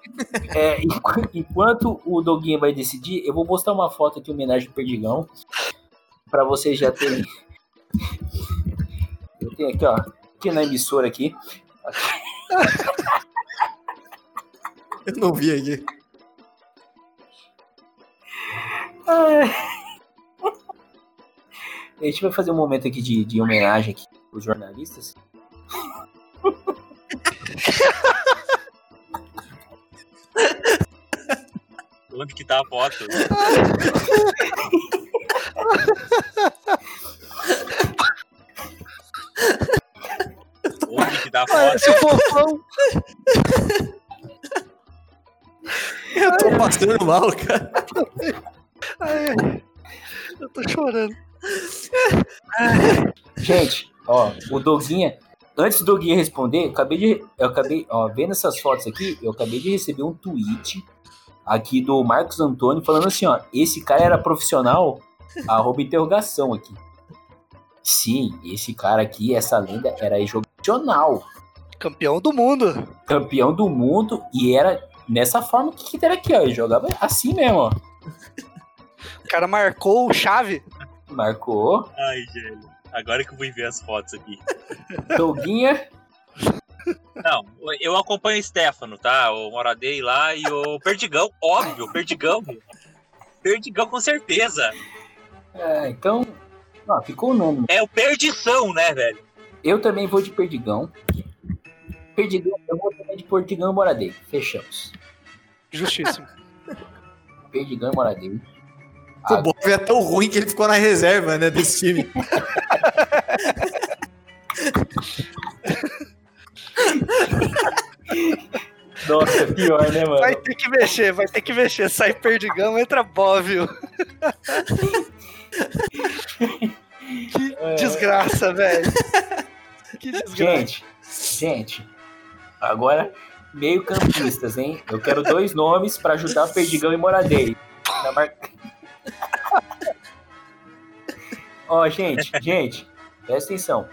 é, enqu- enquanto o Doguinha vai decidir, eu vou postar uma foto aqui, em homenagem ao Perdigão, pra vocês já terem... Eu tenho aqui, ó, aqui na emissora aqui,
Eu não vi aqui.
A gente vai fazer um momento aqui de, de homenagem aqui os jornalistas.
Onde que tá a foto? Onde que tá a foto?
esse fofão.
Eu tô passando mal, cara.
Ai, eu tô chorando.
Gente, ó, o Doguinha, antes do Doguinha responder, eu acabei de, eu acabei, ó, vendo essas fotos aqui, eu acabei de receber um tweet aqui do Marcos Antônio falando assim, ó, esse cara era profissional, arroba interrogação aqui. Sim, esse cara aqui, essa lenda, era profissional,
Campeão do mundo.
campeão do mundo e era nessa forma que era aqui, ó, ele jogava assim mesmo, ó.
cara marcou o chave.
Marcou.
Ai, gente. Agora que eu vou ver as fotos aqui.
Doguinha.
Não, eu acompanho o Stefano, tá? O Moradei lá e o Perdigão, óbvio, Perdigão. Perdigão com certeza.
É, então. Ó, ficou unânime.
É o Perdição, né, velho?
Eu também vou de Perdigão. Perdigão, eu vou também de Perdigão e Moradei. Fechamos.
Justíssimo.
Perdigão e Moradei.
O Bob é tão ruim que ele ficou na reserva, né, desse time.
Nossa, pior, né, mano?
Vai ter que mexer, vai ter que mexer. Sai perdigão, entra Bóvio. que desgraça, velho. Que desgraça.
Gente, gente, agora meio campistas, hein? Eu quero dois nomes pra ajudar Perdigão e Moradei. Na mar... Ó, gente, gente, presta atenção.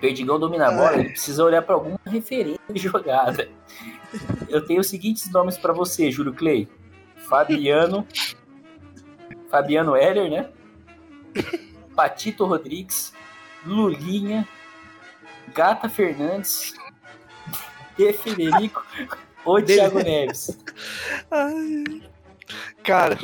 Perdigão domina a bola, ele precisa olhar pra alguma referência de jogada. Eu tenho os seguintes nomes pra você, Júlio Clay. Fabiano. Fabiano Heller, né? Patito Rodrigues. Lulinha. Gata Fernandes. De Federico ou Thiago Neves.
Ai. Cara,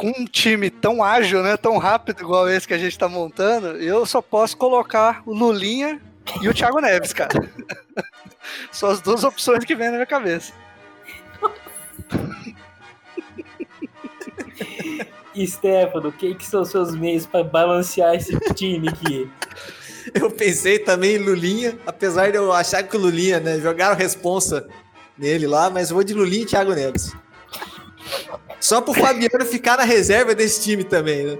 com um time tão ágil, né, tão rápido igual esse que a gente tá montando, eu só posso colocar o Lulinha e o Thiago Neves, cara. São as duas opções que vem na minha cabeça.
Stefano, quem que são seus meios para balancear esse time aqui?
Eu pensei também em Lulinha, apesar de eu achar que o Lulinha, né, jogaram responsa nele lá, mas eu vou de Lulinha e Thiago Neves. Só pro Fabiano ficar na reserva desse time também, né?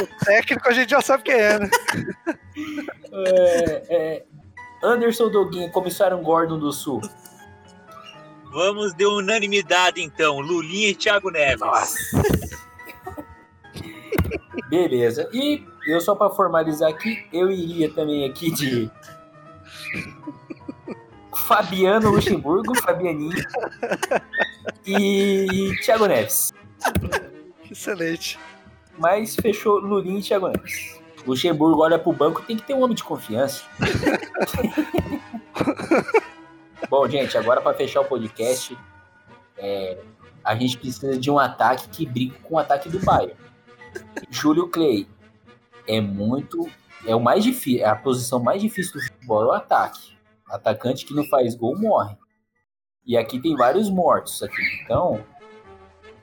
O técnico a gente já sabe quem é, né?
É, é, Anderson Doguinha, comissário Gordon do Sul.
Vamos de unanimidade, então. Lulinha e Thiago Neves.
Nossa. Beleza. E eu só para formalizar aqui, eu iria também aqui de Fabiano Luxemburgo, Fabianinho e Thiago Neves.
Excelente.
Mas fechou Lulinha e Thiago Neves. Luxemburgo olha pro banco, tem que ter um homem de confiança. Bom, gente, agora para fechar o podcast, é, a gente precisa de um ataque que brigue com o ataque do Bayern. Júlio Clay é muito. É o mais difícil. A posição mais difícil do futebol é o ataque. Atacante que não faz gol morre. E aqui tem vários mortos aqui. Então,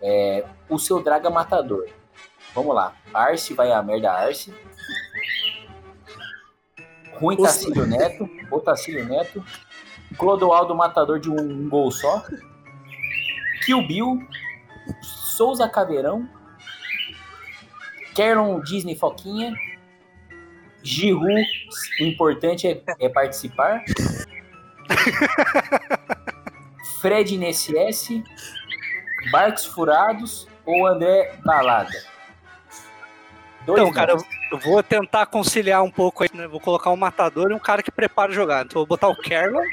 é, o seu Draga Matador. Vamos lá. Arce vai a merda Arce. Ruim
Os-
Tacílio Neto. Ou Tacílio Neto. Clodoaldo Matador de um, um gol só. Kill Bill. Souza Caveirão. Kerlon Disney Foquinha. Giroud, o importante é, é participar. Fred NSS. Barcos Furados ou André Balada? Dois
Então, cara, eu, vou tentar conciliar um pouco aí, né? Vou colocar um matador e um cara que prepara a jogada. Então eu vou botar o Carlon.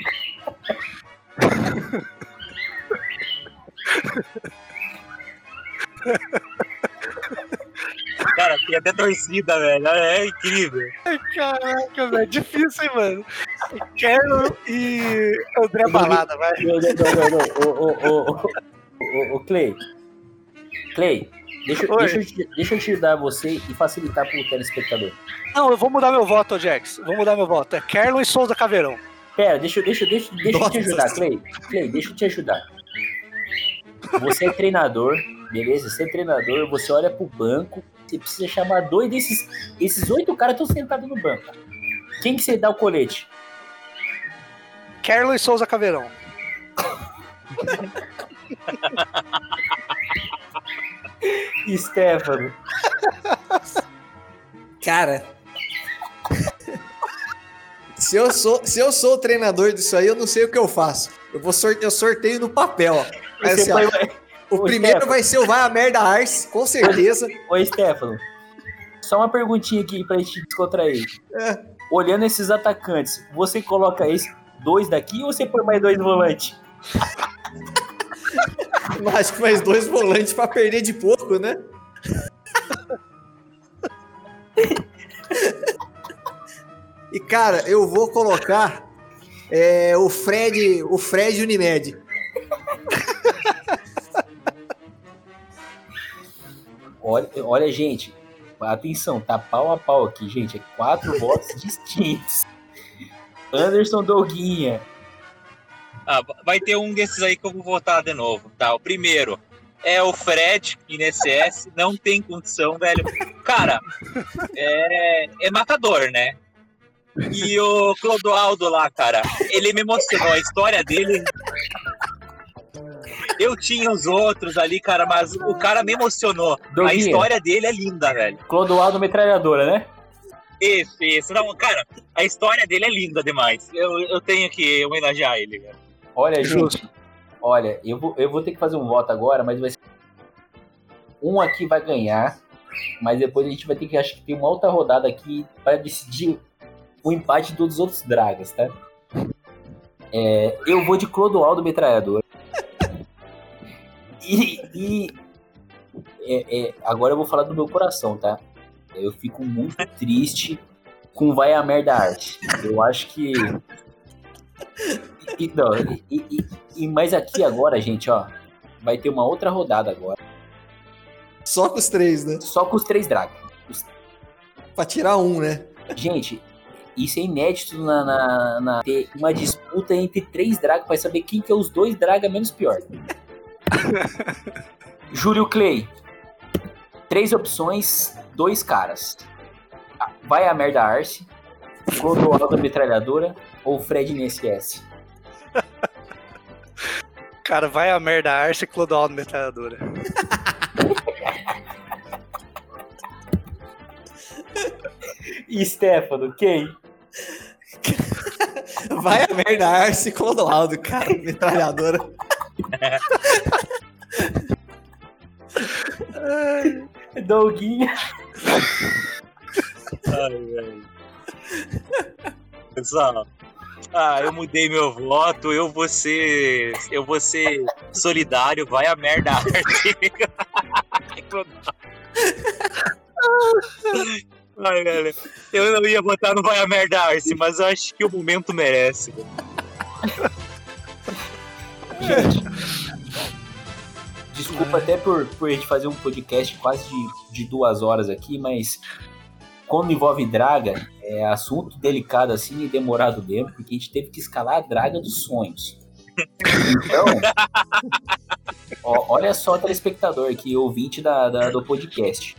Cara, tem até torcida, velho. É incrível.
Caraca, velho. Difícil, hein, mano? Carlon e André Balada, vai.
Não, não, não, não. Ô, ô, ô, ô, ô, ô, Clay. Clay, deixa, deixa, eu te- deixa eu te ajudar você e facilitar pro telespectador.
Não, eu vou mudar meu voto, ô Jax. Vou mudar meu voto. É Carlon e Souza Caveirão.
Pera, deixa, eu- deixa, deixa, deixa eu te ajudar, Clay. Clay, deixa eu te ajudar. Você é treinador, beleza? Você é treinador, você olha pro banco, você precisa chamar dois desses. Esses oito caras estão sentados no banco. Quem que você dá o colete?
Carlon e Souza Caveirão.
Stefano.
Cara. Se eu, sou, se eu sou o treinador disso aí, eu não sei o que eu faço. Eu vou sorteio, eu sorteio no papel, ó. Assim, ó,
põe-
o
Ô,
primeiro
Stefano.
vai ser o Vai a Merda Arce, com certeza.
Oi, Stefano. Só uma perguntinha aqui pra gente descontrair.
É.
Olhando esses atacantes, você coloca esse dois daqui ou você põe mais dois no volante?
Acho que mais dois volantes pra perder de pouco, né? E cara, eu vou colocar é, o Fred, o Fred Unimed.
Olha, olha, gente, atenção, tá pau a pau aqui, gente. É quatro votos distintos. Anderson Doguinha.
Ah, vai ter um desses aí que eu vou votar de novo, tá? O primeiro é o Fred, INSS, não tem condição, velho. Cara, é, é matador, né? E o Clodoaldo lá, cara, ele me emocionou. A história dele. Eu tinha os outros ali, cara, mas o cara me emocionou.
Doguinha.
A história dele é linda, velho.
Clodoaldo Metralhadora, né?
Isso, isso. Não, cara, a história dele é linda demais. Eu, eu tenho que homenagear ele, velho.
Olha,
Justo.
gente. Olha, eu vou, eu vou ter que fazer um voto agora, mas vai ser. Um aqui vai ganhar, mas depois a gente vai ter que. Acho que tem uma outra rodada aqui para decidir o empate dos outros dragas, tá? É, eu vou de Clodoaldo Metralhador. E, e é, é, agora eu vou falar do meu coração, tá? Eu fico muito triste com Vai a Merda Arte. Eu acho que. E, não, e, e, e- mas aqui agora, gente, ó, vai ter uma outra rodada agora.
Só com os três, né?
Só com os três dragas.
Pra tirar um, né?
Gente, isso é inédito na, na- na- ter uma disputa entre três dragas pra saber quem que é os dois dragas menos pior. Júlio Clay. Três opções, dois caras. Vai a merda Arce, Clodoaldo Metralhadora ou Fred NSS?
Cara, vai a merda Arce e Clodoaldo Metralhadora.
E Stefano, quem?
Vai a merda, Arce e Clodoaldo, cara. Metralhadora.
Douguinha.
Ai, velho. Pessoal, ah, eu mudei meu voto, eu vou ser. Eu vou ser solidário, vai a merda. Ai, velho. Eu não ia votar no Vai a Merda Arce, mas eu acho que o momento merece.
Gente, desculpa até por, por a gente fazer um podcast quase de, de duas horas aqui, mas quando envolve draga, é assunto delicado assim e demorado mesmo, porque a gente teve que escalar a draga dos sonhos. Então, ó, olha só, telespectador aqui, ouvinte da, da- do podcast.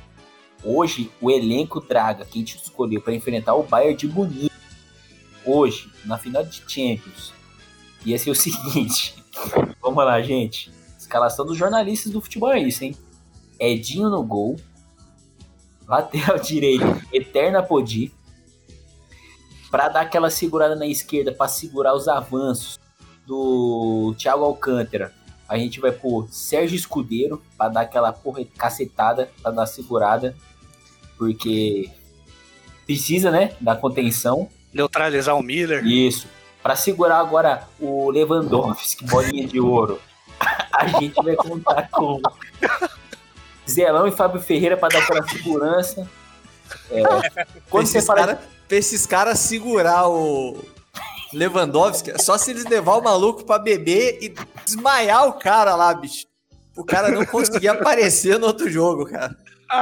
Hoje, o elenco draga que a gente escolheu para enfrentar o Bayern de Munique, hoje, na final de Champions, ia ser o seguinte. Vamos lá, gente. Escalação dos jornalistas do futebol é isso, hein? Edinho no gol. Lateral direito, Eterna Podi. Pra dar aquela segurada na esquerda, pra segurar os avanços do Thiago Alcântara. A gente vai pôr Sérgio Escudeiro, pra dar aquela porra cacetada, pra dar segurada. Porque precisa, né? Da contenção.
Neutralizar o Miller.
Isso. Pra segurar agora o Lewandowski, bolinha de ouro, a gente vai contar com Zelão e Fábio Ferreira pra dar aquela segurança. É, quando você
esses
fala
cara, pra esses caras segurar o Lewandowski, é só se eles levar o maluco pra beber e desmaiar o cara lá, bicho. O cara não conseguir aparecer no outro jogo, cara.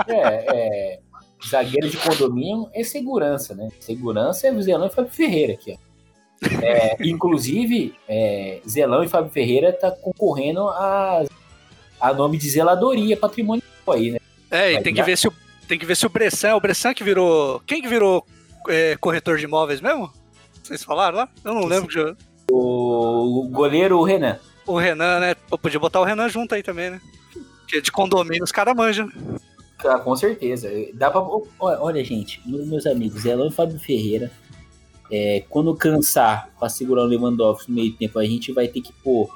é, é, zagueiro de condomínio é segurança, né? Segurança é o Zelão e Fábio Ferreira aqui, ó. É, inclusive, é, Zelão e Fábio Ferreira tá concorrendo a, a nome de zeladoria patrimonial aí, né?
É, e tem que ver se o tem que ver se o Bressan, é o Bressan que virou, quem que virou é, corretor de imóveis mesmo? Vocês falaram lá? Eu não lembro. que
O goleiro Renan.
O Renan, né? Pô, podia botar o Renan junto aí também, né? Porque de condomínio os caras manjam.
Ah, com certeza. Dá pra... Olha, gente, meus amigos, Zelão e Fábio Ferreira. É, quando cansar pra segurar o Lewandowski no meio tempo, a gente vai ter que pôr.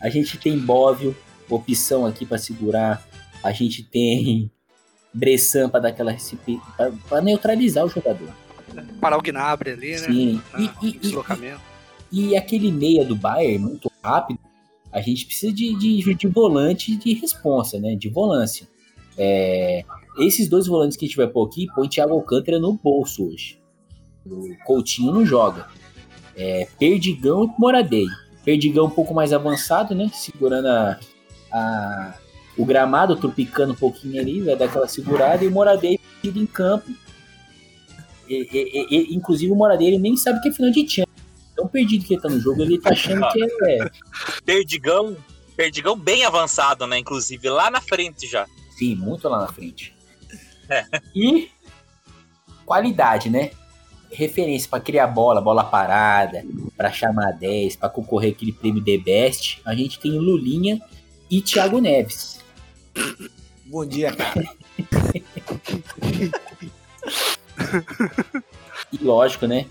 a gente tem Bóvio, opção aqui pra segurar. A gente tem Bressan pra dar aquela pra neutralizar o jogador.
Parar o Gnabry ali, né?
Sim.
Ah,
E, e- e-
deslocamento.
E aquele meia do Bayern, muito rápido, a gente precisa de, de, de volante de responsa, né? De volância. É, esses dois volantes que a gente vai pôr aqui, põe Thiago Alcântara no bolso hoje. O Coutinho não joga. É, Perdigão e Moradei. Perdigão um pouco mais avançado, né? Segurando a, a, o gramado, tropicando um pouquinho ali, vai dar aquela segurada. E o Moradei em campo. E, e, e, inclusive o Moradei ele nem sabe que é final de Champions tão perdido que ele tá no jogo, ele tá achando que é.
Perdigão, Perdigão bem avançado, né? Inclusive, lá na frente já.
Sim, muito lá na frente. É. E qualidade, né? Referência para criar bola, bola parada, para chamar 10, para concorrer aquele prêmio The Best. A gente tem Lulinha e Thiago Neves.
Bom dia, cara.
e lógico, né?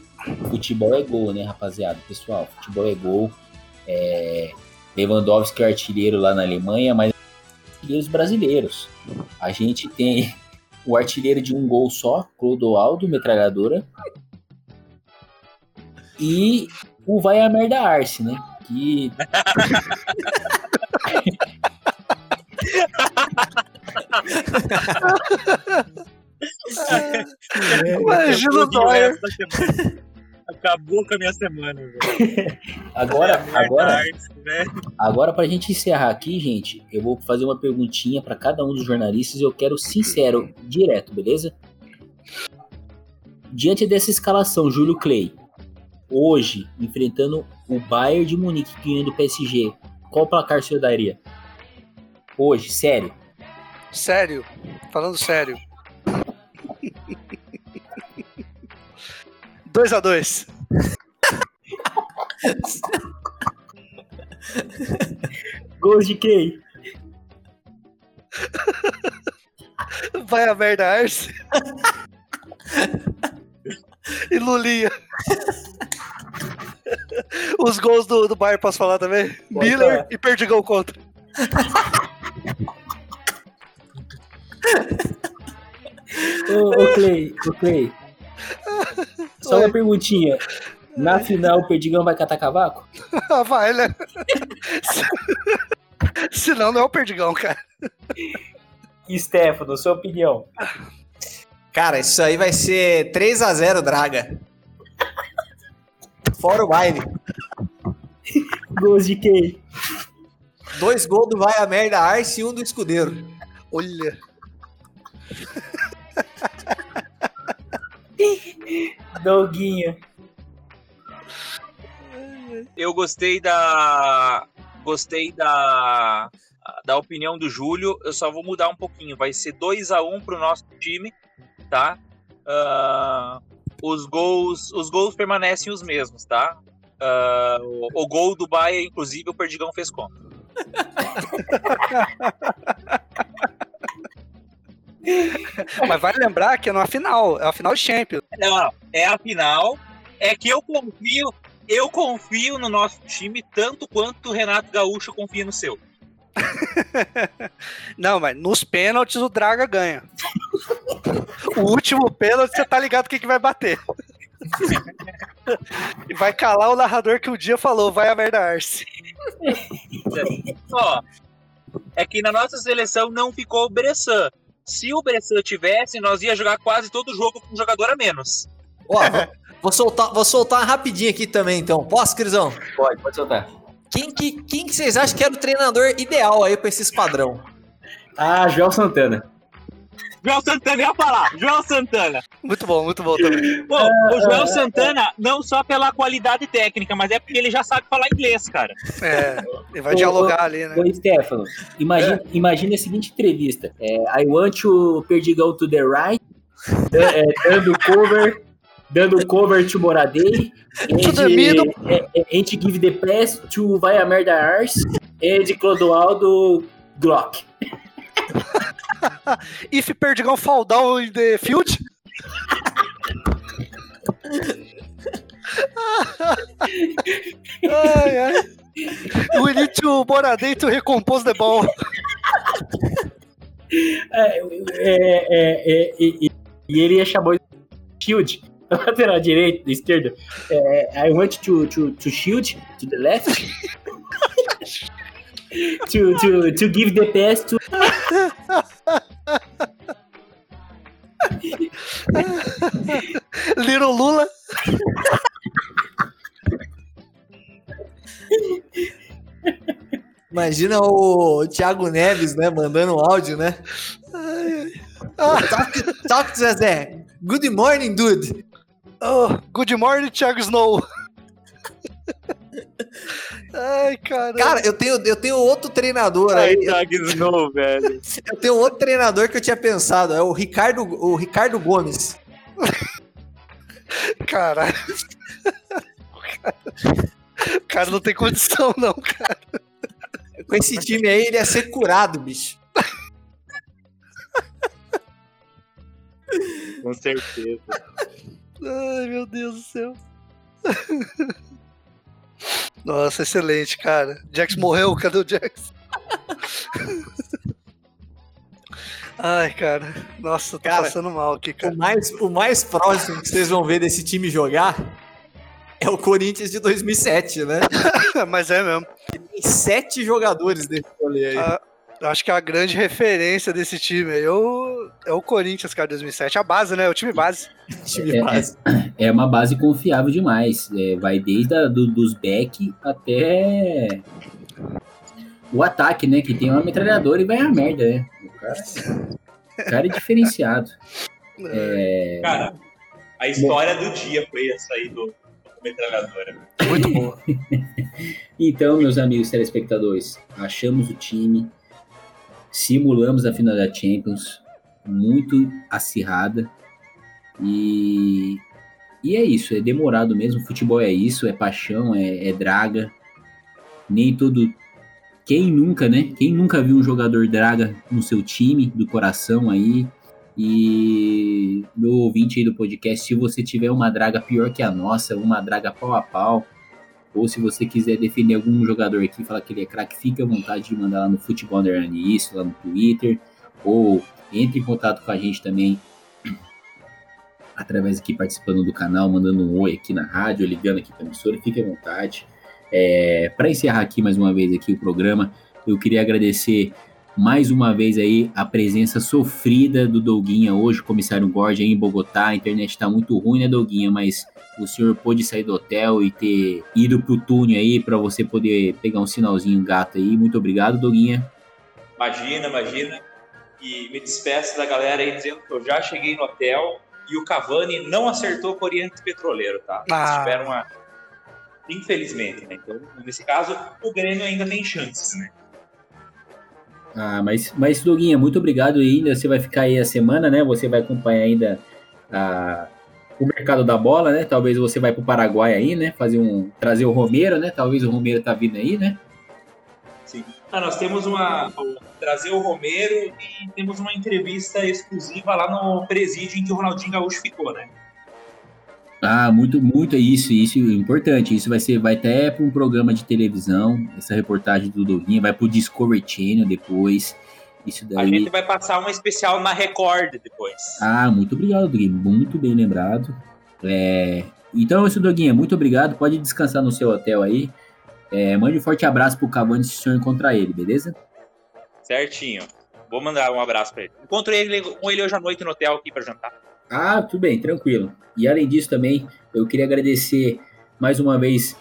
Futebol é gol, né, rapaziada? Pessoal, futebol é gol. É... Lewandowski é artilheiro lá na Alemanha, mas artilheiros brasileiros. A gente tem o artilheiro de um gol só, Clodoaldo, metralhadora. E o Vai a Merda Arce, né? Que.
Imagina o Dória.
Acabou com a minha semana, velho.
agora, é agora, né? agora pra gente encerrar aqui, gente, eu vou fazer uma perguntinha para cada um dos jornalistas e eu quero sincero, direto, beleza? Diante dessa escalação, Júlio Clay, hoje, enfrentando o Bayern de Munique ganhando o PSG, qual placar você daria? Hoje, sério.
Sério, falando sério. 2 a 2
Gols de quem?
Vai a merda, Arce. e Lulinha. Os gols do, do Bayern, posso falar também? Pode Miller falar. e Perdigão contra.
ô, ô Clay, ô Clay. Só uma perguntinha. Na final, o Perdigão vai catar cavaco?
vai, né? Senão não é o Perdigão, cara.
E Stefano, sua opinião?
Cara, isso aí vai ser 3 a 0 Draga. Fora o baile.
Gols de quem?
Dois gols do Vai a Merda Arce e um do Escudeiro.
Olha.
Doguinho.
Eu gostei da. Gostei da. Da opinião do Júlio. Eu só vou mudar um pouquinho. Vai ser 2 a 1 um pro nosso time, tá? Uh, os gols os gols permanecem os mesmos, tá? Uh, o, o, gol do Bahia, inclusive, o Perdigão fez conta.
Mas vai lembrar que é na final, é a final de Champions.
Não, é a final. É que eu confio, eu confio no nosso time tanto quanto o Renato Gaúcho confia no seu.
Não, mas nos pênaltis o Draga ganha. o último pênalti você tá ligado quem que vai bater. e vai calar o narrador que o dia falou, vai a merda Arce.
Ó, é que na nossa seleção não ficou o Bressan. Se o Bressan tivesse, nós ia jogar quase todo o jogo com um jogador a menos.
Ó, vou, soltar, vou soltar rapidinho aqui também, então. Posso, Crisão?
Pode, pode soltar.
Quem que, quem que vocês acham que era o treinador ideal aí pra esse esquadrão?
Ah, João Santana.
João Santana ia falar, João Santana.
Muito bom, muito bom também.
Pô, o João Santana, não só pela qualidade técnica, mas é porque ele já sabe falar inglês, cara.
É, ele vai ô, dialogar ô, ali, né?
Ô, Stefano, imagina, é. imagina a seguinte entrevista. É, I want to Perdigão to the right, é, dando cover, dando cover to Moradei,
and, middle.
and give the pass to Vai a Merda Ars, and Clodoaldo Glock.
If Perdigão fall down in the field. ai, ai. We need to Boradei to recompose the ball.
É, é, é, é, e ele ia chamar Lateral direito, esquerdo. É, I want to, to, to shoot to the left. to, to, to give the pass to.
Little Lula.
Imagina o Thiago Neves, né, mandando um áudio, né? Talk, talk to Zezé. Good morning, dude.
Oh, good morning, Thiago Snow. Ai, cara.
Cara, eu tenho, eu tenho outro treinador aí.
Ai, Thiago Snow, velho.
Eu tenho outro treinador que eu tinha pensado. É o Ricardo, o Ricardo Gomes.
Caralho. O cara não tem condição, não, cara.
Com esse time aí, ele ia ser curado, bicho.
Com certeza.
Ai, meu Deus do céu. Nossa, excelente, cara. Jax morreu, cadê o Jax? Ai, cara. Nossa, tô
Cara,
passando mal aqui, cara.
O mais, o mais próximo que vocês vão ver desse time jogar é o Corinthians de 2007, né?
Mas é mesmo.
Tem sete jogadores desse rolê aí.
Ah, eu acho que a grande referência desse time aí é o, é o Corinthians, cara, 2007. A base, né? O time base.
time
é,
base.
É uma base confiável demais. É, vai desde a, do, dos back até o ataque, né? Que tem uma metralhadora e vai a merda, né? O cara, o cara é diferenciado. É,
Cara, a história do dia foi essa aí do, do metralhadora.
Muito boa.
Então, meus amigos telespectadores, achamos o time, simulamos a final da Champions, muito acirrada. E, e é isso, é demorado mesmo. Futebol é isso, é paixão, é, é draga. Nem todo. Quem nunca, né? Quem nunca viu um jogador draga no seu time, do coração aí? E meu ouvinte aí do podcast, se você tiver uma draga pior que a nossa, uma draga pau a pau, ou se você quiser defender algum jogador aqui falar que ele é craque, fique à vontade de mandar lá no Futebol Underline isso, lá no Twitter, ou entre em contato com a gente também através aqui participando do canal, mandando um oi aqui na rádio, ligando aqui para a emissora, fique à vontade. É, para encerrar aqui mais uma vez aqui o programa, eu queria agradecer mais uma vez aí a presença sofrida do Douguinha hoje, comissário Gord aí em Bogotá. A internet está muito ruim, né, Douguinha? Mas o senhor pôde sair do hotel e ter ido pro túnel aí para você poder pegar um sinalzinho gato aí. Muito obrigado, Douguinha.
Imagina, imagina. E me despeço da galera aí dizendo que eu já cheguei no hotel e o Cavani não acertou com o Oriente Petroleiro, tá? Eles
Ah.
tiveram uma. Infelizmente, né? Então, nesse caso, o Grêmio ainda tem chances, né?
Ah, mas, mas Doguinha, muito obrigado ainda. Você vai ficar aí a semana, né? Você vai acompanhar ainda a, o mercado da bola, né? Talvez você vai pro Paraguai aí, né? Fazer um. Trazer o Romero, né? Talvez o Romero tá vindo aí, né?
Sim. Ah, nós temos uma. Trazer o Romero e temos uma entrevista exclusiva lá no presídio em que o Ronaldinho Gaúcho ficou, né?
Ah, muito, muito é isso, isso é importante. Isso vai ser, vai até para um programa de televisão. Essa reportagem do Doguinha vai pro Discovery Channel depois. Isso
A
daí.
gente vai passar uma especial na Record depois.
Ah, muito obrigado, Doguinha. Muito bem lembrado. É, Então é isso, Doguinha. Muito obrigado. Pode descansar no seu hotel aí. É, Mande um forte abraço pro Cavani se o senhor encontrar ele, beleza?
Certinho. Vou mandar um abraço pra ele. Encontro ele com ele hoje à noite no hotel aqui pra jantar.
Ah, tudo bem, tranquilo. E além disso também, eu queria agradecer mais uma vez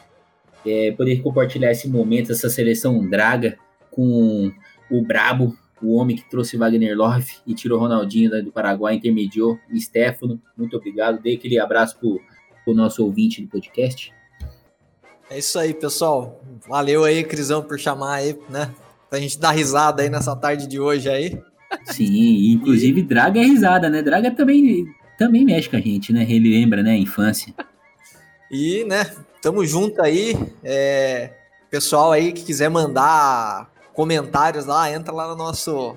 é, poder compartilhar esse momento, essa seleção draga com o Brabo, o homem que trouxe Wagner Love e tirou Ronaldinho do Paraguai, intermediou, e Stefano, muito obrigado. Dei aquele abraço pro, pro nosso ouvinte do podcast.
É isso aí, pessoal. Valeu aí, Crisão, por chamar aí, né? Pra gente dar risada aí nessa tarde de hoje aí.
Sim, inclusive Draga é risada, né? Draga também, também mexe com a gente, né? Ele lembra, né, a infância.
E, né, tamo junto aí. É, pessoal aí que quiser mandar comentários lá, entra lá no nosso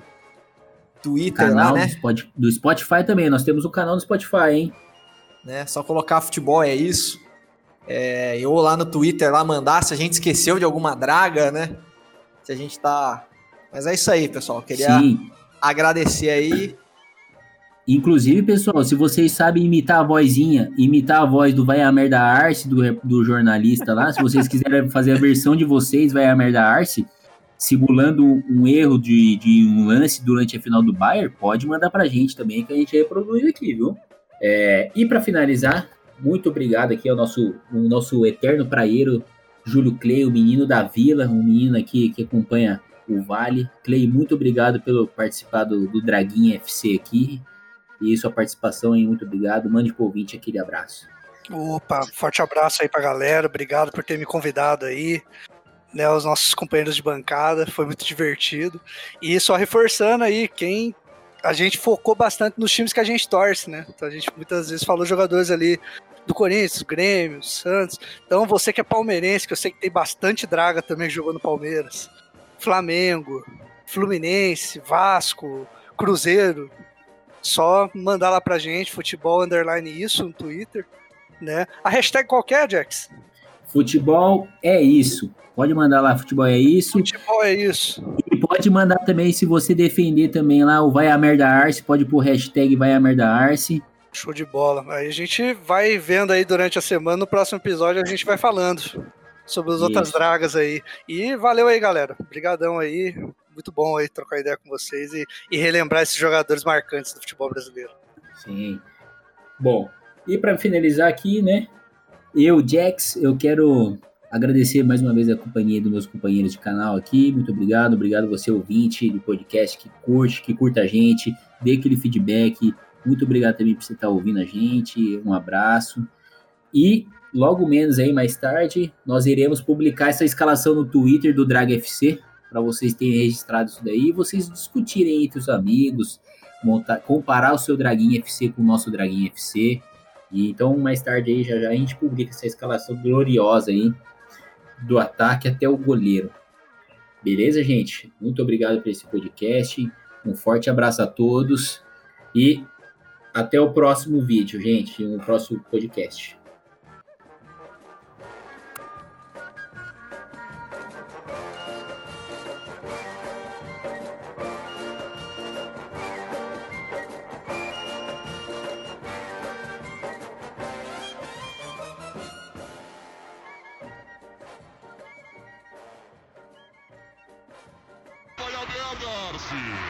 Twitter
Canal
lá, né?
Do Spotify também, nós temos o canal do Spotify, hein?
né? Só colocar futebol é isso. É, eu lá no Twitter lá mandar se a gente esqueceu de alguma draga, né? Se a gente tá. Mas é isso aí, pessoal. Queria
Sim,
agradecer aí.
Inclusive, pessoal, se vocês sabem imitar a vozinha, imitar a voz do Vai a Merda Arce, do, do jornalista lá, se vocês quiserem fazer a versão de vocês, Vai a Merda Arce, simulando um erro de, de um lance durante a final do Bayern, pode mandar pra gente também, que a gente reproduz aqui, viu? É, e para finalizar, muito obrigado aqui ao nosso, ao nosso eterno praieiro, Júlio Clay, o menino da vila, um menino aqui que acompanha o Vale. Clay, muito obrigado pelo participar do, do Draguinha FC aqui e sua participação aí, muito obrigado. Mande pro ouvinte aquele abraço.
Opa, forte abraço aí pra galera, obrigado por ter me convidado aí, né, os nossos companheiros de bancada, foi muito divertido. E só reforçando aí, quem a gente focou bastante nos times que a gente torce, né? Então a gente muitas vezes falou jogadores ali do Corinthians, Grêmio, Santos. Então você que é palmeirense, que eu sei que tem bastante draga também jogando Palmeiras, Flamengo, Fluminense, Vasco, Cruzeiro, só mandar lá pra gente, futebol underline isso no Twitter, né? A hashtag qualquer, Jax?
Futebol é isso. Pode mandar lá, futebol é isso.
Futebol é isso.
E pode mandar também, se você defender também lá o Vai a Merda Arce, pode pôr hashtag Vai a Merda Arce.
Show de bola. Aí a gente vai vendo aí durante a semana, no próximo episódio a gente vai falando sobre as outras
Isso.
dragas aí. E valeu aí, galera. Obrigadão aí. Muito bom aí trocar ideia com vocês e, e relembrar esses jogadores marcantes do futebol brasileiro.
Sim. Bom, e para finalizar aqui, né? Eu, Jax, eu quero agradecer mais uma vez a companhia dos meus companheiros de canal aqui. Muito obrigado, obrigado você ouvinte do podcast que curte, que curta a gente, dê aquele feedback. Muito obrigado também por você estar ouvindo a gente. Um abraço. E logo menos aí mais tarde, nós iremos publicar essa escalação no Twitter do Drag FC para vocês terem registrado isso daí e vocês discutirem entre os amigos, montar, comparar o seu Draguinha FC com o nosso Draguinha FC. E então, mais tarde aí, já, já a gente publica essa escalação gloriosa aí, do ataque até o goleiro. Beleza, gente? Muito obrigado por esse podcast. Um forte abraço a todos e até o próximo vídeo, gente, no próximo podcast.